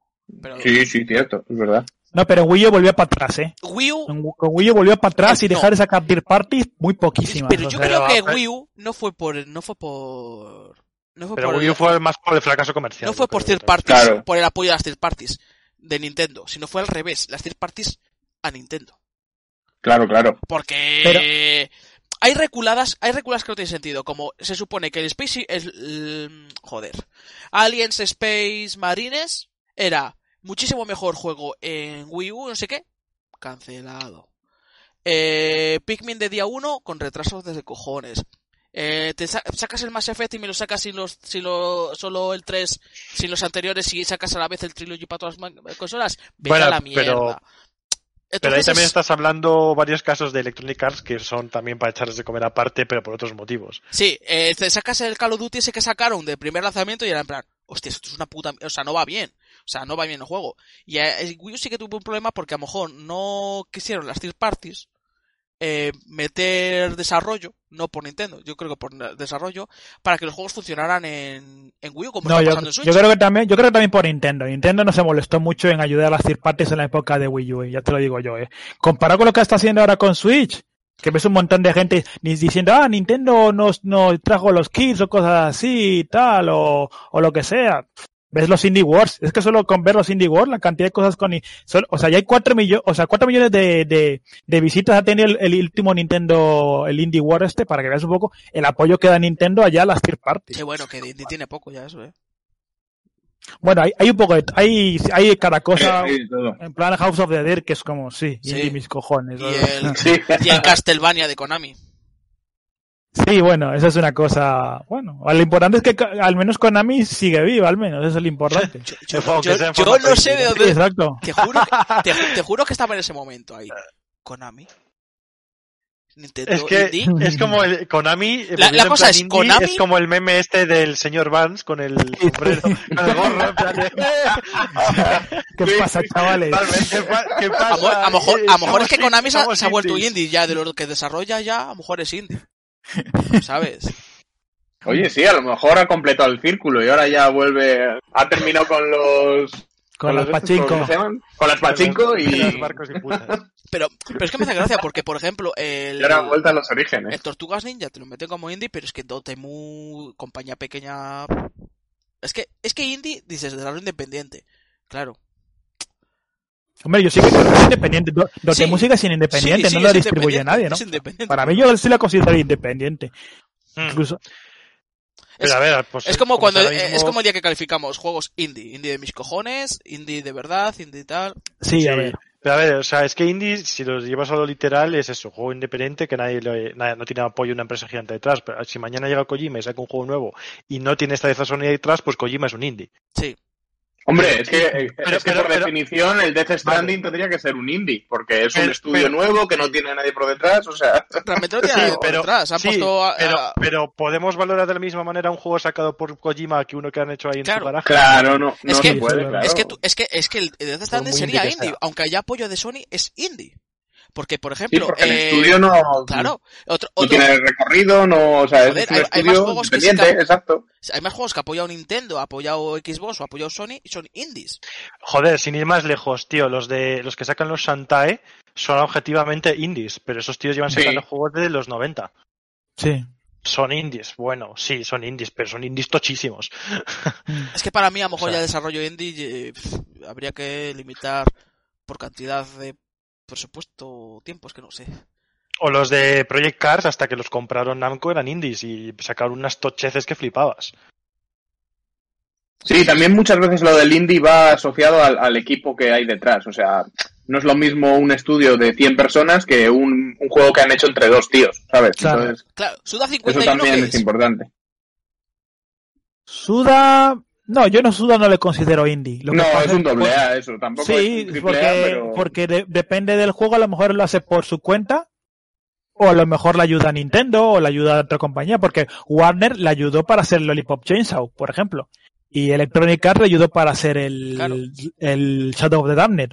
Pero Sí, sí, cierto, es verdad. No, pero en Wii U volvió para atrás, eh. Wii U... En- Con Wii U volvió para atrás y No. dejar de sacar third parties muy poquísimas. Pero o yo sea, creo que Wii U no fue por... No fue por... No fue Pero por Wii el- U fue más por el fracaso comercial. No fue por third parties, Claro. por el apoyo a las third parties de Nintendo, sino fue al revés, las third parties a Nintendo. Claro, claro. Porque hay reculadas, hay reculadas que no tienen sentido, como se supone que el Space, el, el- joder, Aliens Space Marines era muchísimo mejor juego en Wii U, no sé qué, cancelado. Eh, Pikmin de día 1 con retrasos desde cojones. Eh, te sa- sacas el Mass Effect y me lo sacas sin los, sin lo, solo el 3, sin los anteriores y sacas a la vez el Trilogy para todas las consolas. Vete Bueno, a la pero- mierda. Pero ahí Entonces también es- estás hablando varios casos de Electronic Arts que son también para echarles de comer aparte, pero por otros motivos. Sí, eh, te sacas el Call of Duty ese que sacaron de primer lanzamiento y era en plan, hostia, esto es una puta... O sea, no va bien. O sea, no va bien el juego. Y eh, Wii U sí que tuvo un problema porque a lo mejor no quisieron las third parties eh, meter desarrollo, no por Nintendo, yo creo que por desarrollo, para que los juegos funcionaran en, en Wii U como No, está yo, pasando en Switch. yo creo que también, yo creo que también por Nintendo. Nintendo no se molestó mucho en ayudar a las third parties en la época de Wii U, eh, ya te lo digo yo, eh. Comparado con lo que está haciendo ahora con Switch, que ves un montón de gente ni diciendo, ah, Nintendo nos, nos trajo los kits o cosas así y tal, o, o lo que sea. Ves los Indie Wars, es que solo con ver los Indie Wars, la cantidad de cosas con, son- o sea, ya hay cuatro millones, o sea, cuatro millones de, de, de visitas ha tenido el, el último Nintendo, el Indie War este, para que veas un poco el apoyo que da Nintendo allá a las third parties. Sí, bueno, que Disney tiene poco ya eso, eh. Bueno, hay, hay un poco de... Hay, hay cada cosa... Sí. En plan House of the Dead, que es como, sí, Sí. y mis cojones. Y el, Sí. y el Castlevania de Konami. Sí, bueno, eso es una cosa... Bueno, lo importante es que al menos Konami sigue viva, al menos, eso es lo importante. Yo, no sé de Sí, dónde... exacto. Te juro, que, te, te juro que estaba en ese momento ahí. Konami. Nintendo Es que Indie. es como el Konami. La- cosa es, indie, Konami- Es como el meme este del señor Vance con el sombrero, con el gorro. en plan de, ¿Qué pasa, chavales? ¿Qué, pa- qué A, lo- pasa? a lo mejor, a lo mejor es que Konami se ha, somos se ha vuelto indies. indie ya, de lo que desarrolla ya, a lo mejor es indie. ¿Sabes? Oye, sí, a lo mejor ha completado el círculo y ahora ya vuelve. Ha terminado con los. Con las estos, pachinko. Con las pachinko Con y. los barcos y putas. Pero, pero es que me hace gracia porque, por ejemplo, el, Y ahora vuelta a los orígenes. el Tortugas Ninja te lo meten como indie, pero es que Dotemu, compañía pequeña... Es que, es que indie, dices, de la independiente. Claro. Hombre, yo sí que creo que es independiente. Do- Dote Sí. Música es independiente, Sí, sí, no lo es distribuye nadie, ¿no? es. Para mí yo sí la considero independiente. Mm. Incluso, Pero a ver, pues, Es como cuando, mismo- es como el día que calificamos juegos indie. Indie de mis cojones, indie de verdad, indie tal. sí, Sí, a ver. Pero a ver, o sea, es que indie, si lo llevas a lo literal, es eso, juego independiente que nadie, le- nadie- no tiene apoyo de una empresa gigante detrás. Pero si mañana llega Kojima y saca un juego nuevo y no tiene esta de Sony detrás, pues Kojima es un indie. Sí. Hombre, es que, eh, Pero- es que pero- por pero- definición el Death Stranding tendría que ser un indie, porque es un estudio pero- nuevo que no tiene nadie por detrás, o sea. Realmente no tiene por detrás. Han sí, puesto a- pero, a- pero podemos valorar de la misma manera un juego sacado por Kojima que uno que han hecho ahí en Claro. su garaje. Claro, no, no Es que- se puede, es claro. Es que, tú- es que, es que el Death Stranding sería indie que indie, sea. aunque haya apoyo de Sony, es indie. Porque, por Sí, ejemplo, porque el eh, estudio no, claro, otro, no otro- tiene recorrido, no, o sea, Joder, es un hay- hay estudio más juegos que exacto. hay más juegos que ha apoyado Nintendo, ha apoyado Xbox o ha apoyado Sony y son indies. Joder, sin ir más lejos, tío, los de los que sacan los Shantae son objetivamente indies, pero esos tíos llevan Sí. sacando juegos desde los 90. Sí. Son indies, bueno, sí, son indies, pero son indies tochísimos. Es que para mí, a lo mejor O sea- ya el desarrollo indie eh, habría que limitar por cantidad de presupuesto o tiempo, es que no sé. O los de Project Cars, hasta que los compraron Namco, eran indies y sacaron unas tocheces que flipabas. Sí, también muchas veces lo del indie va asociado al, al equipo que hay detrás, o sea, no es lo mismo un estudio de 100 personas que un, un juego que han hecho entre dos tíos, ¿sabes? Claro. Entonces, Claro, Suda eso 51 también ¿qué es es? importante. Suda... No, yo no Suda no le considero indie. Lo que No, pasa es un doble A eso, tampoco Sí, es un porque, A, pero... porque de- depende del juego, a lo mejor lo hace por su cuenta, o a lo mejor le ayuda a Nintendo, o le ayuda a otra compañía, porque Warner le ayudó para hacer Lollipop Chainsaw, por ejemplo. Y Electronic Arts le ayudó para hacer el, Claro. el Shadow of the Damned.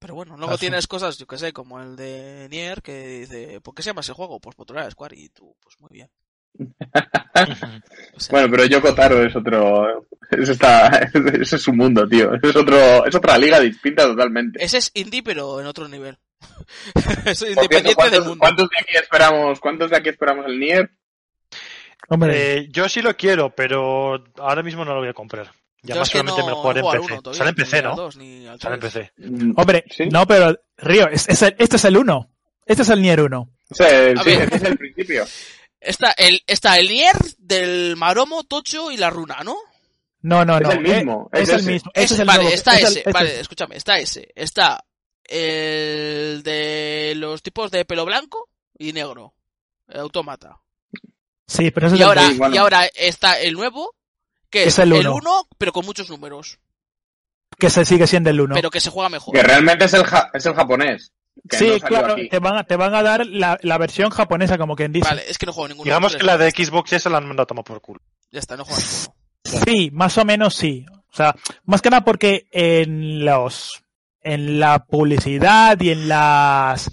Pero bueno, luego tienes cosas, yo que sé, como el de Nier, que dice, ¿por qué se llama ese juego? Pues por a Square y tú, pues muy bien. O sea, Bueno, pero Yoko Taro es otro... Eso está... Ese es su mundo, tío. Es, otro... es otra liga distinta totalmente. ese es indie, pero en otro nivel. es independiente del ¿cuántos, mundo. cuántos de aquí esperamos, ¿Cuántos de aquí esperamos el Nier? Hombre, Eh, yo sí lo quiero, pero ahora mismo no lo voy a comprar. Ya más es solamente no- me lo jugaré no en PC. todavía, Sale en PC, ¿no? dos, Sale en. PC. Mm, hombre, ¿sí? no, pero Río, es- es el- este es el 1. Este es el Nier 1. O sea, A sí, ver. ese es el principio. Está el, está el Nier del Maromo, Tocho y la Runa, ¿no? No, no, Es no. el mismo, es Es, el mismo. Ese- es el vale, nuevo- está es el- ese, vale, es- escúchame, está ese. Está el de los tipos de pelo blanco y negro. El autómata. Sí, pero ese Y es el ahora, sí, bueno. y ahora está el nuevo, que es, Es el el uno. 1, pero con muchos números. que se sigue siendo el 1. Pero que se juega mejor. Que realmente es el, ja- es el japonés. Que Sí, no salió claro, aquí. te van, a, te van a dar la, la versión japonesa, como quien dice. Vale, es que no juego ninguno. Digamos que la de. Xbox esa la han mandado a tomar por culo. Ya está, no juego ninguno. Sí, más o menos sí. O sea, más que nada porque en los en la publicidad y en las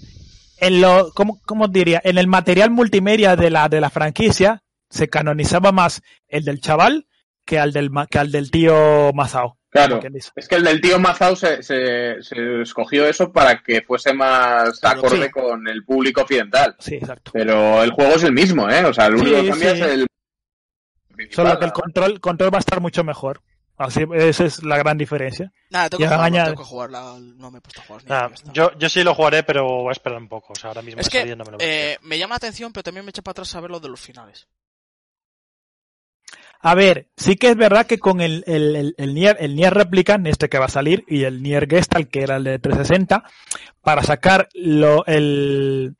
en lo ¿cómo, cómo diría? En el material multimedia de la de la franquicia se canonizaba más el del chaval que al del que al del tío Masao. Claro. Es que el del tío Mazao se, se, se escogió eso para que fuese más Claro, acorde sí. con el público occidental. Sí, exacto. Pero el juego es el mismo, ¿eh? O sea, lo único Sí, que cambia sí. es el... Solo que el control control va a estar mucho mejor. Así esa es la gran diferencia. Nada, tengo que tengo que jugarla. No me he puesto a jugar. yo, yo sí lo jugaré, pero voy a esperar un poco. O sea, ahora mismo Es que no me lo voy a eh, me llama la atención, pero también me echa para atrás saber lo de los finales. A ver, sí que es verdad que con el, el, el, el Nier, el Nier Replicant, este que va a salir, y el Nier Gestalt, que era el de 360, para sacar lo, el,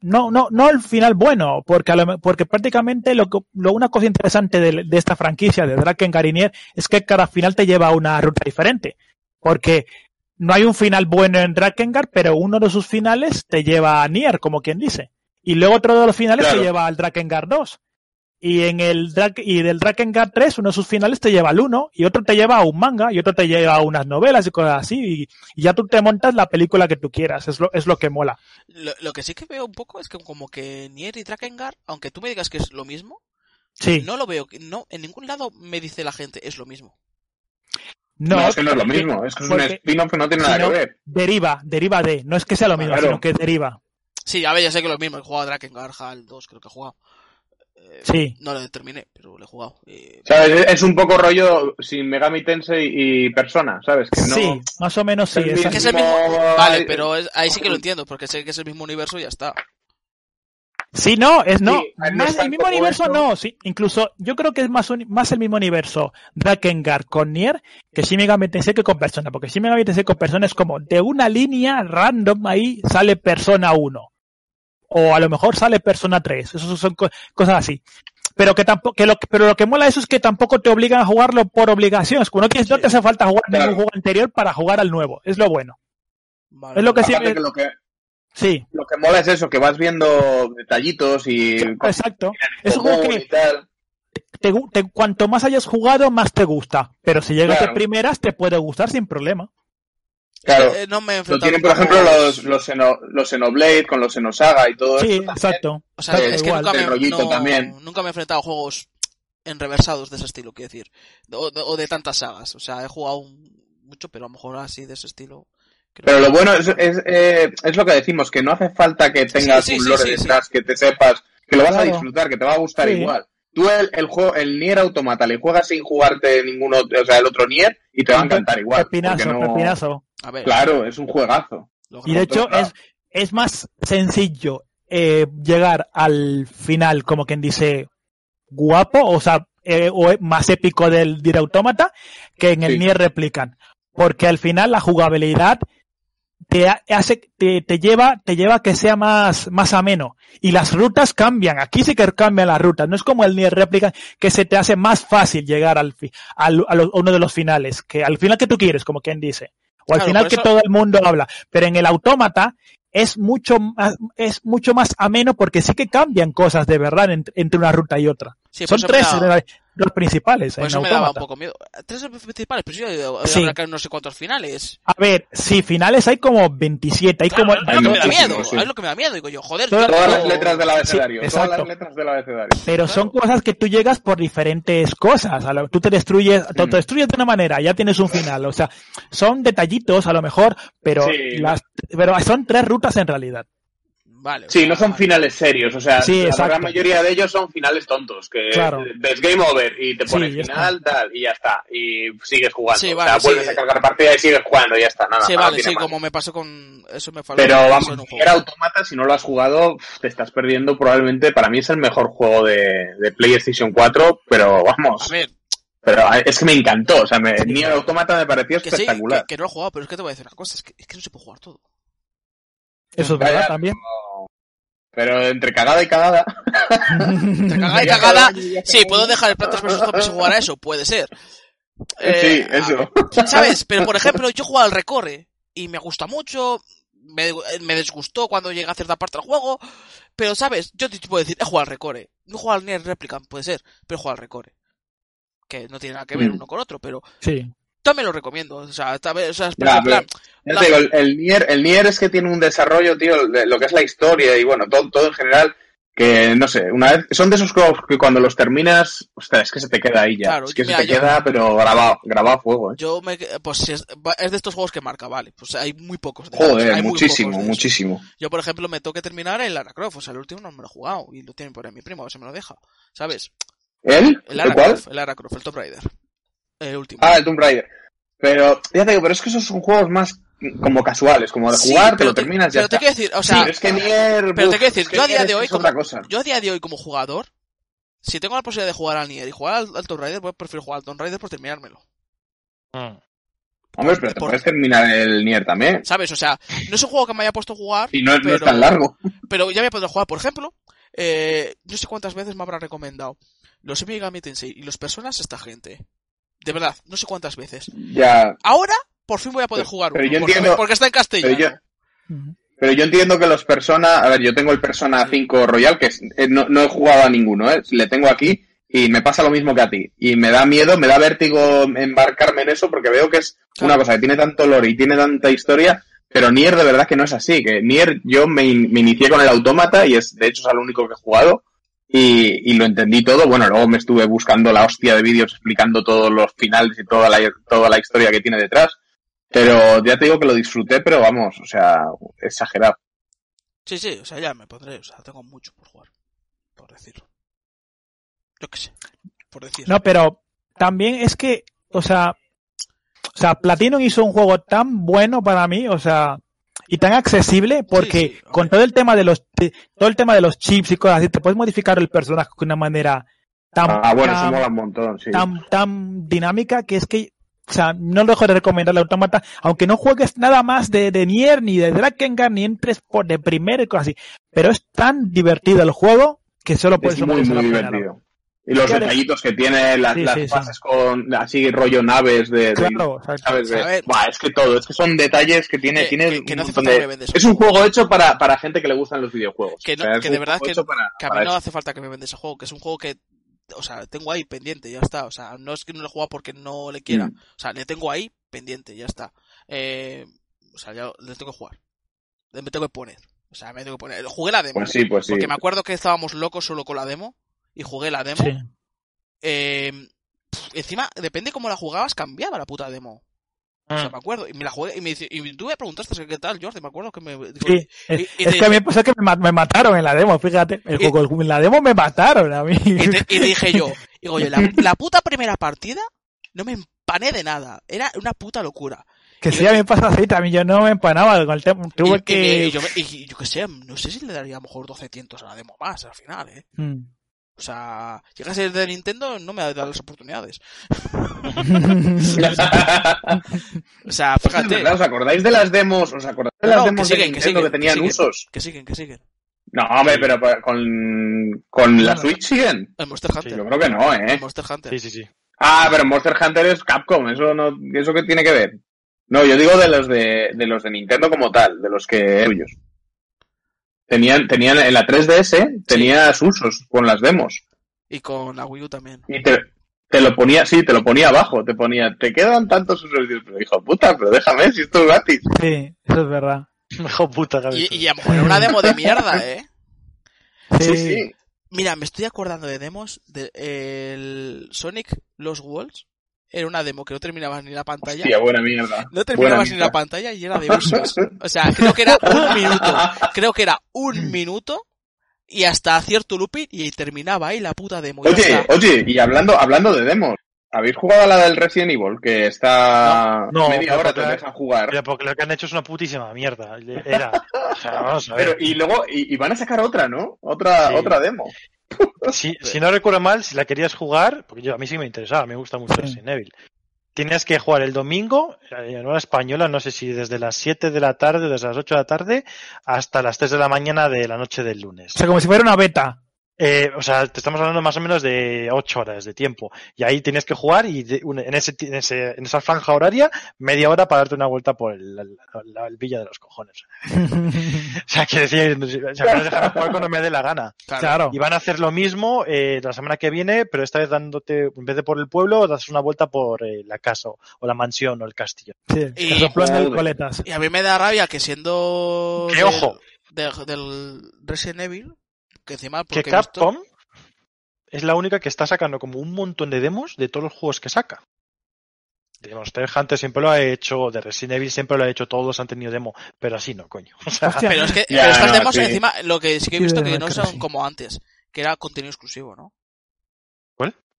no, no, no el final bueno, porque, a lo porque prácticamente lo, que- lo, una cosa interesante de, de esta franquicia de Drakengard y Nier es que cada final te lleva a una ruta diferente. Porque no hay un final bueno en Drakengard, pero uno de sus finales te lleva a Nier, como quien dice. Y luego otro de los finales Claro. te lleva al Drakengard 2. Y en el Drak- y del Drakengard 3, uno de sus finales te lleva al 1, y otro te lleva a un manga, y otro te lleva a unas novelas y cosas así, y, y ya tú te montas la película que tú quieras, es lo, es lo que mola. Lo, lo que sí que veo un poco es que como que Nier y Drakengard, aunque tú me digas que es lo mismo, Sí. no lo veo, no, en ningún lado me dice la gente es lo mismo. No, No, es que no es lo mismo. Es que es un spin-off que no tiene nada que ver. Deriva, deriva de, no es que sea lo mismo, Claro. sino que deriva. Sí, a ver, ya sé que es lo mismo, he jugado a Drakengard HAL 2, creo que he jugado. Eh, Sí. No lo terminé, pero lo he jugado. Eh, ¿Sabes? Es- Es un poco rollo sin Megami Tensei y Persona, ¿sabes? Que no... Sí, más o menos sí. que es el mismo... Vale, pero es- ahí sí que lo entiendo, porque sé que es el mismo universo y ya está. Sí, no, es no. Sí, no más es tan el mismo universo no, sí. Incluso yo creo que es más, un- más el mismo universo Drakengard con Nier que Shin Megami Tensei que con Persona. Porque Shin Megami Tensei con Persona es como de una línea random ahí sale Persona 1. O a lo mejor sale Persona 3. Eso son co- cosas así. Pero que tampoco, que lo, que- pero lo que mola eso es que tampoco te obligan a jugarlo por obligación. Es no, tienes, no te hace falta jugar Claro. ningún juego anterior para jugar al nuevo. Es lo bueno. Vale, Es lo que sí- Aparte que lo que Sí, lo que mola es eso, que vas viendo detallitos y exacto. Es un juego que te, te- cuanto más hayas jugado, más te gusta. Pero si llegas Claro. de primeras, te puede gustar sin problema. Claro. Eh, no me he Lo enfrentado tienen, por ejemplo, los, los, Xeno- los Xenoblade con los Xenosaga y todo Sí, eso. exacto. O sea, Exacto, es que nunca me, no- también. nunca me he enfrentado a juegos enreversados de ese estilo, quiero decir. O, de- o de tantas sagas. O sea, he jugado mucho, pero a lo mejor así de ese estilo. creo Pero que- lo bueno es, es, eh, es lo que decimos, que no hace falta que tengas sí, un lore sí, detrás, que te sepas, que lo vas a disfrutar, que te va a gustar Sí. igual. Tú el, el juego, el Nier Automata, le juegas sin jugarte ninguno, o sea, el otro Nier, y te va a encantar igual. Pepinazo, no- pepinazo. A ver, Claro, es un juegazo. Y de hecho, es, es más sencillo eh, llegar al final, como quien dice, guapo, o sea, eh, o más épico del Dir Automata, que en el Sí. Nier Replicant. Porque al final la jugabilidad te ha- hace, te, te lleva, te lleva a que sea más, más ameno. Y las rutas cambian. Aquí sí que cambian las rutas. No es como el Nier Replicant que se te hace más fácil llegar al, fi- al- a, lo- a uno de los finales. Que al final que tú quieres, como quien dice. O al Claro, final que eso- todo el mundo habla. Pero en el autómata es mucho más, es mucho más ameno porque sí que cambian cosas de verdad ent- entre una ruta y otra. Sí, Son tres los principales en eso me daba un autómata. poco miedo. Tres principales, pero sí, habrá Sí. que no sé cuántos finales. A ver, sí, finales hay como 27, hay Claro, como... es lo que me da miedo, sí. es lo que me da miedo. Digo yo, joder, Todas- las letras del abecedario, Sí, todas exacto. las letras del abecedario. Pero son cosas que tú llegas por diferentes cosas. A lo- tú te destruyes, te Mm. destruyes de una manera, ya tienes un final. O sea, son detallitos a lo mejor, pero Sí. las, pero son tres rutas en realidad. Vale. o Sí, no son vale. finales serios, o sea, Sí, la gran mayoría de ellos son finales tontos, que Claro. ves game over y te pones final, tal, y ya está, y sigues jugando, Sí, o vale, sea, vuelves sí. a cargar partida y sigues jugando, y ya está, nada, Sí, nada vale, sí, más. como me pasó con... Eso me faltó. Pero vamos, en un Nier juego. Automata, si no lo has jugado, te estás perdiendo probablemente, para mí es el mejor juego de, de PlayStation 4, pero vamos, A ver, pero es que me encantó, o sea, me, Nier Automata me pareció que sí, espectacular. que, que no lo he jugado, pero es que te voy a decir una cosa, es que, es que no se puede jugar todo. Eso es verdad también. Pero entre cagada y cagada. Entre cagada y cagada, sí, puedo dejar el Plantas vs Zombies y jugar a eso, puede ser. sí, Eh, eso. ¿Sabes? Pero por ejemplo, yo juego al Recore y me gusta mucho, me, me desgustó cuando llegué a cierta parte del juego, pero ¿sabes? Yo te puedo decir, he jugado al Recore, no he jugado al Nier Replicant, puede ser, pero he jugado al Recore. Que no tiene nada que ver Mm. uno con otro, pero Sí. También lo recomiendo. O sea, vez- o sea, plan, digo, el, el Nier, el Nier es que tiene un desarrollo, tío, de lo que es la historia y bueno, todo, todo en general, que no sé, una vez, son de esos juegos que cuando los terminas, ostras, es que se te queda ahí ya. Claro, es que mira, se te yo- queda, pero grabado, grabado a fuego, ¿eh? yo me, pues es, es de estos juegos que marca, vale, pues hay muy pocos de esos, Joder, hay muchísimo, de muchísimo. Yo, por ejemplo, me toque terminar el Lara Croft, o sea, el último no me lo he jugado y lo tiene por ahí mi primo, a ver si me lo deja, ¿sabes? ¿El? El Lara ¿El cuál? Croft, el Lara Croft, el Tomb Raider. El último. Ah, el Tomb Raider. Pero, ya te digo, pero es que esos son juegos más como casuales, como de Sí, jugar, te pero lo terminas ya Pero te está. quiero decir, o Sí, sea, pero es que Nier... pero te quiero decir, es que yo a día de hoy como- otra cosa. yo a día de hoy como jugador, Si tengo la posibilidad de jugar al Nier y jugar al, al Tomb Raider, pues prefiero jugar al Tomb Raider por terminármelo. Mm. Hombre, pero te Por- puedes terminar el Nier también. ¿Sabes? O sea, no es un juego que me haya puesto a jugar, Y no, es tan largo. pero ya me podré jugar. Por ejemplo, eh, no sé cuántas veces me habrá recomendado los Megami Tensei y los personas esta gente. De verdad, no sé cuántas veces. Ya. Ahora, por fin voy a poder Pero- jugar pero uno, yo porque, entiendo- porque está en castellano. Pero yo, pero yo entiendo que los Persona. A ver, yo tengo el Persona 5 Royal, que es- eh, no, no he jugado a ninguno, ¿eh? Le tengo aquí y me pasa lo mismo que a ti. Y me da miedo, me da vértigo embarcarme en eso porque veo que es una cosa que tiene tanto lore y tiene tanta historia. Pero Nier de verdad que no es así. Que Nier yo me, in- me inicié con el autómata y es de hecho es el único que he jugado. Y, y lo entendí todo. Bueno, luego me estuve buscando la hostia de vídeos explicando todos los finales y toda la, toda la historia que tiene detrás. Pero ya te digo que lo disfruté, pero vamos, o sea, exagerado. Sí, sí, o sea, ya me pondré, o sea, tengo mucho por jugar, por decirlo. Yo qué sé, por decir. No, pero también es que, o sea, o sea, Platinum hizo un juego tan bueno para mí, o sea, y tan accesible porque Sí, sí, con todo el tema de los de- todo el tema de los chips y cosas así, te puedes modificar el personaje de una manera tan Ah, bueno, eso tan, mola un montón, sí. tan, tan dinámica que es que o sea, no dejo de recomendar el automata, aunque no juegues nada más de, de Nier, ni de Drakengard, ni entres por de primero y cosas así. Pero es tan divertido el juego que solo por Es muy, muy la. Y los Claro. detallitos que tiene, las, Sí, las sí, con así rollo naves de, de- Claro, ¿sabes? De-. Buah, es que todo, es que son detalles que tiene, Que- tiene que- no hace falta de- que me vendes. Es un juego hecho para, para gente que le gustan los videojuegos. Que no- O sea, es que un de verdad que- hecho para, Que a mí no eso. hace falta que me vendes ese juego, que es un juego que, o sea, tengo ahí pendiente, ya está. O sea, no es que no lo jugado porque no le quiera. Mm. O sea, le tengo ahí pendiente, ya está. Eh, o sea, ya le tengo que jugar. Le me tengo que poner. O sea, me tengo que poner. Jugué la demo. Pues sí, pues sí. Porque me acuerdo que estábamos locos solo con la demo. Y jugué la demo. sí. Eh, encima, depende cómo la jugabas, cambiaba la puta demo. O sea, Mm. me acuerdo. Y me la jugué. Y, me dice, y tú me preguntaste qué tal, Jordi. Me acuerdo que me. digo, Sí, y- es, y es te que a mí me pasó que me, ma- me mataron en la demo, fíjate. El juego, en la demo me mataron a mí. Y, te- dije yo, digo yo, la, la puta primera partida no me empané de nada. Era una puta locura. que sí, a mí me pasa así, también yo no me empanaba con el tema. Tuve y- que... y yo, y yo qué sé, no sé si le daría a lo mejor 12 tientos a la demo más al final, ¿eh? Mm. O sea, llega a ser de Nintendo, no me ha dado las oportunidades. O sea, fíjate. verdad, ¿Os acordáis de las demos? ¿Os acordáis de No, las que demos siguen, de que siguen, que tenían que siguen. usos? Que siguen, que siguen. No, hombre, pero con, con la No, no. Switch siguen. El Monster Sí, Hunter. Yo creo que no, El ¿eh? Monster Hunter. Sí, sí, sí. Ah, pero Monster Hunter es Capcom, eso no, eso qué tiene que ver. No, yo digo de los de, de los de Nintendo como tal, de los que ellos. Tenían, tenían en la 3DS tenías usos con las demos. Y con la Wii U también. Y te, te lo ponía, sí, te lo ponía abajo, te ponía, te quedan tantos usos. Y dices, Pero hijo de puta, pero déjame, si esto es gratis. Sí, eso es verdad. Mejor puta que Y, y a lo mejor era una demo de mierda, ¿eh? Sí, Sí, sí. Mira, me estoy acordando de demos de el Sonic Los Worlds. Era una demo que no terminabas ni la pantalla. Hostia, buena mierda. no terminabas ni la pantalla y era de usos. O sea, creo que era un minuto. Creo que era un minuto y hasta cierto looping y terminaba ahí la puta demo. Oye, oye, y hablando, hablando de demos, ¿habéis jugado a la del Resident Evil? Que está No, no, media hora te porque- deja jugar. Pero porque lo que han hecho es una putísima mierda. Era. O sea, vamos a ver. Pero, y luego, y, y van a sacar otra, ¿no? Otra, Sí. otra demo. Si, si no recuerdo mal, si la querías jugar, porque yo a mí sí me interesaba, me gusta mucho Sí. Resident Evil. Tienes que jugar el domingo, en hora española, no sé si desde las 7 de la tarde, desde las 8 de la tarde, hasta las 3 de la mañana de la noche del lunes. O sea, como si fuera una beta. Eh, o sea, te estamos hablando más o menos de 8 horas de tiempo. Y ahí tienes que jugar y de- un- en, ese, en, ese- en esa franja horaria, media hora para darte una vuelta por el, la, la- el villa de los cojones. O sea, que decir, o sea, puedes dejarme jugar cuando me dé la gana. Claro. Y van a hacer lo mismo eh, la semana que viene, pero esta vez dándote, en vez de por el pueblo, das una vuelta por eh, la casa, o la mansión, o el castillo. Sí, Y- el coletas. A mí me da rabia que siendo... ¡Qué ojo! de- del Resident Evil, que encima... Que visto- Capcom es la única que está sacando como un montón de demos de todos los juegos que saca. De Monster Hunter siempre lo ha hecho, de Resident Evil siempre lo ha hecho, todos han tenido demo, pero así no, coño. O sea, Hostia, Pero es que Ya, pero estas no, demos sí. encima, lo que sí que he Sí, visto de que no son sí. como antes, que era contenido exclusivo, ¿no?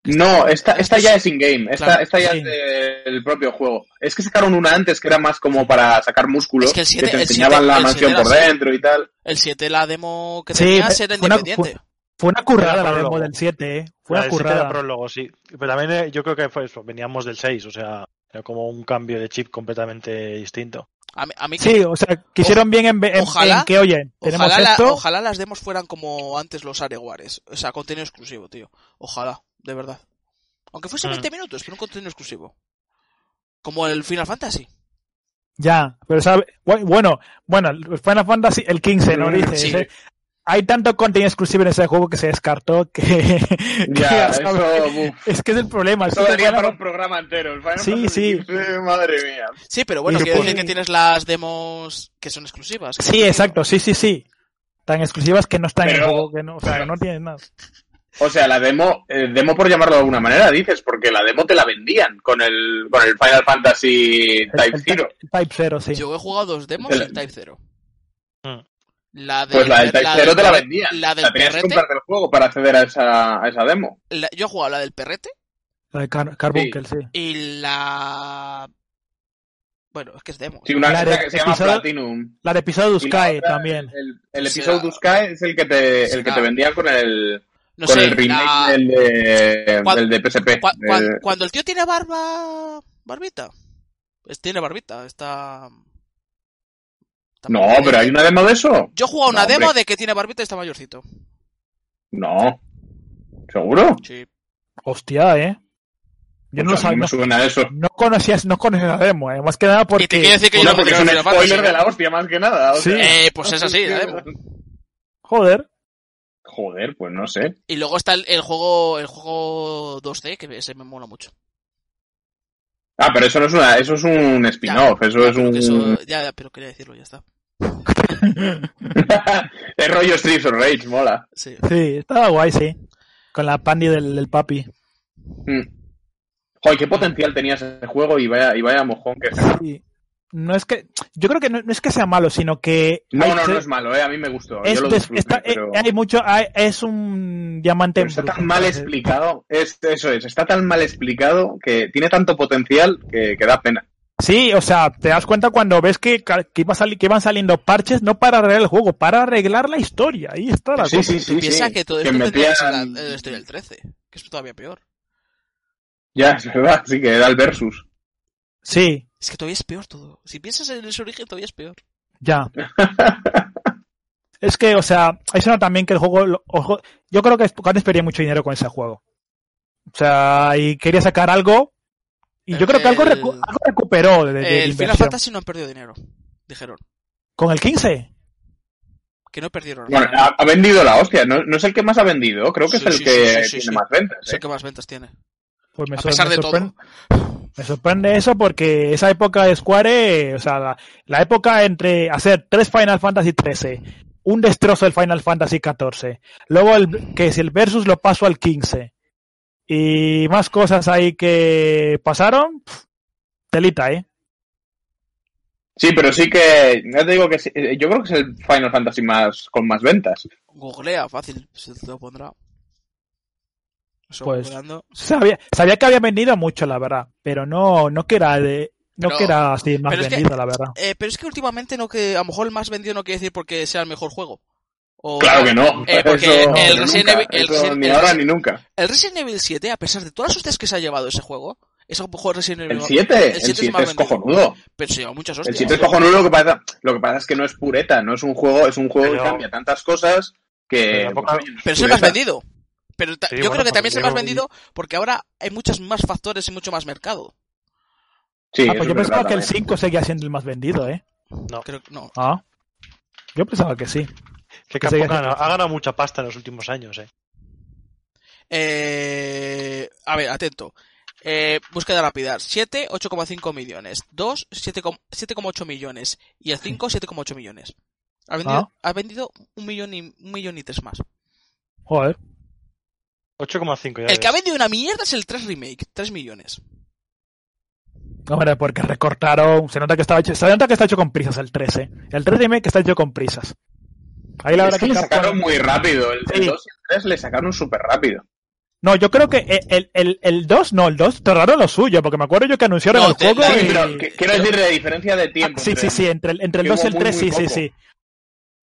No, esta, esta ya es in-game. Esta, Claro, esta ya sí. es del propio juego. Es que sacaron una antes que era más como para sacar músculo. Es que el siete- te el enseñaban siete- la el mansión por así. dentro y tal. El 7, la demo que Sí, tenías fue era una- independiente. Fue una currada la demo del 7, ¿eh? Fue La una del 7 era currada. prólogo, sí. Pero también eh, yo creo que fue eso, veníamos del 6, o sea, era como un cambio de chip completamente distinto. A mí, a mí que- Sí, o sea, quisieron bien en, en- Ojalá- en que, oye, tenemos ojalá, la- ojalá las demos fueran como antes los Arewares. O sea, contenido exclusivo, tío. Ojalá, de verdad. Aunque fuese Mm. 20 minutos, pero un contenido exclusivo. Como el Final Fantasy. Ya, pero sabe, bu- bueno, bueno, el Final Fantasy, el 15, ¿no? Mm, Dice, sí. hay tanto contenido exclusivo en ese juego que se descartó que, Ya, eso, es que es el problema. es Eso daría para un programa entero. El Final Sí, Fantasy sí. Madre mía. Sí, pero bueno, pues- decir que tienes las demos que son exclusivas. que Sí, exacto, sí, sí, sí. Tan exclusivas que no están en el juego, que no, o sea, pero- que no tienen nada. O sea, la demo, eh, demo por llamarlo de alguna manera, dices, porque la demo te la vendían con el, con el Final Fantasy Type el, Zero. Type 0, sí. Yo he jugado dos demos El- en Type 0. Mm. La de, Pues la del Type la Zero del te la vendían. La del tenías que comprarte el juego para acceder a esa, a esa demo. la- yo he jugado la del perrete La de Car- Carbuncle, sí. y la. Bueno, es que es demo. Sí, una La de que se llama episodio- Platinum. La de episodio la Sky también. El, el episodio la- Sky es el que te, el que te vendían con el, No con sé, el remake la- del, de, Cuan- del de PSP. cua- cuan- cuando el tío tiene barba. Barbita. Pues tiene barbita, está. está no, mayorcito. pero hay una demo de eso. Yo he jugado una No, demo hombre. de que tiene barbita y está mayorcito. No. ¿Seguro? Sí. Hostia, ¿eh? Yo no lo a mí sabía. me No, suena eso. no conocías, no conocía la demo, eh. Más que nada porque. Y te quiero decir que Bueno, yo porque no es un Final Fantasy, spoiler de la hostia más que nada. o Sí. sea. Eh, pues es así, la demo. Joder. Joder, pues no sé. Y luego está el, el juego el juego 2D, que ese me mola mucho. Ah, pero eso no es una, eso es un spin-off, eso Ya, es un eso- ya, ya, pero quería decirlo, ya está. es rollo Streets of Rage, mola. Sí. Sí, estaba guay, sí. Con la pandi del, del papi. Mm. Joder, qué potencial tenía ese juego y vaya, y vaya mojón que Sí. No es que. Yo creo que no, no es que sea malo, sino que. No, hay no, no es malo, eh, a mí me gustó. es yo lo des- disfruté, está- eh, pero, hay mucho. hay- es un diamante pero está tan mal entonces- explicado, es, eso es, está tan mal explicado que tiene tanto potencial que, que da pena. Sí, o sea, te das cuenta cuando ves que, que, iba sali- que iban saliendo parches no para arreglar el juego, para arreglar la historia. Ahí está la Sí, cosa. sí, sí. Piensa sí, que todo esto que ser la, metían- la historia del 13, que es todavía peor. Ya, es verdad, sí que era el versus. Sí, Es que todavía es peor todo. Si piensas en ese origen, todavía es peor. ya. es que, o sea, suena también que el juego, lo- ojo, yo creo que Square perdía mucho dinero con ese juego. O sea, y quería sacar algo, y yo El- creo que algo, el- recu- algo recuperó de, de- de el Final. Fantasy no han perdido dinero, dijeron. Con el 15. Que no perdieron Bueno, nada. ha, ha vendido la hostia, no, no es el que más ha vendido, creo que Sí, es el sí, que sí, sí, sí, tiene sí. más ventas. Sé eh. que más ventas tiene. Pues me, A pesar me de sorprende, me sorprende eso porque esa época de Square, o sea, la, la época entre hacer tres Final Fantasy 13, un destrozo del Final Fantasy 14, luego el, que es el Versus lo paso al 15 y más cosas ahí que pasaron, telita, ¿eh? Sí, pero sí que, ya te digo que sí, eh, yo creo que es el Final Fantasy más con más ventas. Googlea, fácil, se te lo pondrá. Pues-. Sabía, sabía que había vendido mucho, la verdad, pero no, no que era de, no Pero- que era así más pero es que- vendido, la verdad. Eh, pero es que últimamente no que a lo mejor el más vendido no quiere decir porque sea el mejor juego. O- Claro que no. Eh, porque eso, el Resident nunca. Evil- el Eso Resident- ni el ahora ni nunca. El Resident Evil 7, a pesar de todas las hostias que se ha llevado ese juego, es a lo mejor Resident Evil El 7, el 7 7 más es vendido. cojonudo. Pero se lleva muchas El hostias. 7 es cojonudo, lo que pasa, lo que pasa es que no es pureta, no es un juego, es un juego Pero- que cambia tantas cosas que... Pero tampoco- pues, Pero es el más vendido. Pero Sí, yo bueno, creo que también es el más vendido porque ahora hay muchos más factores y mucho más mercado. Sí, Ah, pues yo pensaba verdad que el también. 5 seguía siendo el más vendido, ¿eh? No, Creo que no. Ah. Yo pensaba que sí. que que ha ganado, ha ganado mucha pasta en los últimos años, eh. Eh, a ver, atento. Eh, búsqueda rápida. 7, 8,5 millones. 2, 7,- 7,8 millones. Y el 5, 7,8 millones. Ha vendido, Ah. ha vendido un millón y un millón y tres más. Joder. 8,5 ya El que ha vendido una mierda es el 3 Remake. 3 millones. Hombre, porque recortaron. Se nota que estaba hecho, se nota que está hecho con prisas el 13. El 3 dime que está hecho con prisas. Ahí la Es verdad que que le Capcom- sacaron muy rápido, el, el Sí. 2 y el 3 le sacaron súper rápido. No, yo creo que el, el, el, el 2, no, el 2 tardaron lo suyo, porque me acuerdo yo que anunciaron No, el juego. Sí, y- pero que- quiero decir de diferencia de tiempo. Ah, sí, sí, entre- sí, entre el, entre el Que 2 y el hubo muy, 3, sí, muy sí, poco. sí.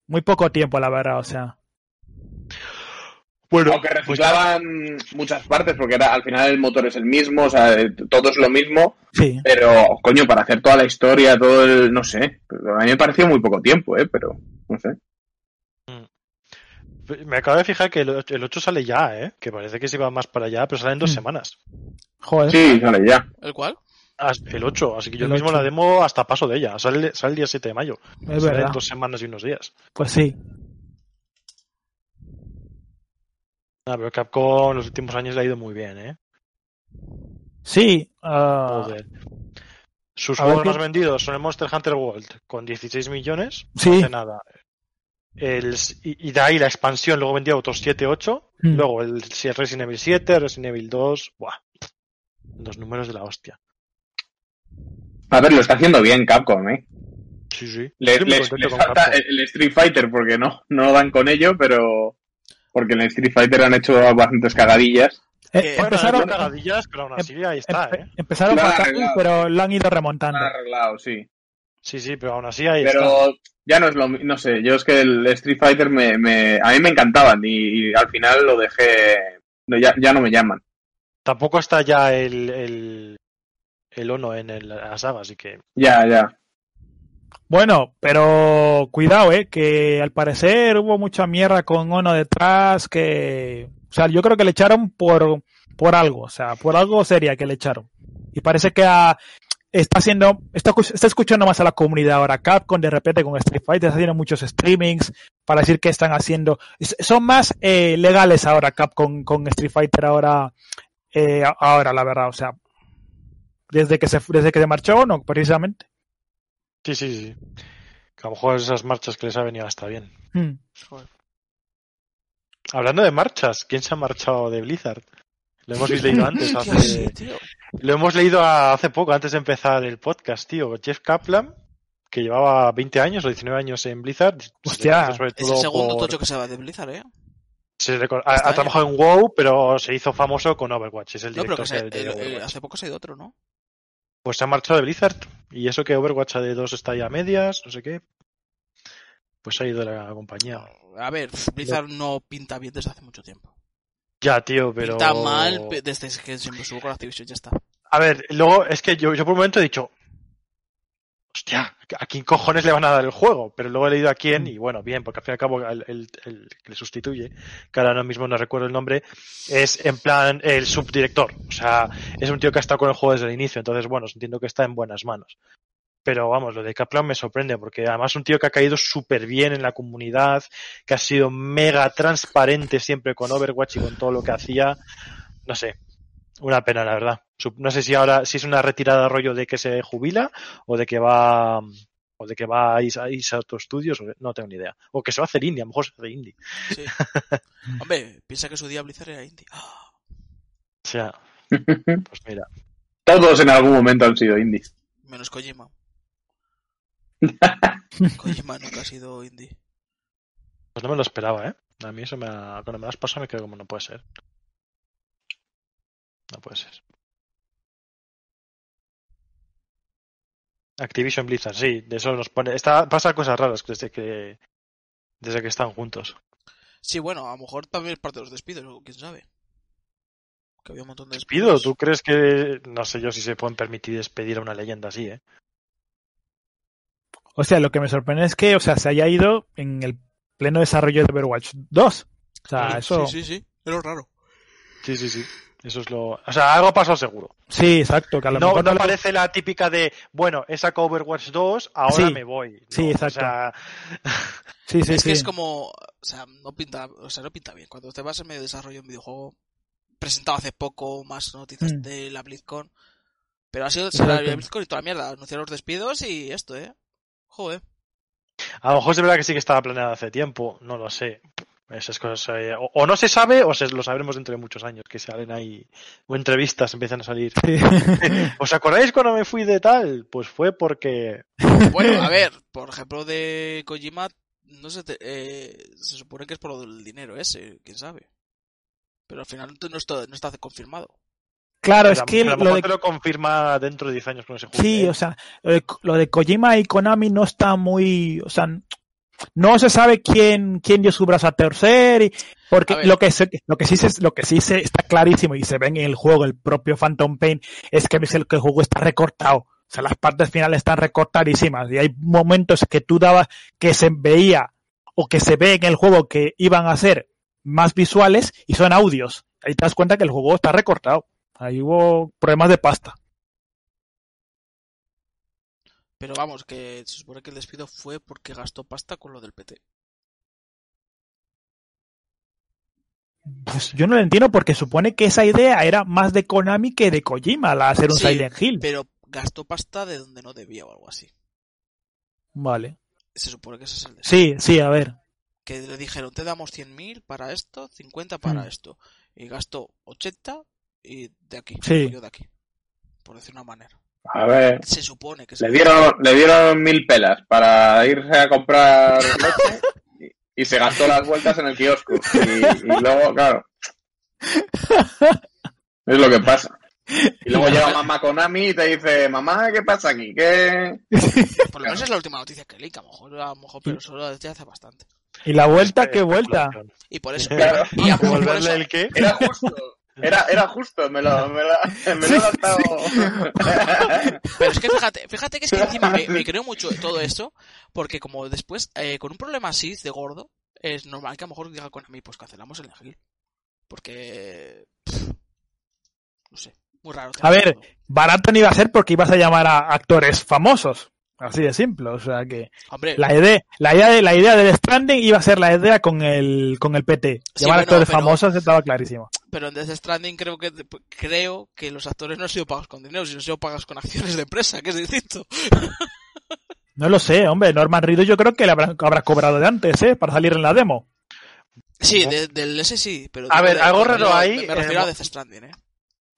Muy poco tiempo, la verdad, o sea. Bueno, Aunque pues reciclaban muchas partes, porque era, al final el motor es el mismo, o sea, eh, todo es lo mismo, Sí. pero, coño, para hacer toda la historia, todo el, no sé, pero a mí me pareció muy poco tiempo, ¿eh? Pero, no sé. me acabo de fijar que el 8 el 8 sale ya, ¿eh? Que parece que se va más para allá, pero sale en dos Mm. semanas. Joder. Sí, sale ya. ¿El cual? Ah, El 8, así que yo El mismo 8. la demo hasta paso de ella. Sale, sale el día 7 de mayo. Es sale verdad. en dos semanas y unos días. Pues sí. Ah, pero Capcom en los últimos años le ha ido muy bien, ¿eh? Sí. ah, Joder. Sus juegos más vendidos son el Monster Hunter World con 16 millones. Sí. No hace nada. El, y, y de ahí la expansión luego vendía otros 7, 8. Mm. Luego el, el Resident Evil 7, Resident Evil 2. Buah. Los números de la hostia. A ver, lo está haciendo bien Capcom, ¿eh? Sí, sí. Le, les, falta Capcom. el Street Fighter porque no, no dan con ello, pero porque en el Street Fighter han hecho bastantes cagadillas. eh, Bueno, empezaron, cagadillas, pero aún así ahí está, empe- ¿eh? empezaron han fatal, arreglado. pero lo han ido remontando. Han arreglado, sí. Sí, sí, pero aún así ahí está. Pero ya no es lo mi- no sé, yo es que el Street Fighter me, me a mí me encantaban y, y al final lo dejé, no, ya, ya no me llaman. Tampoco está ya el, el, el Ono en el- la saga, así que Ya, ya. Bueno, pero cuidado, eh, que al parecer hubo mucha mierda con Ono detrás, que, o sea, yo creo que le echaron por, por algo, o sea, por algo seria que le echaron. Y parece que a- está haciendo, está, está escuchando más a la comunidad ahora. Capcom de repente con Street Fighter está haciendo muchos streamings para decir que están haciendo, son más eh, legales ahora Capcom con Street Fighter ahora, eh, ahora la verdad, o sea, desde que se, desde que se marchó, no, precisamente. Sí, sí, sí. Que a lo mejor esas marchas que les ha venido hasta bien. Hmm. Hablando de marchas, ¿quién se ha marchado de Blizzard? Lo hemos leído antes, lo hemos leído hace poco, antes de empezar el podcast, tío. Jeff Kaplan, que llevaba 20 años o 19 años en Blizzard. se Hostia. Es el segundo por- tocho que se va de Blizzard, ¿eh? se ha, ha trabajado en WoW, pero se hizo famoso con Overwatch. Es el No, pero director que se- de- de el- el- Overwatch. hace poco se ha ido otro, ¿no? Pues se ha marchado de Blizzard. Y eso que Overwatch de 2 está ya a medias, no sé qué. Pues se ha ido la compañía. A ver, Blizzard no pinta bien desde hace mucho tiempo. Ya, tío, pero. Pinta mal desde que siempre estuvo con Activision, ya está. A ver, luego es que yo, yo por un momento he dicho. Hostia, ¿a quién cojones le van a dar el juego? Pero luego he leído a quién, y bueno, bien, porque al fin y al cabo el, el- el que le sustituye, que ahora mismo no recuerdo el nombre, es en plan el subdirector. O sea, es un tío que ha estado con el juego desde el inicio, entonces bueno, entiendo que está en buenas manos. Pero vamos, lo de Kaplan me sorprende, porque además es un tío que ha caído súper bien en la comunidad, que ha sido mega transparente siempre con Overwatch y con todo lo que hacía. No sé, una pena, la verdad. No sé si ahora, si es una retirada rollo de que se jubila o de que va o de que va a irse a, otros estudios, no tengo ni idea. O que se va a hacer indie, a lo mejor se hace indie. Sí. Hombre, piensa que su día Blizzard era indie. ¡Ah! O sea, pues mira. Todos en algún momento han sido indies. Menos Kojima. Kojima nunca ha sido indie. Pues no me lo esperaba, ¿eh? A mí eso me ha, cuando me las pasado me quedo como no puede ser. No puede ser. Activision Blizzard, sí, de eso nos pone. Está, pasa cosas raras desde que desde que están juntos. Sí, bueno, a lo mejor también es parte de los despidos, quién sabe. Que había un montón de Despido, despidos. ¿tú crees que no sé yo si se pueden permitir despedir a una leyenda así, eh? O sea, lo que me sorprende es que, o sea, se haya ido en el pleno desarrollo de Overwatch 2. O sea, Sí, eso. Sí, sí, sí. Es lo raro. Sí, sí, sí. Eso es lo. O sea, algo pasó seguro. Sí, exacto. Que a lo No, mejor no le- parece la típica de, bueno, he sacado Overwatch 2, ahora Sí. me voy. Sí, exacto. O sea, Sí, sí, es sí. que es como, o sea, no pinta, o sea, no pinta bien. Cuando te vas en medio de desarrollo de un videojuego, presentado hace poco más noticias Mm. de la BlizzCon, pero ha sido la BlizzCon y toda la mierda, anunciar los despidos y esto, eh. Joder. a lo mejor es verdad que sí que estaba planeado hace tiempo, no lo sé. Esas cosas, eh, o, o no se sabe o se lo sabremos dentro de muchos años, que salen ahí, o entrevistas empiezan a salir. Sí. ¿Os acordáis cuando me fui de tal? Pues fue porque... Bueno, a ver, por ejemplo, de Kojima, no sé, eh, se supone que es por del dinero ese, quién sabe. Pero al final no está, no está confirmado. Claro, Pero es a- que a lo lo mejor de te lo confirma dentro de 10 años con ese juego. Sí, o sea, lo de, lo de Kojima y Konami no está muy, o sea, no se sabe quién, quién dio su brazo a torcer y, porque lo que se, lo que sí se, lo que sí se está clarísimo y se ve en el juego, el propio Phantom Pain, es que el que el juego está recortado. O sea, las partes finales están recortadísimas y hay momentos que tú dabas que se veía o que se ve en el juego que iban a ser más visuales y son audios. Ahí te das cuenta que el juego está recortado. Ahí hubo problemas de pasta. Pero vamos, que se supone que el despido fue porque gastó pasta con lo del PT. Pues yo no lo entiendo porque supone que esa idea era más de Konami que de Kojima, la hacer un Sí, Silent Hill. Pero gastó pasta de donde no debía o algo así. Vale. Se supone que ese es el despido. Sí, sí, a ver. Que le dijeron, te damos 100.000 para esto, 50 para Mm. esto. Y gastó 80 y de aquí. Sí. yo de aquí. Por decir una manera. A ver. Se supone que Le dieron, le dieron mil pelas para irse a comprar leche y, y se gastó las vueltas en el kiosco. Y, y luego, claro. Es lo que pasa. Y luego llega mamá Konami y te dice, mamá, ¿qué pasa aquí? ¿Qué? Por lo menos es la última noticia que leí, que a lo mejor, a lo mejor pero solo desde hace bastante. Y la vuelta, qué vuelta. Y por eso, Claro. y a por ¿Devolverle eso- el qué? Era justo. Era, era justo, me lo, me lo, me lo he gastado. Pero es que fíjate, fíjate que es que encima me, me creo mucho todo esto, porque como después, eh, con un problema así de gordo, es normal que a lo mejor diga con mí, pues cancelamos el Hill. Porque, pff, no sé, muy raro. A ver, todo. barato no iba a ser porque ibas a llamar a actores famosos. Así de simple. O sea que hombre, la idea, la idea de la idea del Stranding iba a ser la idea con el, con el PT. Sí, Llamar a bueno, actores pero- famosos estaba clarísimo. Pero en Death Stranding creo que creo que los actores no han sido pagados con dinero, sino han sido pagados con acciones de empresa, que es distinto. No lo sé, hombre. Norman Reedus yo creo que le habrá, habrá cobrado de antes, ¿eh? Para salir en la demo. Sí, de- del ese sí, pero A ver, de- algo me raro refiero- hay Me en refiero a Death Stranding, eh.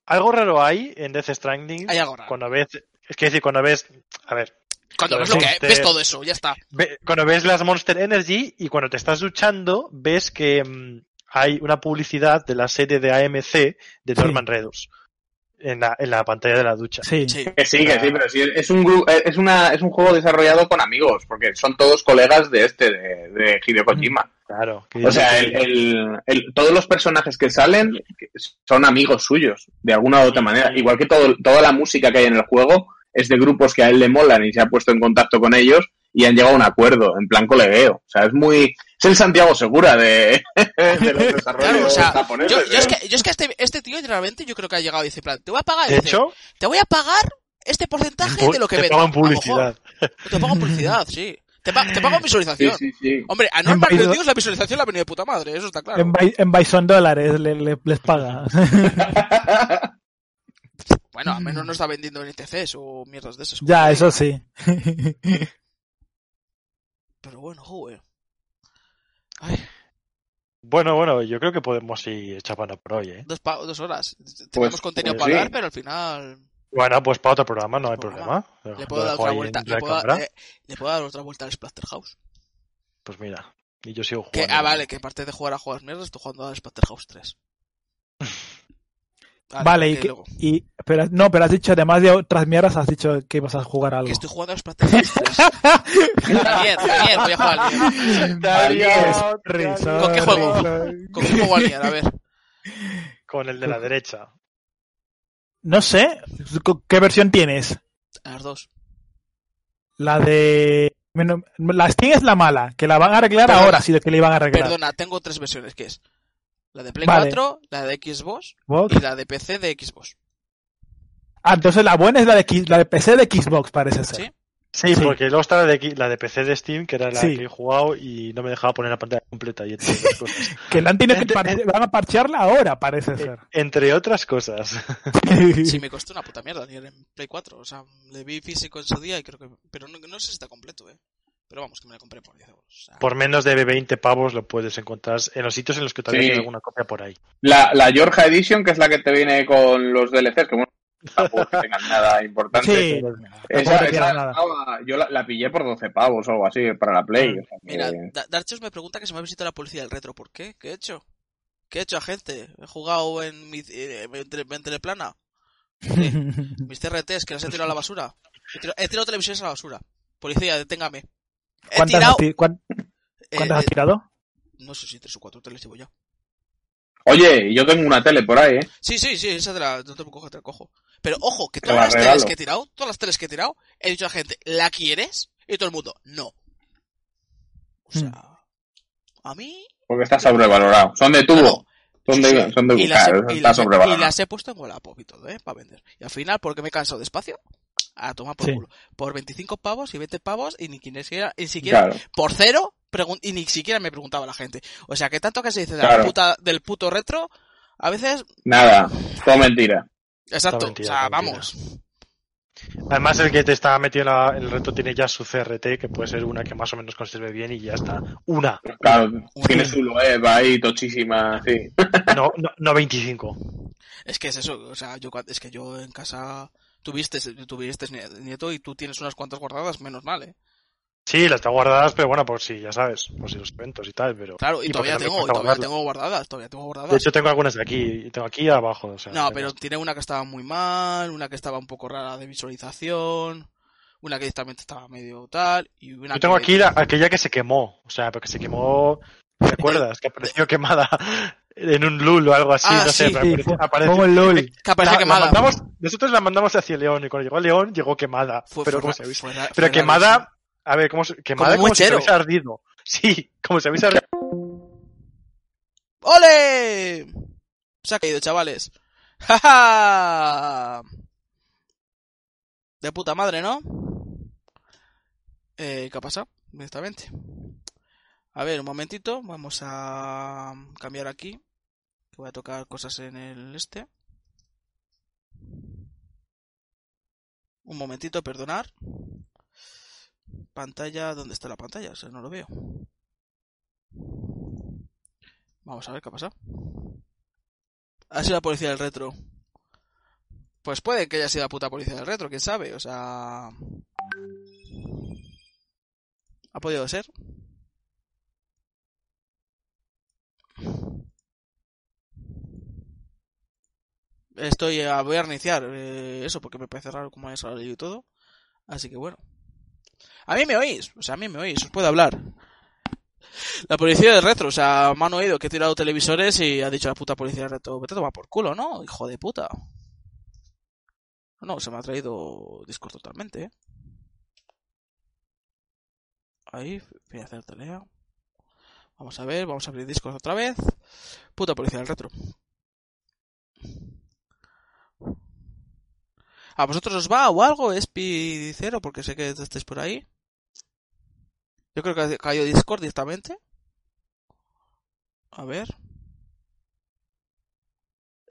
Algo raro hay en Death Stranding. Hay algo raro. Cuando ves, es que decir, cuando ves, a ver, Cuando ves lo que Monster- ves todo eso, ya está. ve- cuando ves las Monster Energy y cuando te estás duchando, ves que mm, hay una publicidad de la serie de AMC de Sí. Norman Reedus en la, en la pantalla de la ducha. Sí. Sí. Que sí, que sí, pero sí, es un gru- es una, es un juego desarrollado con amigos, porque son todos colegas de este, de, de Hideo Kojima. Claro. que O sea, el- el- todos los personajes que salen son amigos suyos, de alguna u otra manera. Igual que todo, toda la música que hay en el juego es de grupos que a él le molan y se ha puesto en contacto con ellos y han llegado a un acuerdo, en plan colegueo. O sea, es muy... Es el Santiago Segura de, de los desarrollos Claro, o sea, japoneses. yo, yo es ¿eh? que, yo es que este, este tío realmente yo creo que ha llegado y dice, plan, te voy a pagar, y de dice, hecho, te voy a pagar este porcentaje de lo que te venda. pagan publicidad. Te pago publicidad, sí. Te, pa- te pago Sí, visualización. sí, sí. Hombre, a Norman Reedus la visualización la ha venido de puta madre, eso está claro. En, en Bison dólares le- le- les paga. Bueno, al menos no está vendiendo en ETCs o mierdas de esas. ya, eso sí. Pero bueno, joder. Ay, Bueno, bueno, yo creo que podemos ir chapando por hoy, ¿eh? dos, pa- dos horas. Tenemos contenido pues para sí. dar, pero al final Bueno, pues para otro programa no hay Programa. problema. le Lo puedo dar otra vuelta. Le puedo, recámara. dar- eh, le puedo dar otra vuelta al Splatterhouse. Pues mira, y yo sigo Que, jugando. ah, vale, que aparte de jugar a juegos mierdas, estoy jugando al Splatterhouse 3. Vale, y, que y pero no, pero has dicho, además de otras mierdas, has dicho que ibas a jugar algo. Que estoy jugando al Splatterhouse 3. También, también, voy a jugar al sorry, ¿Con qué juego? ¿Con qué juego al Nier? A ver. Con el de la derecha. No sé, ¿qué versión tienes? A las dos. La de... bueno, La Steam es la mala, que la van a arreglar Perdona. ahora, sí, de que le iban a arreglar. Perdona, tengo tres versiones, que es la de Play Vale. 4, la de Xbox y la de PC de Xbox. Ah, entonces la buena es la de, X- la de PC de Xbox, parece ser. ¿Sí? Sí, Sí. porque luego está la de, la de PC de Steam, que era la Sí. que he jugado y no me dejaba poner la pantalla completa y entre otras cosas. Que la han tenido que van a parchearla ahora, parece ser. Entre otras cosas. Sí, me costó una puta mierda en Play 4. O sea, le vi físico en su día y creo que... Pero no, no sé si está completo, eh. Pero vamos, que me la compré por 10 euros. O sea, Por menos de 20 pavos lo puedes encontrar en los sitios en los que todavía Sí. hay alguna copia por ahí. La, la Georgia Edition, que es la que te viene con los DLCs, que bueno, tampoco que tengan nada importante. Sí, Esa, esa nada. yo la, la pillé por 12 pavos o algo así para la Play. o sea que- Mira, Da- Darchos me pregunta que si me ha visitado la policía del retro. ¿Por qué? ¿Qué he hecho? ¿Qué he hecho, agente? ¿He jugado en mi eh, en tele- en teleplana? Sí. Mis TRTs que las he tirado a la basura. He tirado, he tirado televisiones a la basura. Policía, deténgame. He ¿Cuántas tirado has ti- cuán- eh, ¿Cuántas has tirado? no sé si tres o cuatro teles llevo ya. Oye, yo tengo una tele por ahí, ¿eh? Sí, sí, sí, esa te la, no te preocupes, te la cojo. Pero ojo, que Te todas la las teles que he tirado, todas las teles que he tirado, he dicho a la gente, ¿la quieres? Y todo el mundo, no. O sea, Hmm. a mí... Porque está sobrevalorado. Son de tubo. Claro, Son de, sí. son de y, las he, y está las he- y sobrevalorado. las he puesto en Wallapop y todo, ¿eh? Para vender. Y al final, porque me he cansado despacio, a tomar por Sí. culo. Por 25 pavos y 20 pavos y ni siquiera, ni siquiera Claro. por cero y ni siquiera me preguntaba la gente. O sea, que tanto que se dice de la puta, del puto retro, a veces, Nada, todo mentira. exacto, mentira, o sea, mentira. vamos. Además, el que te está metido en la- en el reto tiene ya su CRT, que puede ser una que más o menos conserve bien y ya está. Una, Claro, tiene su web ahí, tochísima, sí. no, no, no 25. Es que es eso, o sea, yo, es que yo en casa tuviste, tuviste nieto y tú tienes unas cuantas guardadas, menos mal, eh. Sí, las tengo guardadas, pero bueno, por si, ya sabes, por si los eventos y tal, pero... Claro, y, todavía tengo, y todavía guardarlas. tengo guardadas, todavía tengo guardadas. De hecho, tengo algunas de aquí, tengo aquí abajo. O sea, No, tengo- pero tiene una que estaba muy mal, una que estaba un poco rara de visualización, una que directamente estaba medio tal, y una Yo tengo que- aquí la- aquella que se quemó, o sea, porque se quemó... ¿Te acuerdas? Que apareció quemada en un LUL o algo así, Ah, no sé, sí, pero Sí, fue- apareció- como el LOL. que aparece la- la quemada. mandamos- nosotros la mandamos hacia León y cuando llegó a León llegó quemada. Fue- pero fue como se ra- pero fue quemada, a ver, como, quemada Como como, si se hubiese ardido. Sí, como si hubiese ardido. ¡Ole! Se ha caído, chavales. ¡Ja, ja! De puta madre, ¿no? Eh, ¿qué ha pasado? Directamente. A ver, un momentito. Vamos a cambiar aquí. Que voy a tocar cosas en el este. Un momentito, perdonar. Pantalla, ¿dónde está la pantalla? O sea, no lo veo. Vamos a ver qué ha pasado. Ha sido la policía del retro. Pues puede que haya sido la puta policía del retro, quién sabe, o sea... Ha podido ser. Estoy a, voy a reiniciar eh, eso porque me parece raro como haya salido y todo. Así que bueno. A mí me oís, o sea, a mí me oís, os puedo hablar. La policía del retro, o sea, me han oído que he tirado televisores y ha dicho la puta policía del retro, vete a tomar por culo, ¿no? Hijo de puta. No, se me ha traído Discord totalmente, ¿eh? Ahí, voy a hacer telea. Vamos a ver, vamos a abrir Discord otra vez. Puta policía del retro. ¿A vosotros os va o algo? ¿Espi cero? Porque sé que estáis por ahí. Yo creo que caído Discord directamente. A ver.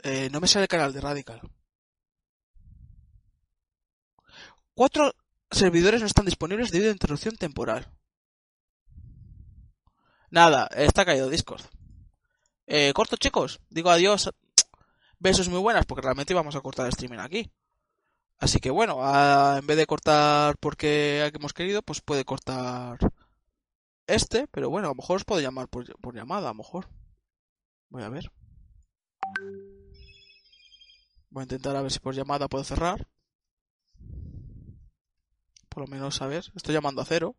Eh, no me sale el canal de Radical. Cuatro servidores no están disponibles debido a interrupción temporal. Nada, está caído Discord. Eh, corto chicos, digo adiós. Besos muy buenas porque realmente íbamos a cortar el streaming aquí. Así que bueno, en vez de cortar porque hemos querido, pues puede cortar este, pero bueno, a lo mejor os puedo llamar por, por llamada, a lo mejor. Voy a ver. Voy a intentar a ver si por llamada puedo cerrar. Por lo menos, a ver, estoy llamando a cero.